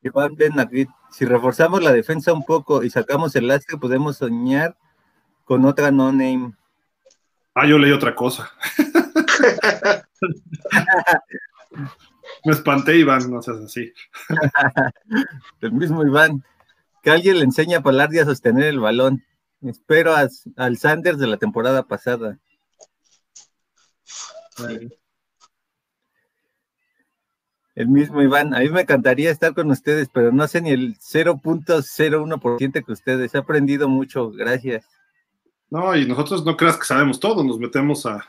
Iván Benagrit, si reforzamos la defensa un poco y sacamos el lastre, podemos soñar con otra no-name. Ah, yo leí otra cosa. Me espanté, Iván, no seas así. el mismo Iván. Que alguien le enseñe a Palardi a sostener el balón. Espero al Sanders de la temporada pasada. El mismo Iván, a mí me encantaría estar con ustedes, pero no sé ni el 0.01% que ustedes. He aprendido mucho, gracias. No, y nosotros no creas que sabemos todo, nos metemos a,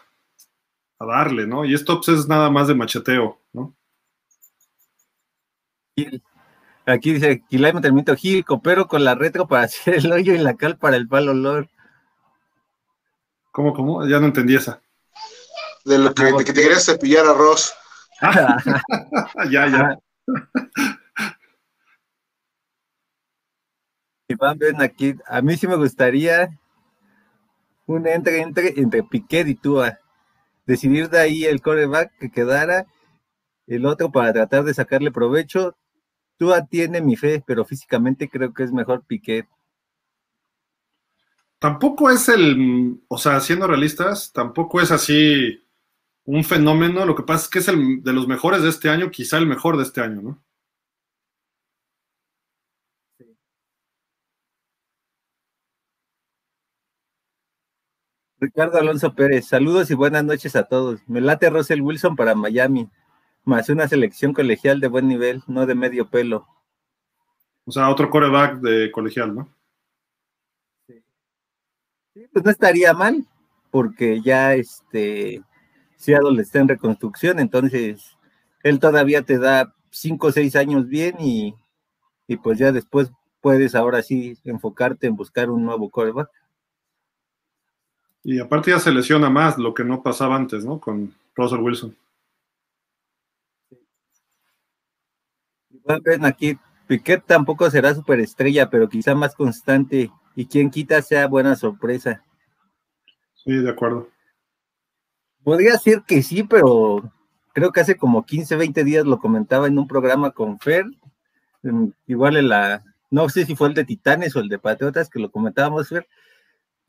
a darle, ¿no? Y esto pues, es nada más de macheteo, ¿no? Aquí dice, Quilay mantenimiento Gil, coopero con la retro para hacer el hoyo y la cal para el palo olor. ¿Cómo, cómo? Ya no entendí esa. De lo que, de que te querías cepillar arroz. ya, ya. Iván, ven aquí. A mí sí me gustaría un entre, entre, entre Piquet y Tua decidir de ahí el coreback que quedara, el otro para tratar de sacarle provecho. Tú tiene mi fe, pero físicamente creo que es mejor Piquet. Tampoco es el, o sea, siendo realistas, tampoco es así un fenómeno. Lo que pasa es que es el de los mejores de este año, quizá el mejor de este año, ¿no? Ricardo Alonso Pérez, saludos y buenas noches a todos. Me late Russell Wilson para Miami, más una selección colegial de buen nivel, no de medio pelo. O sea, otro coreback de colegial, ¿no? Sí. pues no estaría mal, porque ya este Seattle está en reconstrucción, entonces él todavía te da cinco o seis años bien y, y pues ya después puedes ahora sí enfocarte en buscar un nuevo coreback. Y aparte ya se lesiona más lo que no pasaba antes, ¿no? Con Russell Wilson. Ven aquí, Piquet tampoco será superestrella, pero quizá más constante. Y quien quita sea buena sorpresa. Sí, de acuerdo. Podría decir que sí, pero creo que hace como 15, 20 días lo comentaba en un programa con Fer. Igual en la, no sé si fue el de Titanes o el de Patriotas que lo comentábamos, Fer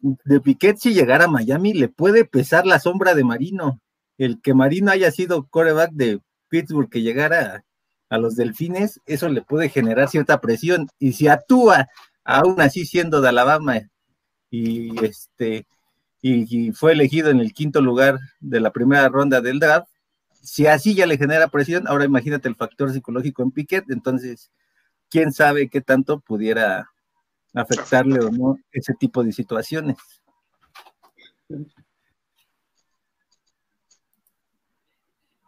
de Piquet si llegara a Miami le puede pesar la sombra de Marino. El que Marino haya sido coreback de Pittsburgh que llegara a, los Delfines, eso le puede generar cierta presión. Y si actúa aún así siendo de Alabama y este y, fue elegido en el quinto lugar de la primera ronda del draft, si así ya le genera presión, ahora imagínate el factor psicológico en Piquet, entonces quién sabe qué tanto pudiera afectarle o no ese tipo de situaciones.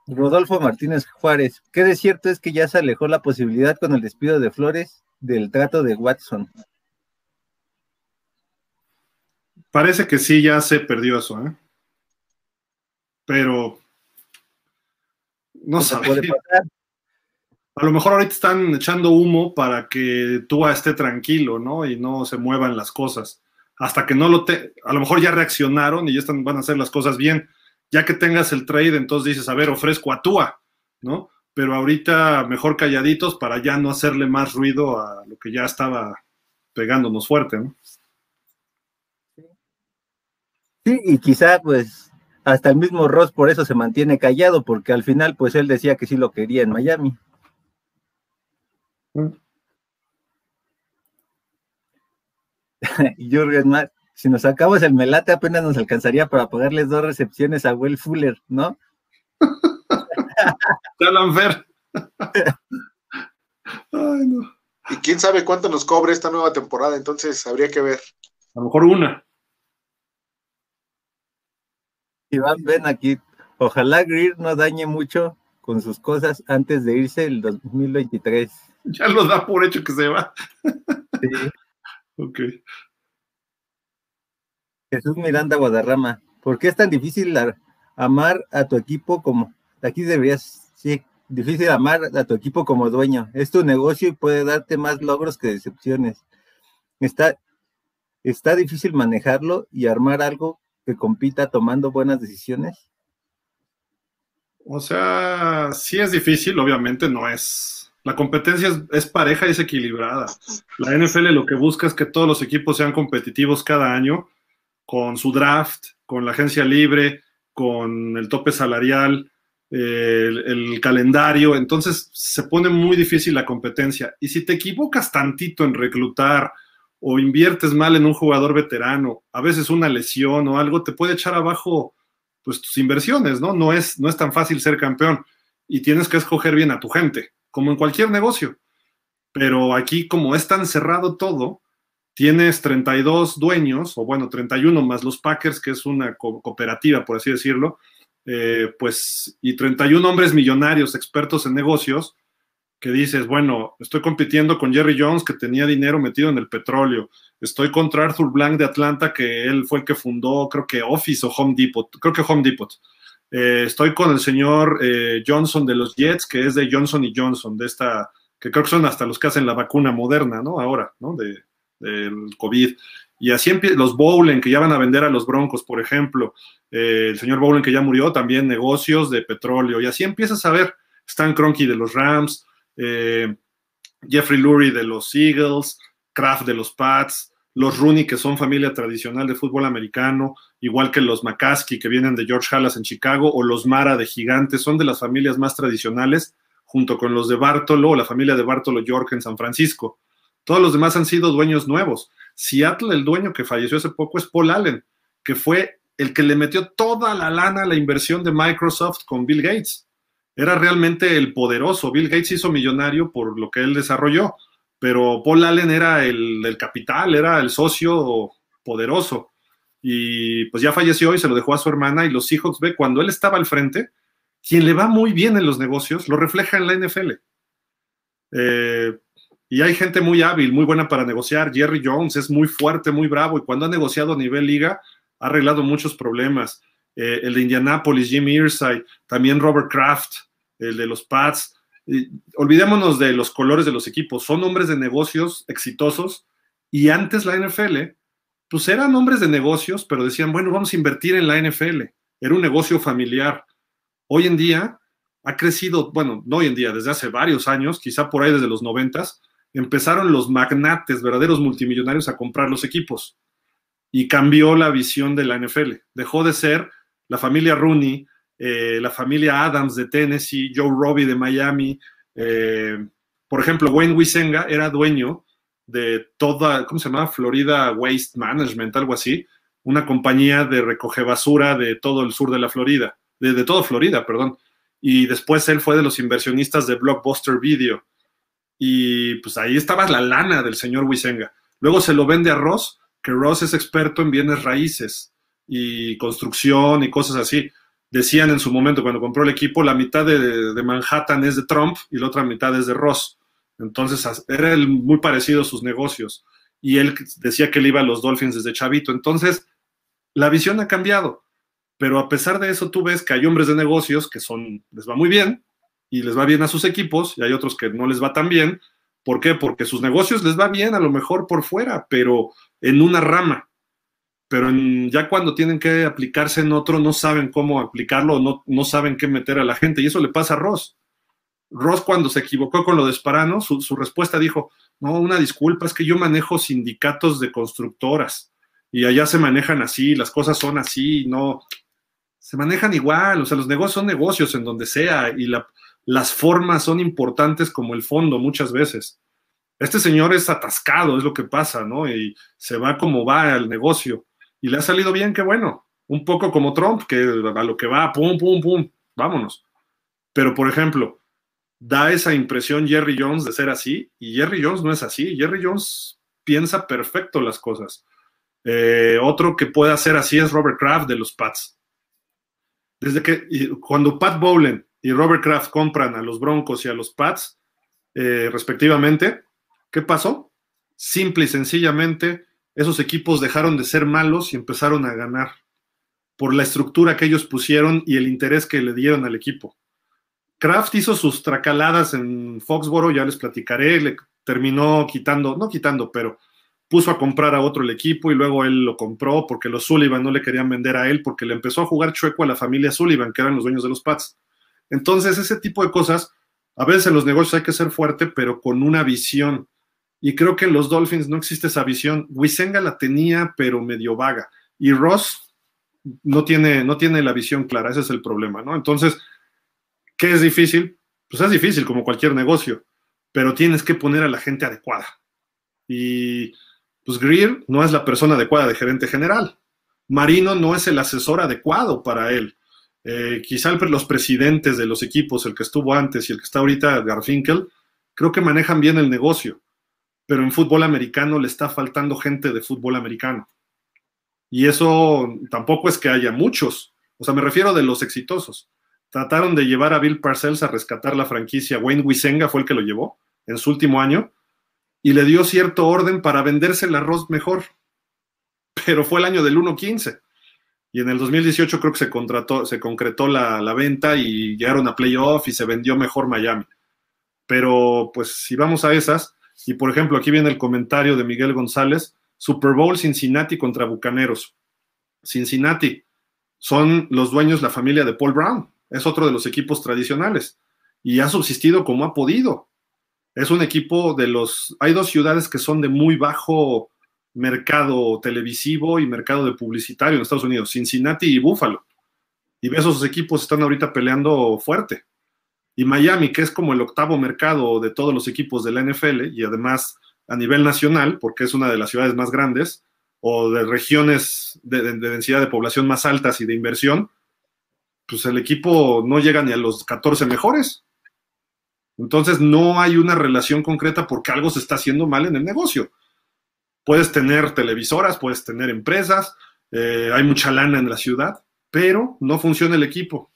Rodolfo Martínez Juárez, ¿qué de cierto es que ya se alejó la posibilidad con el despido de Flores del trato de Watson? Parece que sí, ya se perdió eso, ¿eh? Pero no sé. a lo mejor ahorita están echando humo para que Tua esté tranquilo, ¿no? Y no se muevan las cosas. Hasta que no lo te, a lo mejor ya reaccionaron y ya están, van a hacer las cosas bien. Ya que tengas el trade, entonces dices, a ver, ofrezco a Tua, ¿no? Pero ahorita mejor calladitos para ya no hacerle más ruido a lo que ya estaba pegándonos fuerte, ¿no? Sí, y quizá pues hasta el mismo Ross por eso se mantiene callado, porque al final pues él decía que sí lo quería en Miami. Mm. Jürgen si nos sacamos el melate apenas nos alcanzaría para pagarles dos recepciones a Will Fuller, ¿no? Ver. Ay, no. Y quién sabe cuánto nos cobre esta nueva temporada, entonces habría que ver. A lo mejor una. Iván, ven aquí. Ojalá Greer no dañe mucho con sus cosas antes de irse el 2023. Ya lo da por hecho que se va. Sí. ok. Jesús Miranda Guadarrama, ¿por qué es tan difícil amar a tu equipo como... Aquí deberías, sí, difícil amar a tu equipo como dueño. Es tu negocio y puede darte más logros que decepciones. Está, está difícil manejarlo y armar algo que compita tomando buenas decisiones? O sea, sí es difícil, obviamente no es. La competencia es, pareja y es equilibrada. La NFL lo que busca es que todos los equipos sean competitivos cada año, con su draft, con la agencia libre, con el tope salarial, el, el, calendario. Entonces se pone muy difícil la competencia. Y si te equivocas tantito en reclutar, o inviertes mal en un jugador veterano, a veces una lesión o algo te puede echar abajo pues tus inversiones, ¿no? No es, no es tan fácil ser campeón y tienes que escoger bien a tu gente, como en cualquier negocio. Pero aquí como es tan cerrado todo, tienes 32 dueños, o bueno, 31 más los Packers, que es una cooperativa, por así decirlo, eh, pues, y 31 hombres millonarios, expertos en negocios, que dices, bueno, estoy compitiendo con Jerry Jones, que tenía dinero metido en el petróleo, estoy contra Arthur Blank de Atlanta, que él fue el que fundó, creo que Office o Home Depot, creo que Home Depot. Eh, estoy con el señor eh, Johnson de los Jets, que es de Johnson y Johnson, de esta, que creo que son hasta los que hacen la vacuna moderna, ¿no? Ahora, ¿no? De, del COVID. Y así empiezan los Bowlen, que ya van a vender a los Broncos, por ejemplo. Eh, el señor Bowlen, que ya murió, también negocios de petróleo. Y así empiezas a ver. Stan Kroenke de los Rams, eh, Jeffrey Lurie de los Eagles, Kraft de los Pats, los Rooney, que son familia tradicional de fútbol americano, igual que los McCaskey, que vienen de George Halas en Chicago, o los Mara de Gigantes, son de las familias más tradicionales, junto con los de Bartolo, o la familia de Bartolo York en San Francisco. Todos los demás han sido dueños nuevos. Seattle, el dueño que falleció hace poco, es Paul Allen, que fue el que le metió toda la lana a la inversión de Microsoft con Bill Gates era realmente el poderoso. Bill Gates hizo millonario por lo que él desarrolló, pero Paul Allen era el, capital, era el socio poderoso. Y pues ya falleció y se lo dejó a su hermana y los Seahawks, ve, cuando él estaba al frente, quien le va muy bien en los negocios, lo refleja en la NFL. Eh, y hay gente muy hábil, muy buena para negociar. Jerry Jones es muy fuerte, muy bravo y cuando ha negociado a nivel liga, ha arreglado muchos problemas. Eh, el de Indianapolis, Jimmy Irsay, también Robert Kraft, el de los Pats. olvidémonos de los colores de los equipos, son hombres de negocios exitosos y antes la NFL, pues eran hombres de negocios, pero decían, bueno, vamos a invertir en la NFL. Era un negocio familiar. Hoy en día ha crecido, bueno, no hoy en día, desde hace varios años, quizá por ahí desde los noventas, empezaron los magnates, verdaderos multimillonarios, a comprar los equipos. Y cambió la visión de la NFL. Dejó de ser la familia Rooney, eh, la familia Adams de Tennessee, Joe Robbie de Miami. Eh, por ejemplo, Wayne Wisenga era dueño de toda, ¿cómo se llama? Florida Waste Management, algo así, una compañía de recoge basura de todo el sur de la Florida, de, de todo Florida, perdón. Y después él fue de los inversionistas de Blockbuster Video. Y pues ahí estaba la lana del señor Wisenga. Luego se lo vende a Ross, que Ross es experto en bienes raíces y construcción y cosas así. Decían en su momento cuando compró el equipo, la mitad de, Manhattan es de Trump y la otra mitad es de Ross. Entonces era muy parecido a sus negocios. Y él decía que él iba a los Dolphins desde chavito. Entonces, la visión ha cambiado. Pero a pesar de eso, tú ves que hay hombres de negocios que son, les va muy bien, y les va bien a sus equipos y hay otros que no les va tan bien. ¿Por qué? Porque sus negocios les va bien a lo mejor por fuera, pero en una rama. Pero ya cuando tienen que aplicarse en otro, no saben cómo aplicarlo, no, no saben qué meter a la gente. Y eso le pasa a Ross. Ross cuando se equivocó con lo de Sparano, su, su respuesta dijo, no, una disculpa, es que yo manejo sindicatos de constructoras y allá se manejan así, las cosas son así, no, se manejan igual, o sea, los negocios son negocios en donde sea y las formas son importantes como el fondo muchas veces. Este señor es atascado, es lo que pasa, ¿no? Y se va como va al negocio. Y le ha salido bien, qué bueno. Un poco como Trump, que a lo que va, pum, pum, pum, vámonos. Pero, por ejemplo, da esa impresión Jerry Jones de ser así, y Jerry Jones no es así. Jerry Jones piensa perfecto las cosas. Eh, otro que puede hacer así es Robert Kraft de los Pats. Desde que cuando Pat Bowlen y Robert Kraft compran a los Broncos y a los Pats, eh, respectivamente, ¿qué pasó? Simple y sencillamente, esos equipos dejaron de ser malos y empezaron a ganar por la estructura que ellos pusieron y el interés que le dieron al equipo. Kraft hizo sus tracaladas en Foxboro, ya les platicaré, le terminó quitando, no quitando, pero puso a comprar a otro el equipo y luego él lo compró porque los Sullivan no le querían vender a él porque le empezó a jugar chueco a la familia Sullivan, que eran los dueños de los Pats. Entonces, ese tipo de cosas, a veces en los negocios hay que ser fuerte, pero con una visión. Y creo que en los Dolphins no existe esa visión. Wisenga la tenía, pero medio vaga. Y Ross no tiene, no tiene la visión clara, ese es el problema, ¿no? Entonces, ¿Qué es difícil? Pues es difícil como cualquier negocio, pero tienes que poner a la gente adecuada. Y pues Greer no es la persona adecuada de gerente general. Marino no es el asesor adecuado para él. Eh, quizá los presidentes de los equipos, el que estuvo antes y el que está ahorita, Garfinkel, creo que manejan bien el negocio, pero en fútbol americano le está faltando gente de fútbol americano. Y eso tampoco es que haya muchos, o sea, me refiero de los exitosos. Trataron de llevar a Bill Parcells a rescatar la franquicia. Wayne Wisenga fue el que lo llevó en su último año y le dio cierto orden para venderse el arroz mejor. Pero fue el año del 1-15. Y en el 2018 creo que se, contrató, se concretó la, la venta y llegaron a playoff y se vendió mejor Miami. Pero pues si vamos a esas, y por ejemplo aquí viene el comentario de Miguel González, Super Bowl Cincinnati contra Bucaneros. Cincinnati son los dueños, la familia de Paul Brown es otro de los equipos tradicionales y ha subsistido como ha podido. Es un equipo de los... Hay dos ciudades que son de muy bajo mercado televisivo y mercado de publicitario en Estados Unidos, Cincinnati y Buffalo. Y esos equipos están ahorita peleando fuerte. Y Miami, que es como el octavo mercado de todos los equipos de la NFL y además a nivel nacional, porque es una de las ciudades más grandes o de regiones de, de densidad de población más altas y de inversión, pues el equipo no llega ni a los 14 mejores. Entonces no hay una relación concreta porque algo se está haciendo mal en el negocio. Puedes tener televisoras, puedes tener empresas, eh, hay mucha lana en la ciudad, pero no funciona el equipo.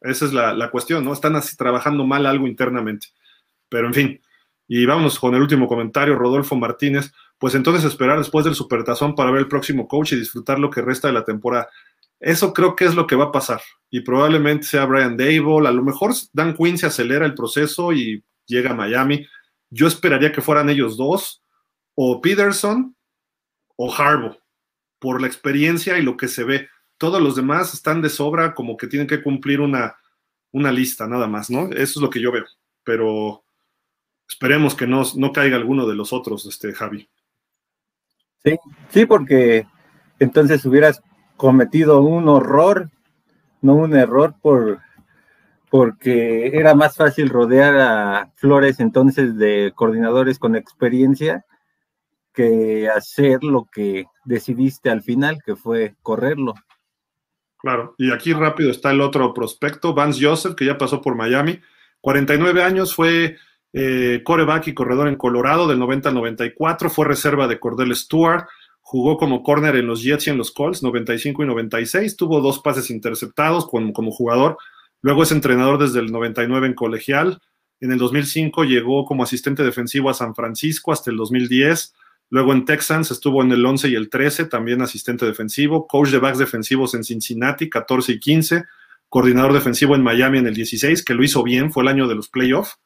Esa es la, la, cuestión, ¿no? Están así trabajando mal algo internamente. Pero en fin, y vamos con el último comentario, Rodolfo Martínez. Pues entonces esperar después del supertazón para ver el próximo coach y disfrutar lo que resta de la temporada. Eso creo que es lo que va a pasar. Y probablemente sea Brian Dable. A lo mejor Dan Quinn se acelera el proceso y llega a Miami. Yo esperaría que fueran ellos dos, o Peterson o Harbaugh, por la experiencia y lo que se ve. Todos los demás están de sobra, como que tienen que cumplir una, una lista, nada más, ¿no? Eso es lo que yo veo. Pero esperemos que no, no caiga alguno de los otros, este Javi. Sí, sí, porque entonces hubieras cometido un horror, no un error por porque era más fácil rodear a Flores entonces de coordinadores con experiencia que hacer lo que decidiste al final, que fue correrlo. Claro, y aquí rápido está el otro prospecto, Vance Joseph, que ya pasó por Miami, 49 años, fue eh, coreback y corredor en Colorado del 90 al 94, fue reserva de Cordell Stewart, Jugó como corner en los Jets y en los Colts, 95 y 96. Tuvo dos pases interceptados como, como jugador. Luego es entrenador desde el 99 en colegial. En el 2005 llegó como asistente defensivo a San Francisco hasta el 2010. Luego en Texans estuvo en el 11 y el 13, también asistente defensivo. Coach de backs defensivos en Cincinnati, 14 y 15. coordinador defensivo en Miami en el 16, que lo hizo bien, fue el año de los playoffs,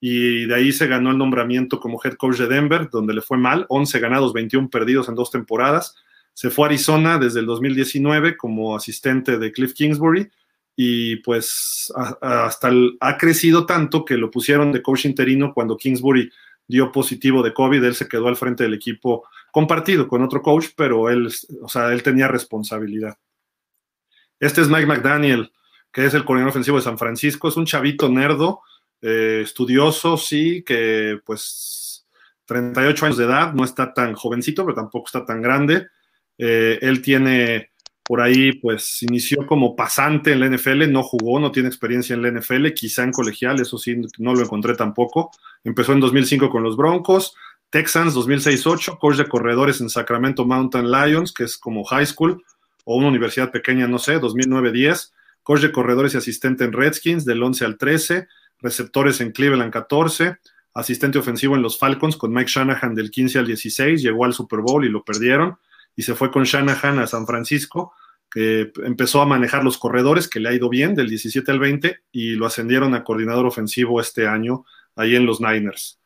y de ahí se ganó el nombramiento como head coach de Denver, donde le fue mal, 11 ganados, 21 perdidos en dos temporadas. Se fue a Arizona desde el 2019 como asistente de Cliff Kingsbury y pues hasta ha crecido tanto que lo pusieron de coach interino cuando Kingsbury dio positivo de COVID, él se quedó al frente del equipo compartido con otro coach, pero él, o sea, él tenía responsabilidad. Este es Mike McDaniel, que es el coordinador ofensivo de San Francisco, es un chavito nerdo, eh, estudioso, sí, que pues 38 años de edad, no está tan jovencito, pero tampoco está tan grande. Eh, él tiene por ahí, pues inició como pasante en la NFL, no jugó, no tiene experiencia en la NFL, quizá en colegial, eso sí, no lo encontré tampoco. Empezó en 2005 con los Broncos, Texans 2006-8, coach de corredores en Sacramento Mountain Lions, que es como high school o una universidad pequeña, no sé, 2009-10, coach de corredores y asistente en Redskins del 11 al 13, receptores en Cleveland 14, asistente ofensivo en los Falcons con Mike Shanahan del 15 al 16, llegó al Super Bowl y lo perdieron, y se fue con Shanahan a San Francisco, que empezó a manejar los corredores, que le ha ido bien del 17 al 20, y lo ascendieron a coordinador ofensivo este año ahí en los Niners.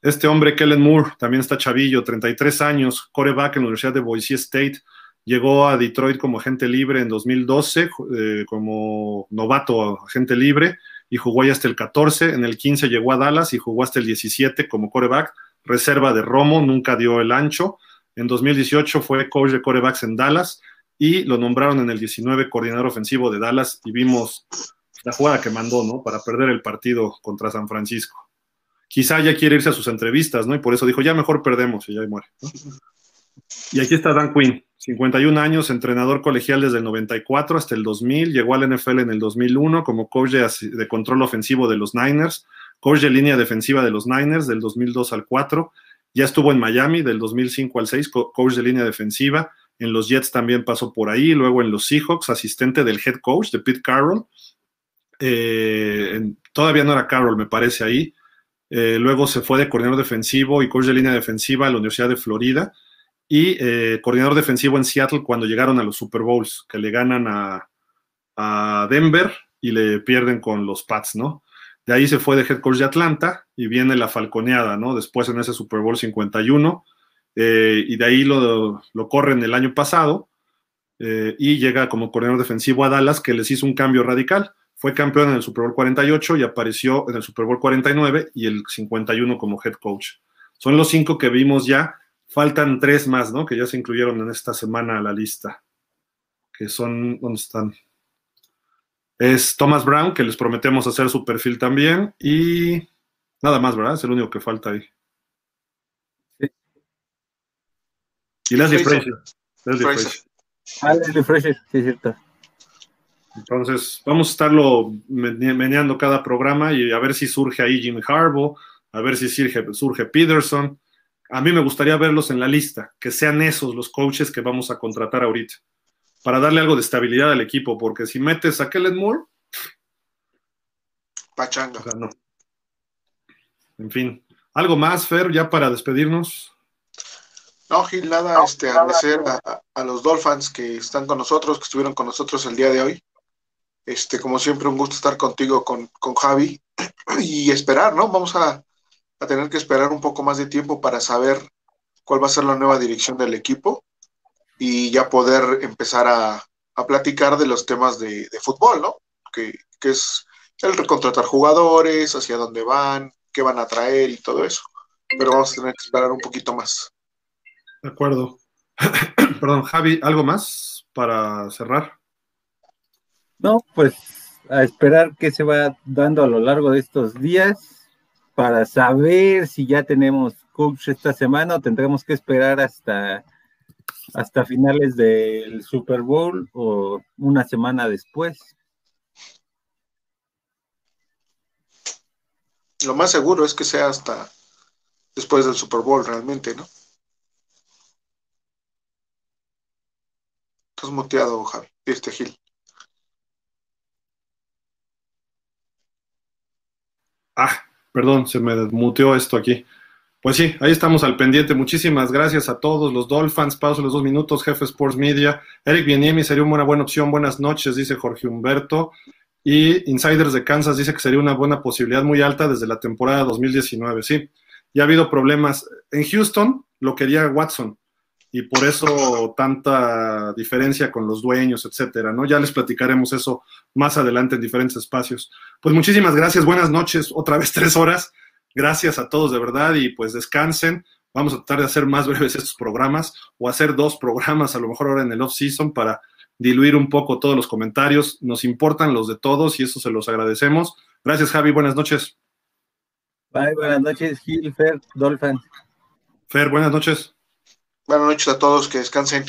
Este hombre, Kellen Moore, también está chavillo, 33 años, coreback en la Universidad de Boise State, llegó a Detroit como agente libre en 2012, eh, como novato agente libre, y jugó ahí hasta el 14. En el 15 llegó a Dallas y jugó hasta el 17 como coreback, reserva de Romo, nunca dio el ancho. En 2018 fue coach de corebacks en Dallas y lo nombraron en el 19 coordinador ofensivo de Dallas y vimos la jugada que mandó, ¿no? Para perder el partido contra San Francisco. Quizá ya quiere irse a sus entrevistas, ¿no? Y por eso dijo, ya mejor perdemos y ya muere. Y aquí está Dan Quinn, 51 años, entrenador colegial desde el 94 hasta el 2000, llegó al NFL en el 2001 como coach de, control ofensivo de los Niners, coach de línea defensiva de los Niners del 2002 al 4, ya estuvo en Miami del 2005 al 6, coach de línea defensiva, en los Jets también pasó por ahí, luego en los Seahawks, asistente del head coach de Pete Carroll, eh, todavía no era Carroll, me parece ahí, eh, luego se fue de coordinador defensivo y coach de línea defensiva a la Universidad de Florida, y eh, coordinador defensivo en Seattle cuando llegaron a los Super Bowls, que le ganan a, Denver y le pierden con los Pats, ¿no? De ahí se fue de head coach de Atlanta y viene la falconeada, ¿no? Después en ese Super Bowl 51, eh, y de ahí lo, lo, corren el año pasado eh, y llega como coordinador defensivo a Dallas, que les hizo un cambio radical. Fue campeón en el Super Bowl 48 y apareció en el Super Bowl 49 y el 51 como head coach. Son los cinco que vimos ya Faltan tres más, ¿no? Que ya se incluyeron en esta semana a la lista. Que son, ¿dónde están? Es Thomas Brown, que les prometemos hacer su perfil también. Y nada más, ¿verdad? Es el único que falta ahí. Sí. Y Leslie Fraser. Leslie Fraser. Ah, Leslie Fraser, sí, es cierto. Entonces, vamos a estarlo meneando cada programa y a ver si surge ahí Jim Harbaugh, a ver si surge, surge Peterson a mí me gustaría verlos en la lista, que sean esos los coaches que vamos a contratar ahorita, para darle algo de estabilidad al equipo, porque si metes a Kellen Moore, pachanga. no. En fin, algo más, Fer, ya para despedirnos. No, Gil, nada, este, agradecer a, los Dolphins que están con nosotros, que estuvieron con nosotros el día de hoy. Este, como siempre, un gusto estar contigo, con, con Javi, y esperar, ¿no? Vamos a, a tener que esperar un poco más de tiempo para saber cuál va a ser la nueva dirección del equipo y ya poder empezar a, platicar de los temas de, fútbol, ¿no? Que, es el recontratar jugadores, hacia dónde van, qué van a traer y todo eso. Pero vamos a tener que esperar un poquito más. De acuerdo. Perdón, Javi, ¿algo más para cerrar? No, pues a esperar qué se va dando a lo largo de estos días para saber si ya tenemos coach esta semana o tendremos que esperar hasta, hasta finales del Super Bowl o una semana después. Lo más seguro es que sea hasta después del Super Bowl realmente, ¿no? Estás muteado, Javi, este Gil. Ah, Perdón, se me muteó esto aquí. Pues sí, ahí estamos al pendiente. Muchísimas gracias a todos los Dolphins. Pausa los dos minutos, jefe Sports Media. Eric Bieniemi sería una buena opción. Buenas noches, dice Jorge Humberto. Y Insiders de Kansas dice que sería una buena posibilidad muy alta desde la temporada 2019. Sí, ya ha habido problemas. En Houston lo quería Watson y por eso tanta diferencia con los dueños, etcétera, ¿no? Ya les platicaremos eso más adelante en diferentes espacios. Pues muchísimas gracias, buenas noches, otra vez tres horas. Gracias a todos de verdad y pues descansen. Vamos a tratar de hacer más breves estos programas o hacer dos programas a lo mejor ahora en el off-season para diluir un poco todos los comentarios. Nos importan los de todos y eso se los agradecemos. Gracias Javi, buenas noches. Bye, buenas noches Gil, Fer, Dolphin. Fer, buenas noches. Buenas noches a todos, que descansen.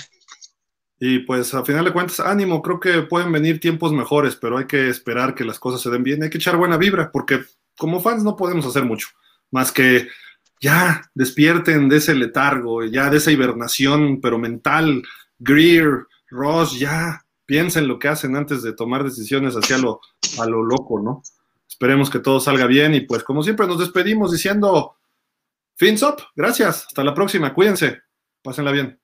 Y pues a final de cuentas, ánimo, creo que pueden venir tiempos mejores, pero hay que esperar que las cosas se den bien, hay que echar buena vibra, porque como fans no podemos hacer mucho, más que ya despierten de ese letargo, ya de esa hibernación, pero mental, Greer, Ross, ya piensen lo que hacen antes de tomar decisiones hacia lo, a lo loco, ¿no? Esperemos que todo salga bien y pues como siempre nos despedimos diciendo, fins up, gracias, hasta la próxima, cuídense, pásenla bien.